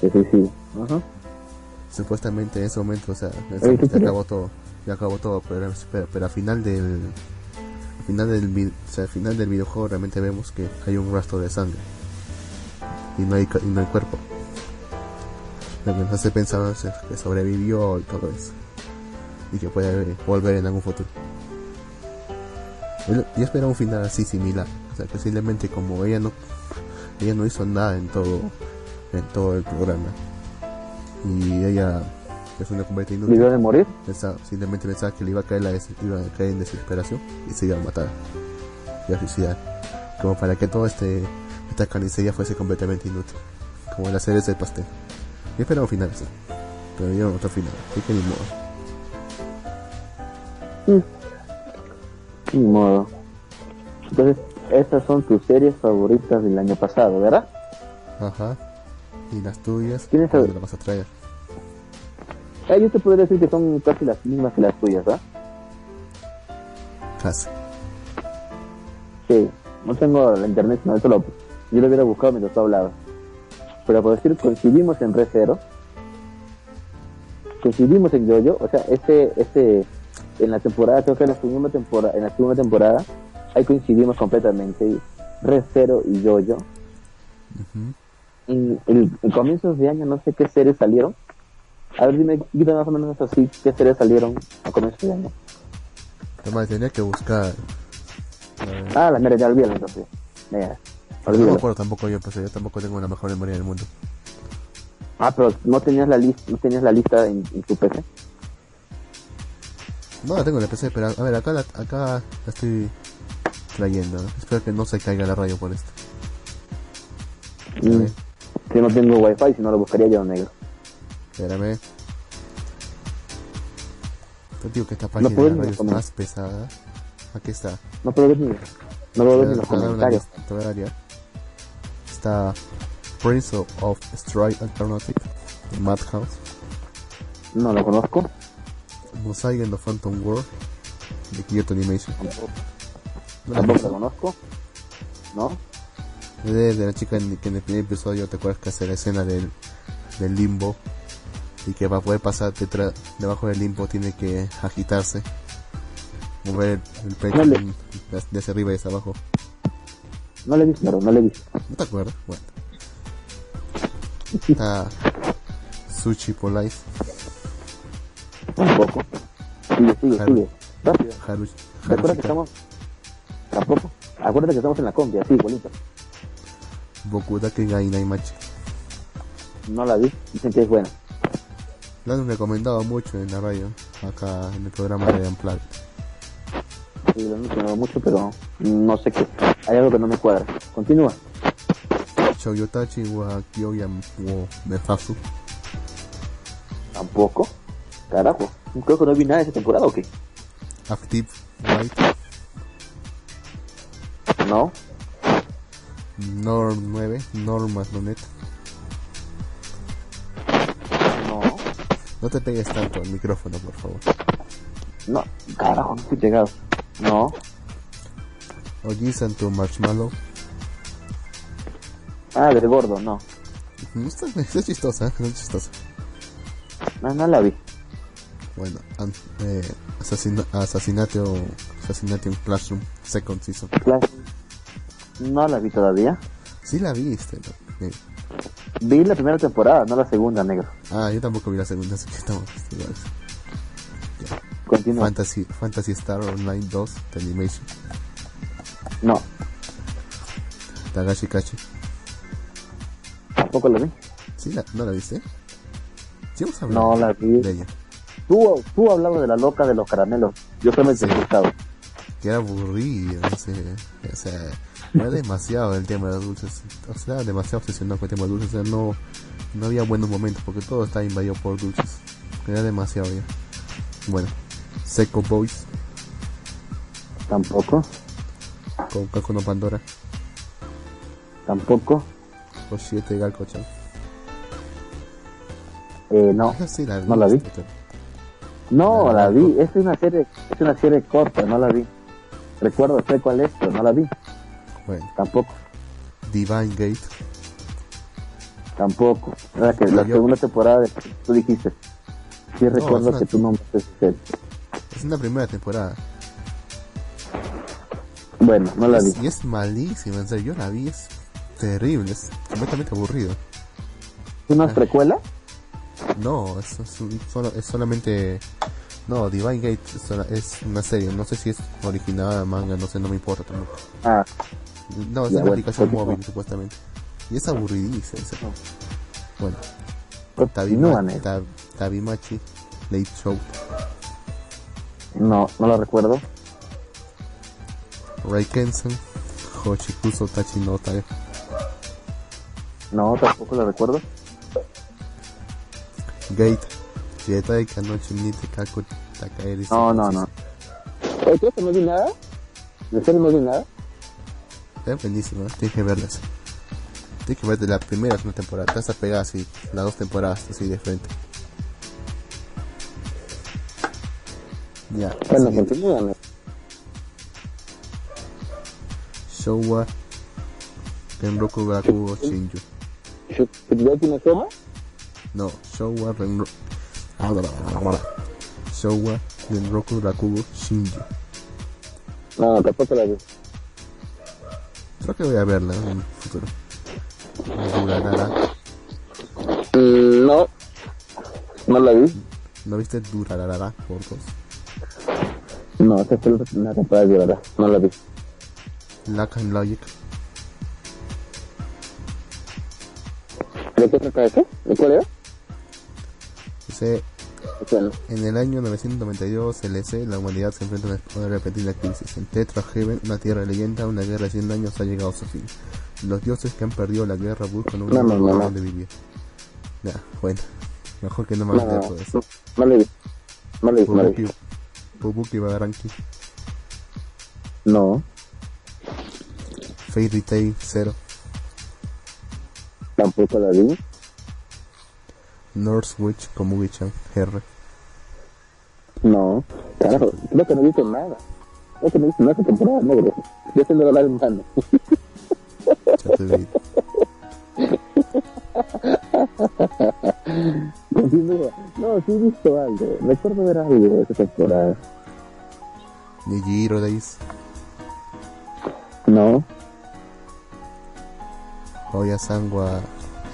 [SPEAKER 2] Sí, sí. Ajá.
[SPEAKER 1] Supuestamente en ese momento, o sea, se, acabó todo, ya acabó todo, pero, pero, pero al final del al final del o sea, al final del videojuego realmente vemos que hay un rastro de sangre. Y no hay y no hay cuerpo. Lo que nos hace pensar es que sobrevivió y todo eso. Y que puede volver en algún futuro. Yo- Yo esperaba un final así similar, o sea, que simplemente como ella no ella no hizo nada en todo en todo el programa y ella es una completa inútil.
[SPEAKER 2] ¿Video de morir?
[SPEAKER 1] pensaba, simplemente pensaba que le iba a caer la des- iba a caer en desesperación y se iba a matar. Y a suicidar. Como para que todo este esta carnicería fuese completamente inútil. Como la cereza del pastel. Yo esperaba un final así pero yo otro final. Así que ni modo.
[SPEAKER 2] Ni modo. Entonces, estas son tus series favoritas del año pasado, ¿verdad?
[SPEAKER 1] ajá y las tuyas
[SPEAKER 2] ¿Tienes
[SPEAKER 1] ¿cuándo
[SPEAKER 2] al-
[SPEAKER 1] las vas a traer?
[SPEAKER 2] Eh, yo te podría decir que son casi las mismas que las tuyas, ¿verdad?
[SPEAKER 1] casi
[SPEAKER 2] Sí. No tengo la internet, no, eso lo, yo lo hubiera buscado mientras tú hablabas. Pero por decir, coincidimos en Red Zero. Coincidimos en Yoyo. O sea, este, este, en la temporada, creo que en la segunda temporada, en la segunda temporada, ahí coincidimos completamente. Red Zero y Yoyo.
[SPEAKER 1] Ujú.
[SPEAKER 2] En, comienzos de año no sé qué series salieron. A ver, dime, dime más o menos así, qué series salieron a comienzos de año.
[SPEAKER 1] Además, tenía que buscar eh,
[SPEAKER 2] Ah, la mierda, ya olvídalo entonces. Mira,
[SPEAKER 1] no me acuerdo tampoco yo pues yo tampoco tengo la mejor memoria del mundo
[SPEAKER 2] Ah, pero no tenías la lista, no tenías la lista en, en tu PC.
[SPEAKER 1] No la tengo en la PC, pero a ver, acá la, acá la estoy trayendo. Espero que no se caiga la radio por esto.
[SPEAKER 2] Mm. Yo no tengo wifi, si no lo buscaría yo negro.
[SPEAKER 1] Espérame. Te digo que esta página de
[SPEAKER 2] puedes
[SPEAKER 1] la radio es más pesada. Aquí está.
[SPEAKER 2] No puedo ver ni, no puedo ver ni los comentarios.
[SPEAKER 1] lista. Está Prince of Strike Alternative, Madhouse.
[SPEAKER 2] No lo conozco.
[SPEAKER 1] Mosaic en the Phantom World de Kyoto Animation.
[SPEAKER 2] Tampoco,
[SPEAKER 1] ¿No la
[SPEAKER 2] conozco. ¿No?
[SPEAKER 1] Es de, de la chica en, que en el primer episodio te acuerdas que hace la escena del, del limbo y que para poder pasar detrás, debajo del limbo tiene que agitarse, mover el, pecho en- de hacia arriba y hacia abajo.
[SPEAKER 2] No la he visto, no, no la he visto.
[SPEAKER 1] ¿No te acuerdas? Bueno. Está Sushi Police,
[SPEAKER 2] Tampoco. Sigue, sigue,
[SPEAKER 1] Claro.
[SPEAKER 2] sigue. Rápido.
[SPEAKER 1] Haru,
[SPEAKER 2] Recuerda que estamos. Tampoco. Acuérdate que estamos en la combi, así, igualito.
[SPEAKER 1] Bokudake ga Inaimachi.
[SPEAKER 2] No la vi. Dicen que es buena.
[SPEAKER 1] Lo han recomendado mucho en la radio, acá en el programa de Unplugged.
[SPEAKER 2] Sí, lo he mencionado mucho, pero no sé qué. Hay algo que no me cuadra. Continúa.
[SPEAKER 1] Shoyotachi wa Kyoya wo Mefasu.
[SPEAKER 2] Tampoco. Carajo. Creo que no vi nada de esa temporada o qué.
[SPEAKER 1] Active Light.
[SPEAKER 2] No.
[SPEAKER 1] Norm 9, Normas.net.
[SPEAKER 2] No.
[SPEAKER 1] No te pegues tanto al micrófono, por favor.
[SPEAKER 2] No. Carajo, no estoy pegado. No.
[SPEAKER 1] Ojisan to Marshmallow.
[SPEAKER 2] Ah, del gordo, no.
[SPEAKER 1] No está, está chistosa, ¿eh? no es chistosa.
[SPEAKER 2] No, no la vi.
[SPEAKER 1] Bueno, an- eh, asesino, asesinato, Classroom, Second Season.
[SPEAKER 2] Flash. No la vi todavía.
[SPEAKER 1] Sí la viste, ¿no?
[SPEAKER 2] Vi la primera temporada, no la segunda, negro.
[SPEAKER 1] Ah, yo tampoco vi la segunda, así que estamos.
[SPEAKER 2] Continúa.
[SPEAKER 1] Fantasy, Fantasy Star Online 2 de Animation.
[SPEAKER 2] No,
[SPEAKER 1] Tagashi Kachi.
[SPEAKER 2] tampoco la vi.
[SPEAKER 1] ¿Sí la, ¿No la viste? Sí, vamos a hablar
[SPEAKER 2] No la vi.
[SPEAKER 1] de ella.
[SPEAKER 2] Tú, tú hablabas de la loca de los caramelos. Yo solamente
[SPEAKER 1] Sí.
[SPEAKER 2] he escuchado.
[SPEAKER 1] que era aburrido, no sé, o sea, era demasiado el tema de los dulces, o sea, era demasiado obsesionado con el tema de dulces, o sea, no, no había buenos momentos porque todo estaba invadido por dulces, era demasiado ya. Bueno, Seco Boys,
[SPEAKER 2] Tampoco,
[SPEAKER 1] con Kaku no Pandora,
[SPEAKER 2] tampoco.
[SPEAKER 1] o 7 Galco-chan.
[SPEAKER 2] Eh, no,
[SPEAKER 1] sí la
[SPEAKER 2] no la vi.
[SPEAKER 1] pero-
[SPEAKER 2] no
[SPEAKER 1] La
[SPEAKER 2] vi. Es una serie, es una serie corta, no la vi. Recuerdo sé cuál es, pero no la vi.
[SPEAKER 1] Bueno,
[SPEAKER 2] Tampoco,
[SPEAKER 1] Divine Gate,
[SPEAKER 2] tampoco. Era que la
[SPEAKER 1] Yo-
[SPEAKER 2] segunda temporada de, tú dijiste. Sí recuerdo
[SPEAKER 1] es una-
[SPEAKER 2] que tú no esa serie.
[SPEAKER 1] es una primera temporada,
[SPEAKER 2] Bueno, no la vi.
[SPEAKER 1] y es malísima, en serio, yo la vi, es terrible, es completamente aburrido.
[SPEAKER 2] ¿Es una precuela?
[SPEAKER 1] No, es, es, un- solo, es solamente... No, Divine Gate es, una serie, no sé si es original, manga, no sé, no me importa tampoco.
[SPEAKER 2] Ah,
[SPEAKER 1] No, es
[SPEAKER 2] Ya,
[SPEAKER 1] una
[SPEAKER 2] bueno,
[SPEAKER 1] aplicación móvil supuestamente. Y es aburridísima. esa. Bueno,
[SPEAKER 2] continúa,
[SPEAKER 1] Tabima,
[SPEAKER 2] negro.
[SPEAKER 1] Tab- Tabimachi, Late Show,
[SPEAKER 2] No, no la recuerdo.
[SPEAKER 1] Raikensen, Hochikuso Tachi no
[SPEAKER 2] tampoco la recuerdo.
[SPEAKER 1] Gate, Jetai Kanochi Nite Kaku Takaeri.
[SPEAKER 2] No, no, no. ¿crees que no vi nada? ¿De serio no vi nada?
[SPEAKER 1] Es buenísima, tienes que verlas. Tienes que ver de la primera a la segunda temporada. Te vas a pegar así, las dos temporadas así de frente. Ya,
[SPEAKER 2] Bueno,
[SPEAKER 1] siguiente.
[SPEAKER 2] continúa.
[SPEAKER 1] Showa Renroku Gakugo Shinju.
[SPEAKER 2] ¿Shukideki no Soma?
[SPEAKER 1] No, Showa Renroku. Showa Renroku Gakugo Shinju.
[SPEAKER 2] No, tampoco la vi.
[SPEAKER 1] Creo que voy a verla en el futuro. No
[SPEAKER 2] no, no la vi.
[SPEAKER 1] ¿No viste Durarara por dos?
[SPEAKER 2] No, esta fue la temporada de verdad. No la vi.
[SPEAKER 1] Lack and Logic.
[SPEAKER 2] ¿De qué trata eso? ¿De cuál era?
[SPEAKER 1] Dice,
[SPEAKER 2] Bueno,
[SPEAKER 1] En el año 992 LC, la humanidad se enfrenta a una repentina crisis. En Tetra Heaven, una tierra leyenda, una guerra de 100 años ha llegado a su fin. Los dioses que han perdido la guerra buscan un lugar
[SPEAKER 2] no.
[SPEAKER 1] donde vivir. Ya, bueno. Mejor que no me
[SPEAKER 2] no,
[SPEAKER 1] hagas todo eso.
[SPEAKER 2] no. No no vi.
[SPEAKER 1] Bagaranki,
[SPEAKER 2] No,
[SPEAKER 1] Fairy Tail 0,
[SPEAKER 2] tampoco la vi.
[SPEAKER 1] North Witch Komugi-chan R,
[SPEAKER 2] No, carajo, creo que no he visto nada. Creo que no visto nada esta temporada, negro. Yo tengo la en mano.
[SPEAKER 1] Ya te vi.
[SPEAKER 2] Continúa. No, sí he visto algo. Recuerdo ver algo de esta temporada.
[SPEAKER 1] Nijiro Days,
[SPEAKER 2] No,
[SPEAKER 1] Oya Sangwa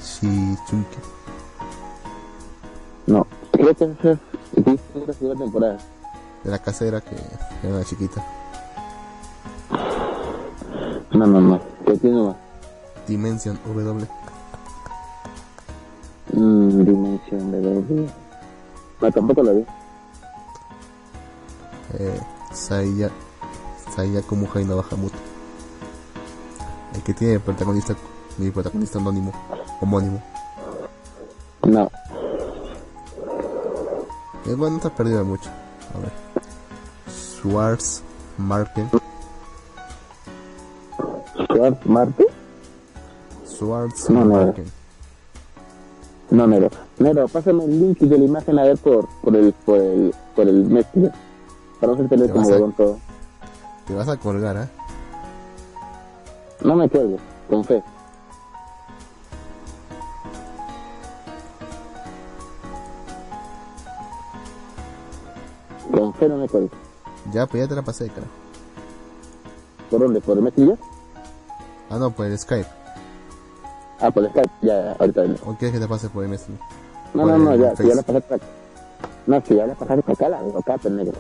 [SPEAKER 1] Shichunki.
[SPEAKER 2] No. Creo que esa es la segunda temporada.
[SPEAKER 1] De la casera que era una chiquita.
[SPEAKER 2] No, no, no. Continúa.
[SPEAKER 1] Dimension W.
[SPEAKER 2] Mm, dimensión de doble. No, tampoco la vi.
[SPEAKER 1] Eh, Saiya. Saiya Kumuhai no Bajamuto. El que tiene protagonista. Mi protagonista anónimo. Homónimo.
[SPEAKER 2] No.
[SPEAKER 1] Eh, bueno, no te has perdido mucho. A ver. Schwarz Marken.
[SPEAKER 2] ¿Schwarz Marte?
[SPEAKER 1] Schwarz
[SPEAKER 2] No, no.
[SPEAKER 1] Marken.
[SPEAKER 2] No, Nero. Nero, pásame el link de la imagen a ver por, por el, por el, por el Messenger. Para no hacerte leer
[SPEAKER 1] Te
[SPEAKER 2] como
[SPEAKER 1] a-
[SPEAKER 2] huevón todo.
[SPEAKER 1] Te vas a colgar, ¿ah?
[SPEAKER 2] No me cuelgues, con fe. No me cuelgues.
[SPEAKER 1] Ya, pues ya te la pasé, cara.
[SPEAKER 2] ¿Por dónde? ¿Por el Messenger?
[SPEAKER 1] Ah, no, por el Skype.
[SPEAKER 2] Ah, por el Skype. Ya, ahorita.
[SPEAKER 1] ¿O quieres que te pase por el Messenger?
[SPEAKER 2] No,
[SPEAKER 1] Por
[SPEAKER 2] no, no, ya, si ya la pasé para acá. No, si ya la pasaste para acá, la dejo acá, pero negro.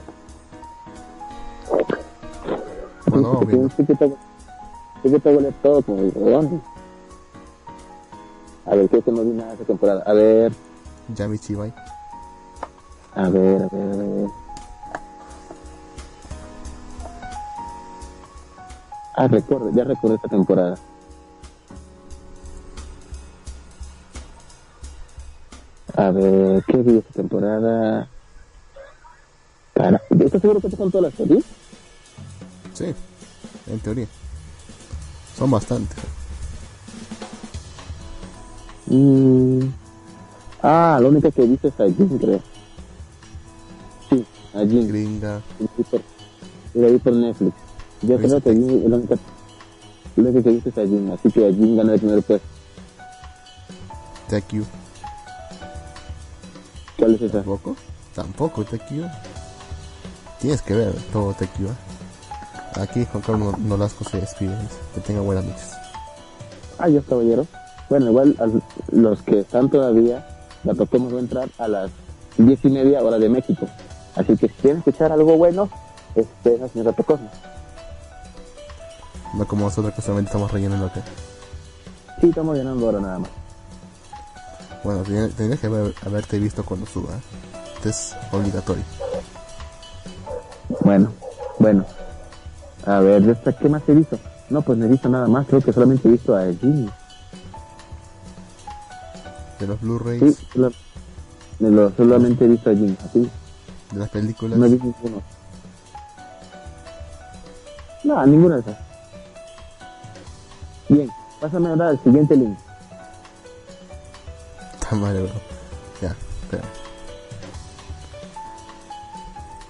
[SPEAKER 1] Bueno,
[SPEAKER 2] Sí,
[SPEAKER 1] obvio.
[SPEAKER 2] sí que que leer todo como huevón. A ver, creo que no vi nada de esta temporada. A ver,
[SPEAKER 1] Yami Chibai.
[SPEAKER 2] a ver, a ver, a ver. Ah, recuerdo, ya recuerdo esta temporada. A ver, ¿qué vi esta temporada? Cara, ¿estás seguro que te son todas las series?
[SPEAKER 1] Sí, en teoría. Son bastantes.
[SPEAKER 2] Mm. Ah, la única que he visto es a Jin, creo. Sí, a Jin.
[SPEAKER 1] Gringa.
[SPEAKER 2] La vi por Netflix. Yo
[SPEAKER 1] ¿Viste
[SPEAKER 2] creo que Jin es la única, única que visto es a Jin, así que Jin gana el primer puesto.
[SPEAKER 1] TQ.
[SPEAKER 2] ¿Cuál es esa?
[SPEAKER 1] ¿Tampoco? Tampoco TQ. Tienes que ver todo TQ. ¿eh? Aquí Juan Carlos Nolasco se despide. dice, Que tenga buenas noches.
[SPEAKER 2] Ah, yo caballero. Bueno, igual a los que están todavía, la toquemos va a entrar a las diez y media hora de México. Así que si quieren escuchar algo bueno, este, la señora Tocosma.
[SPEAKER 1] No como nosotros que solamente estamos rellenando acá.
[SPEAKER 2] Sí, estamos llenando ahora nada más.
[SPEAKER 1] Bueno, ten- tendrías que haber- haberte visto cuando suba. Este es obligatorio.
[SPEAKER 2] Bueno, bueno. A ver, ¿de esta qué más he visto? No, pues no he visto nada más. Creo que solamente he visto a Jimmy.
[SPEAKER 1] De los Blu-rays,
[SPEAKER 2] Sí, de lo- solamente he visto a Jimmy. Así,
[SPEAKER 1] de las películas.
[SPEAKER 2] no he visto ninguno. No, ninguna de esas. Bien, pásame ahora el siguiente link.
[SPEAKER 1] Está mal, bro. Ya, espera.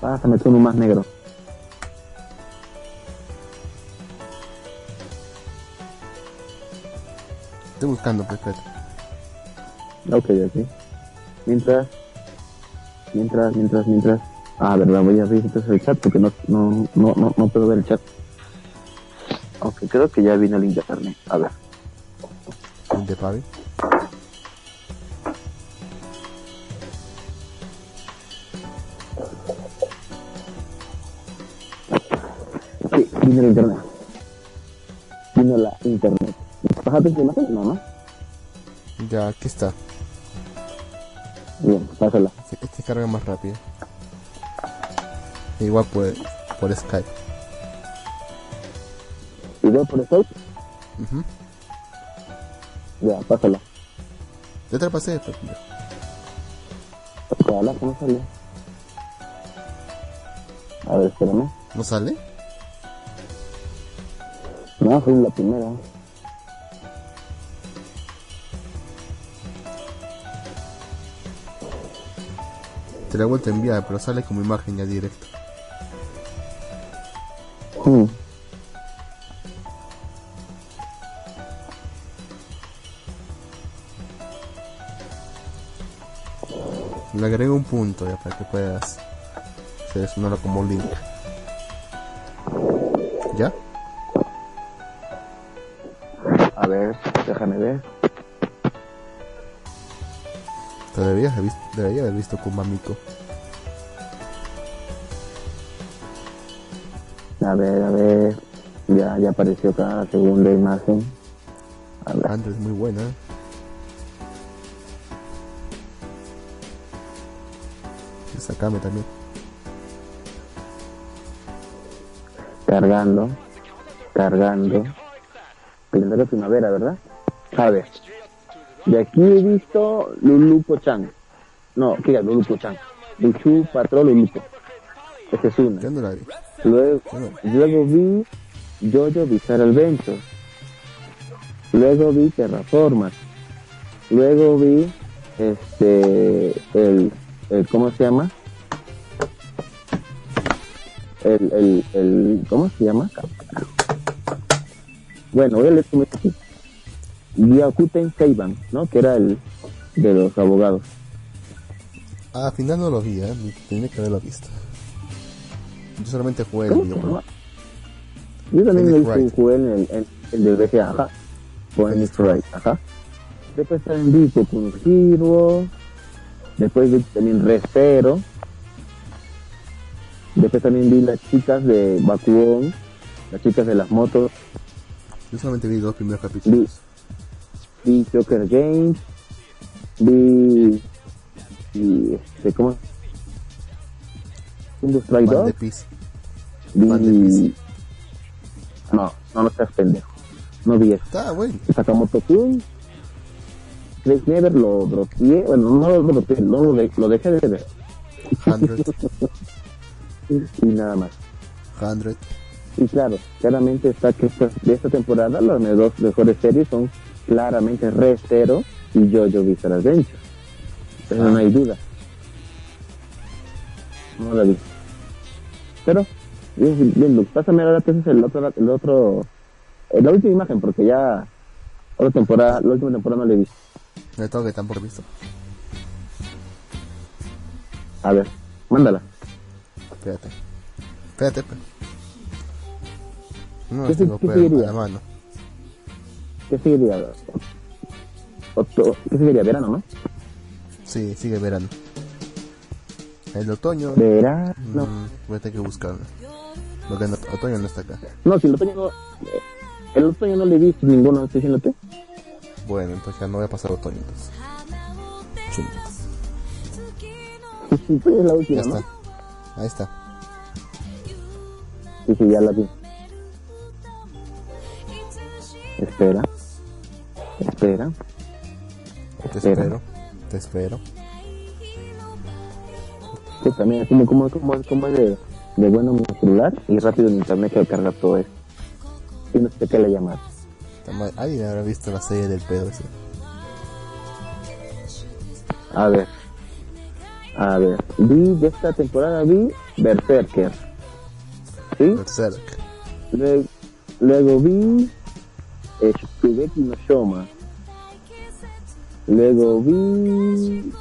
[SPEAKER 2] Pásame tú uno más negro.
[SPEAKER 1] Estoy buscando, pues, espérate.
[SPEAKER 2] Ok, ok. Mientras, mientras, mientras, mientras. Ah, verdad, voy a abrir entonces el chat porque no, no, no, no, no puedo ver el chat. Ok, creo que ya vino el internet. A ver.
[SPEAKER 1] El de Pavi.
[SPEAKER 2] Sí, vino el internet. Vino la internet. ¿Bajaste esa imagen? No, no.
[SPEAKER 1] Ya, aquí está.
[SPEAKER 2] Bien, pásala.
[SPEAKER 1] Este, este carga más rápido. Igual por, por Skype.
[SPEAKER 2] ¿Igual por Skype?
[SPEAKER 1] Ujú.
[SPEAKER 2] Ya, pásala.
[SPEAKER 1] Ya te la pasé, pero
[SPEAKER 2] Ojalá que no sale. A ver, espérame.
[SPEAKER 1] ¿no sale?
[SPEAKER 2] No, fue la primera.
[SPEAKER 1] Te la he vuelto a enviar, pero sale como imagen ya directo.
[SPEAKER 2] Mm.
[SPEAKER 1] Le agrego un punto ya para que puedas seleccionarlo como link. ¿Ya?
[SPEAKER 2] A ver, déjame ver.
[SPEAKER 1] Te deberías haber visto, debería haber visto Kumamiko.
[SPEAKER 2] A ver, a ver. Ya, ya apareció cada segunda imagen. A ver.
[SPEAKER 1] Andrew es muy buena. Y Sakame también.
[SPEAKER 2] Cargando. Cargando. Calendario primavera, ¿verdad? A ver. De aquí he visto Lulupo Chan. No, ¿qué es Lulupo Chan? Luchu Patrol Lulupo. Esa es una.
[SPEAKER 1] No la vi.
[SPEAKER 2] Luego,
[SPEAKER 1] Yo no.
[SPEAKER 2] luego vi Jojo Bizarre Adventure. Luego vi Terraformers. Luego vi este el, el ¿cómo se llama? El, el, el ¿cómo se llama? Bueno, voy a leer aquí. Gyakuten Seiban, ¿no? Que era el de los abogados.
[SPEAKER 1] Ah, al final no lo vi, ¿eh? Tenía que haberlo visto. Yo solamente jugué el
[SPEAKER 2] ¿Cómo se
[SPEAKER 1] videojuego.
[SPEAKER 2] Yo también jugué en el, en, el de BGA, ajá. Phoenix Wright, ajá. Después también vi Hero. Después vi también Re Zero. Después también vi las chicas de Bakuon. Las chicas de las motos.
[SPEAKER 1] Yo solamente vi dos primeros capítulos.
[SPEAKER 2] Vi Joker Games. Vi... y este, ¿Cómo? Industry
[SPEAKER 1] Van
[SPEAKER 2] 2.
[SPEAKER 1] de Peace. Van de
[SPEAKER 2] Vi... No, no, no seas pendejo. No vi eso.
[SPEAKER 1] Está bueno.
[SPEAKER 2] Sakamoto Kun. Craig Never lo dropeé, bueno, no lo dropeé, no lo, de- lo dejé de ver.
[SPEAKER 1] 100.
[SPEAKER 2] Y nada más.
[SPEAKER 1] 100.
[SPEAKER 2] Y claro, claramente está que esta- de esta temporada las dos mejores series son claramente Re Zero y Jojo Bizarre Adventure. Pero
[SPEAKER 1] Ah.
[SPEAKER 2] no hay duda. No la vi. Pero, bien, bien, Luke, pásame ahora entonces el otro, el otro, la última imagen, porque ya, otra temporada, la última temporada no la he visto.
[SPEAKER 1] Me tengo que tampoco he visto.
[SPEAKER 2] A ver, mándala.
[SPEAKER 1] Espérate. Espérate. No
[SPEAKER 2] ¿Qué
[SPEAKER 1] tengo
[SPEAKER 2] qué
[SPEAKER 1] pues, a la mano.
[SPEAKER 2] ¿Qué seguiría? ¿Qué seguiría? Verano, ¿no?
[SPEAKER 1] Sí, sigue verano. El otoño.
[SPEAKER 2] Verano.
[SPEAKER 1] mm, voy a tener que buscarlo. Porque el otoño no está acá.
[SPEAKER 2] No, si el otoño no... eh, El otoño no le he visto ninguno, estoy diciéndote.
[SPEAKER 1] Bueno, entonces ya no voy a pasar otoño. Entonces. Chum,
[SPEAKER 2] Pues es la
[SPEAKER 1] Ya
[SPEAKER 2] última, ¿no?
[SPEAKER 1] está. Ahí está.
[SPEAKER 2] Sí, sí, ya la vi. Espera. Espera.
[SPEAKER 1] Te
[SPEAKER 2] Espera.
[SPEAKER 1] espero. Te espero.
[SPEAKER 2] Sí, también, como, como, como, como de, de bueno mi celular y rápido en internet que carga todo eso. Y no sé qué le llamas.
[SPEAKER 1] Tama- Alguien habrá visto la serie del pedo ese.
[SPEAKER 2] A ver. A ver. Vi de esta temporada, vi Berserker. ¿Sí?
[SPEAKER 1] Berserk.
[SPEAKER 2] Luego, luego vi eh, Shokugeki no Shoma. Luego vi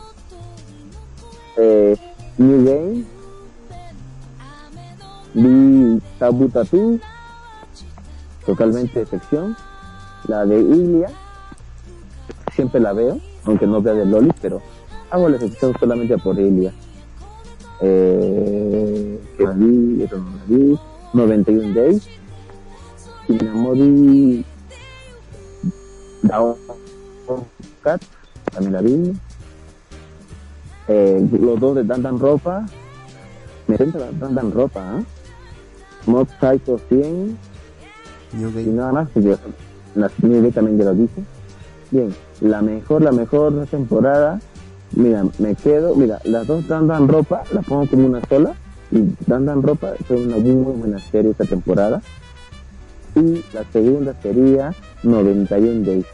[SPEAKER 2] eh, New Game. Vi Tabu Tattoo. Totalmente de sección. La de Ilia. Siempre la veo, aunque no vea de Loli, pero hago la excepción solamente por Ilia. Eh, la vi. 91 Days. Shinamori Down Cat, también la vi. Eh, los dos de Dan Dan Ropa. Me encanta la Dan Dan Ropa, ¿ah? Mod Psycho 100
[SPEAKER 1] New
[SPEAKER 2] y nada más, que yo, la New también ya lo dije. Bien, la mejor, la mejor temporada, mira, me quedo, mira, las dos Dan Dan Ropa, la pongo como una sola, y Dan Dan Ropa fue una muy, muy buena serie esta temporada. Y la segunda sería 91 Days.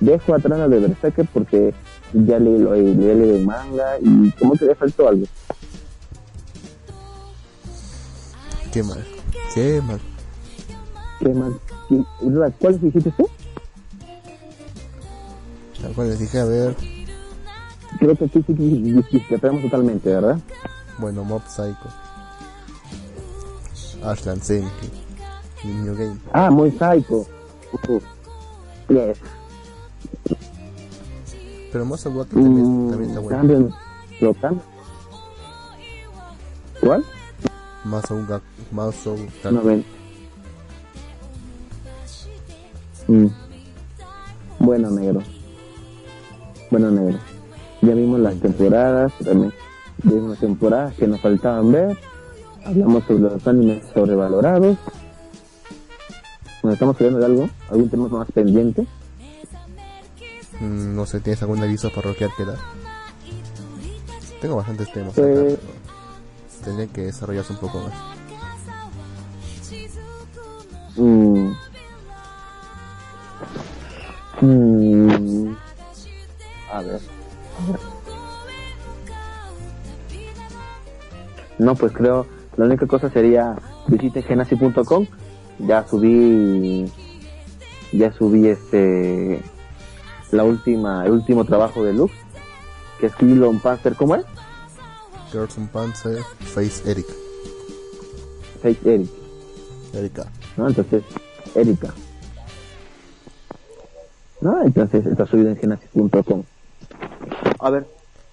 [SPEAKER 2] Dejo atrás la de Berserker porque ya leí, lo- leí manga y como que le faltó algo.
[SPEAKER 1] Qué mal. Qué mal.
[SPEAKER 2] ¿Qué verdad, ¿Cuáles hiciste tú?
[SPEAKER 1] Tal cual les dije, a ver,
[SPEAKER 2] Creo que sí que dis- discrepamos totalmente, ¿verdad?
[SPEAKER 1] bueno, Mob Psycho. Ashland Senki. New Game.
[SPEAKER 2] Ah, muy psycho. Uf. Yes.
[SPEAKER 1] Pero Muscle Water también,
[SPEAKER 2] Mm,
[SPEAKER 1] también está bueno.
[SPEAKER 2] cambio, lo cambio. ¿Cuál?
[SPEAKER 1] Muscle Gak-
[SPEAKER 2] No ven. Mm. Bueno, negro. Bueno, negro. Ya vimos las temporadas, también vimos temporadas que nos faltaban ver. Hablamos sobre los animes sobrevalorados. ¿Nos estamos quedando de algo? ¿Algún tema más pendiente?
[SPEAKER 1] Mm, No sé, ¿tienes algún aviso parroquial que dar? Tengo bastantes temas acá,
[SPEAKER 2] Pues-
[SPEAKER 1] pero tendrían que desarrollarse un poco más.
[SPEAKER 2] Mm. Mm. A ver. No, pues creo, la única cosa sería visite genasi.com. Ya subí, ya subí este, la última, el último trabajo de Lux, que es Killon Panzer, ¿cómo es?
[SPEAKER 1] Girls on Panzer, Face Eric.
[SPEAKER 2] Fake Eric,
[SPEAKER 1] Erika.
[SPEAKER 2] ¿no? Entonces, Erika. ¿No? Entonces está subido en genasi.com. A ver,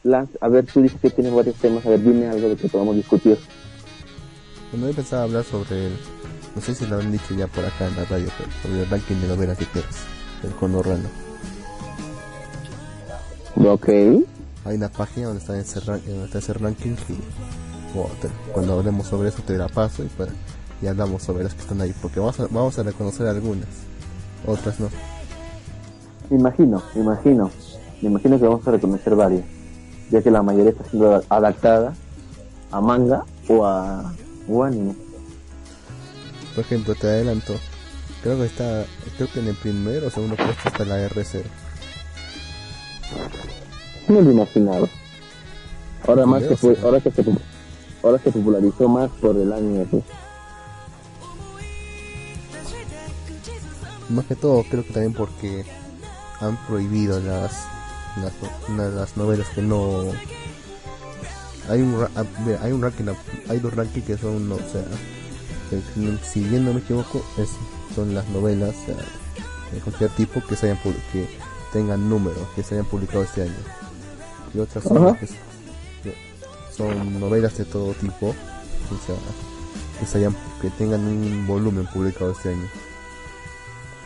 [SPEAKER 2] Lance, a ver, tú dices que tienes varios temas, a ver, dime algo de que podamos discutir.
[SPEAKER 1] Bueno, yo pensaba hablar sobre el. No sé si lo han dicho ya por acá en la radio, pero sobre el ranking de novelas ligeras. El conorrano.
[SPEAKER 2] Ok.
[SPEAKER 1] Hay una página donde está ese, ran- donde está ese ranking y bueno, te- cuando hablemos sobre eso te la paso y, para, y hablamos sobre las que están ahí. Porque vamos a, vamos a reconocer algunas, otras no.
[SPEAKER 2] Imagino, imagino. Me imagino que vamos a reconocer varias, ya que la mayoría está siendo adaptada a manga o a o anime.
[SPEAKER 1] Por ejemplo, te adelanto. Creo que está, creo que en el primero o segundo puesto está la R0.
[SPEAKER 2] No lo imaginaba. Ahora más que fue, ahora que se ahora se popularizó más por el anime. pues.
[SPEAKER 1] Más que todo, creo que también porque han prohibido las las, una de las novelas que no hay un ah, hay un ranking hay dos rankings que son no, o sea si bien no me equivoco es, son las novelas o sea, de cualquier tipo que se hayan que tengan números que se hayan publicado este año. Y otras son, que novelas de todo tipo o sea que se hayan que tengan un volumen publicado este año.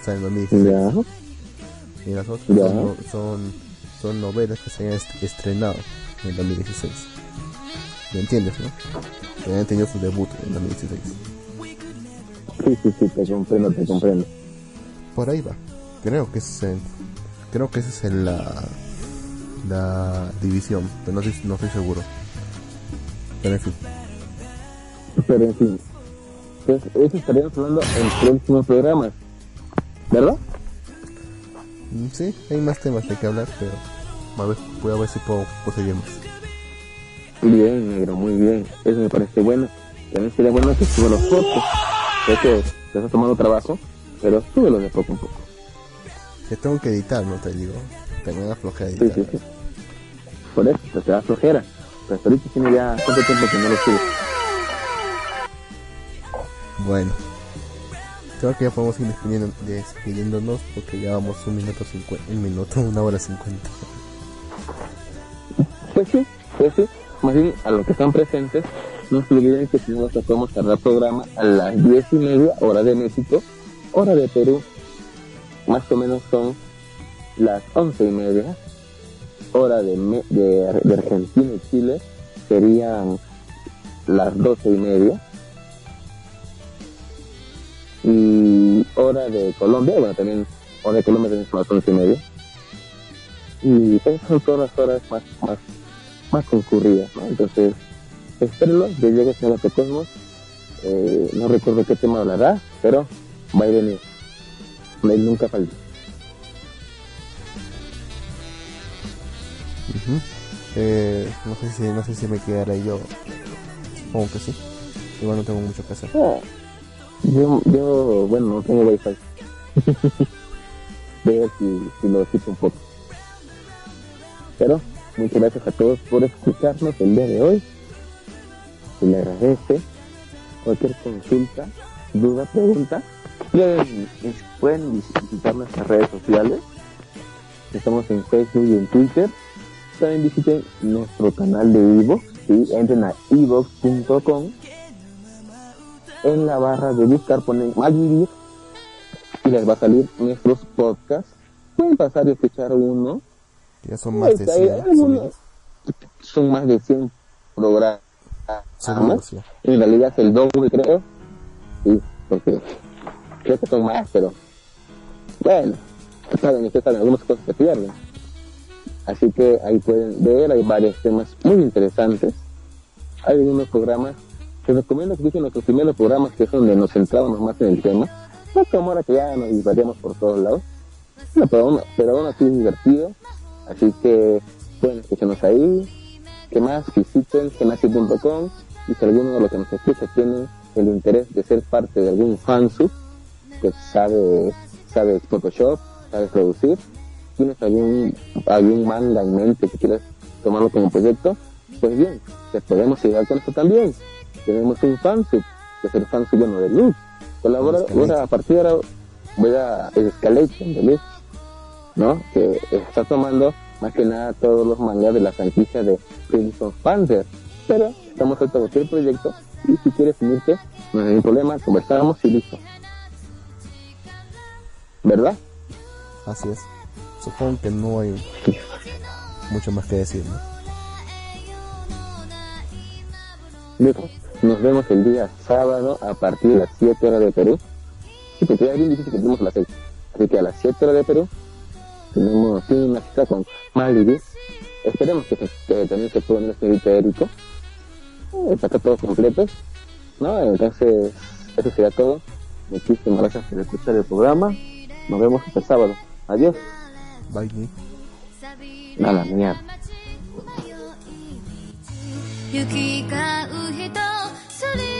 [SPEAKER 1] O sea en 2016
[SPEAKER 2] Ya.
[SPEAKER 1] y las otras son, no- son, son novelas que se hayan est- estrenado en 2016. ¿Me entiendes, no? Que hayan tenido su debut en 2016.
[SPEAKER 2] Sí, sí, sí, te comprendo, te comprendo.
[SPEAKER 1] Por ahí va. Creo que ese es el- creo que esa es el- la, la división, pero no estoy, no estoy seguro. Pero en fin,
[SPEAKER 2] Pero en fin, pues eso estaríamos hablando en próximos programas, ¿verdad?
[SPEAKER 1] Sí, hay más temas de que hablar, pero a ver, voy a ver si puedo conseguir más.
[SPEAKER 2] Bien, negro, muy bien. Eso me parece bueno. También sería bueno que suba los fotos. Sé que te has tomado trabajo, pero súbelo de poco en poco.
[SPEAKER 1] Que tengo que editar, no te digo. Tengo una flojera
[SPEAKER 2] Sí, sí, sí. Por eso, te da flojera. Pero hasta ahorita tiene ya cuánto tiempo que no lo subes.
[SPEAKER 1] Bueno, creo que ya podemos ir despidiéndonos porque ya vamos un minuto cincuenta, un minuto, una hora cincuenta.
[SPEAKER 2] Pues sí, pues sí. Más bien, a los que están presentes, no se olviden que si nosotros podemos cerrar programa a las diez y media, hora de México, hora de Perú. Más o menos son las once y media, hora de, de Argentina y Chile, serían las doce y media. Y hora de Colombia, bueno, también, hora de Colombia también son las once y media. Y esas son todas las horas más, más, más concurridas, ¿no? Entonces, espérenlo, ya llega el señor Cosmos. Eh, no recuerdo qué tema hablará, pero va a venir. Él nunca falta.
[SPEAKER 1] Eh, no sé si no sé si me quedaré yo. Supongo que sí. Igual no tengo mucho que hacer.
[SPEAKER 2] Ah, yo, yo, bueno, no tengo wifi. Ver si, si lo quito un poco. Pero, muchas gracias a todos por escucharnos el día de hoy. Se le agradece. Cualquier consulta, duda, pregunta, pueden, pueden visitar nuestras redes sociales. Estamos en Facebook y en Twitter. También visiten nuestro canal de Evox. ¿sí? Entren a evox.com. En la barra de buscar ponen Malvivir y les va a salir nuestros podcasts. Pueden pasar y escuchar uno.
[SPEAKER 1] Ya son más de
[SPEAKER 2] Pues, hay
[SPEAKER 1] 100
[SPEAKER 2] algunos-
[SPEAKER 1] subidos.
[SPEAKER 2] Son más de 100 programas. En realidad es el doble, creo. Sí, porque creo que son más, pero bueno, saben, saben, algunas cosas se pierden. Así que ahí pueden ver, hay varios temas muy interesantes. Hay algunos programas, les recomiendo que escuchen nuestros primeros programas, que es donde nos centrábamos más en el tema. No como ahora que ya nos divagamos por todos lados. Pero, aún, así es divertido. Así que pueden escucharnos ahí. ¿Qué más? Visiten genasi.com y si alguno de los que nos escucha tiene el interés de ser parte de algún fansub, que sabe, sabe Photoshop, sabe producir, tienes algún, algún manga en mente que quieras tomarlo como proyecto, pues bien, te podemos ayudar con esto también. Tenemos un fansub, que es el fansub bueno de Luz. Colabora, a partir de ahora voy a el Escalation de Luz, ¿no? Que está tomando más que nada todos los mangas de la franquicia de Crimson Panther. Pero estamos a cualquier proyecto y si quieres unirte, no hay ningún problema, conversamos y listo. ¿Verdad?
[SPEAKER 1] Así es. Supongo que no hay mucho más que decir, ¿no?
[SPEAKER 2] Listo. Nos vemos el día sábado a partir de las 7 horas de Perú. Sí, porque ya es bien difícil que tenemos a las 6. Así que a las 7 horas de Perú tenemos sí, una cita con Maldivis. Esperemos que, se- que también se pueda unir el señorito Erico. Eh, para estar todos completos. ¿No? Entonces, eso sería todo. Muchísimas gracias por escuchar el programa. Nos vemos hasta el sábado. Adiós.
[SPEAKER 1] Bye, Nick.
[SPEAKER 2] A la mierda.
[SPEAKER 4] 行き交う人 absolutely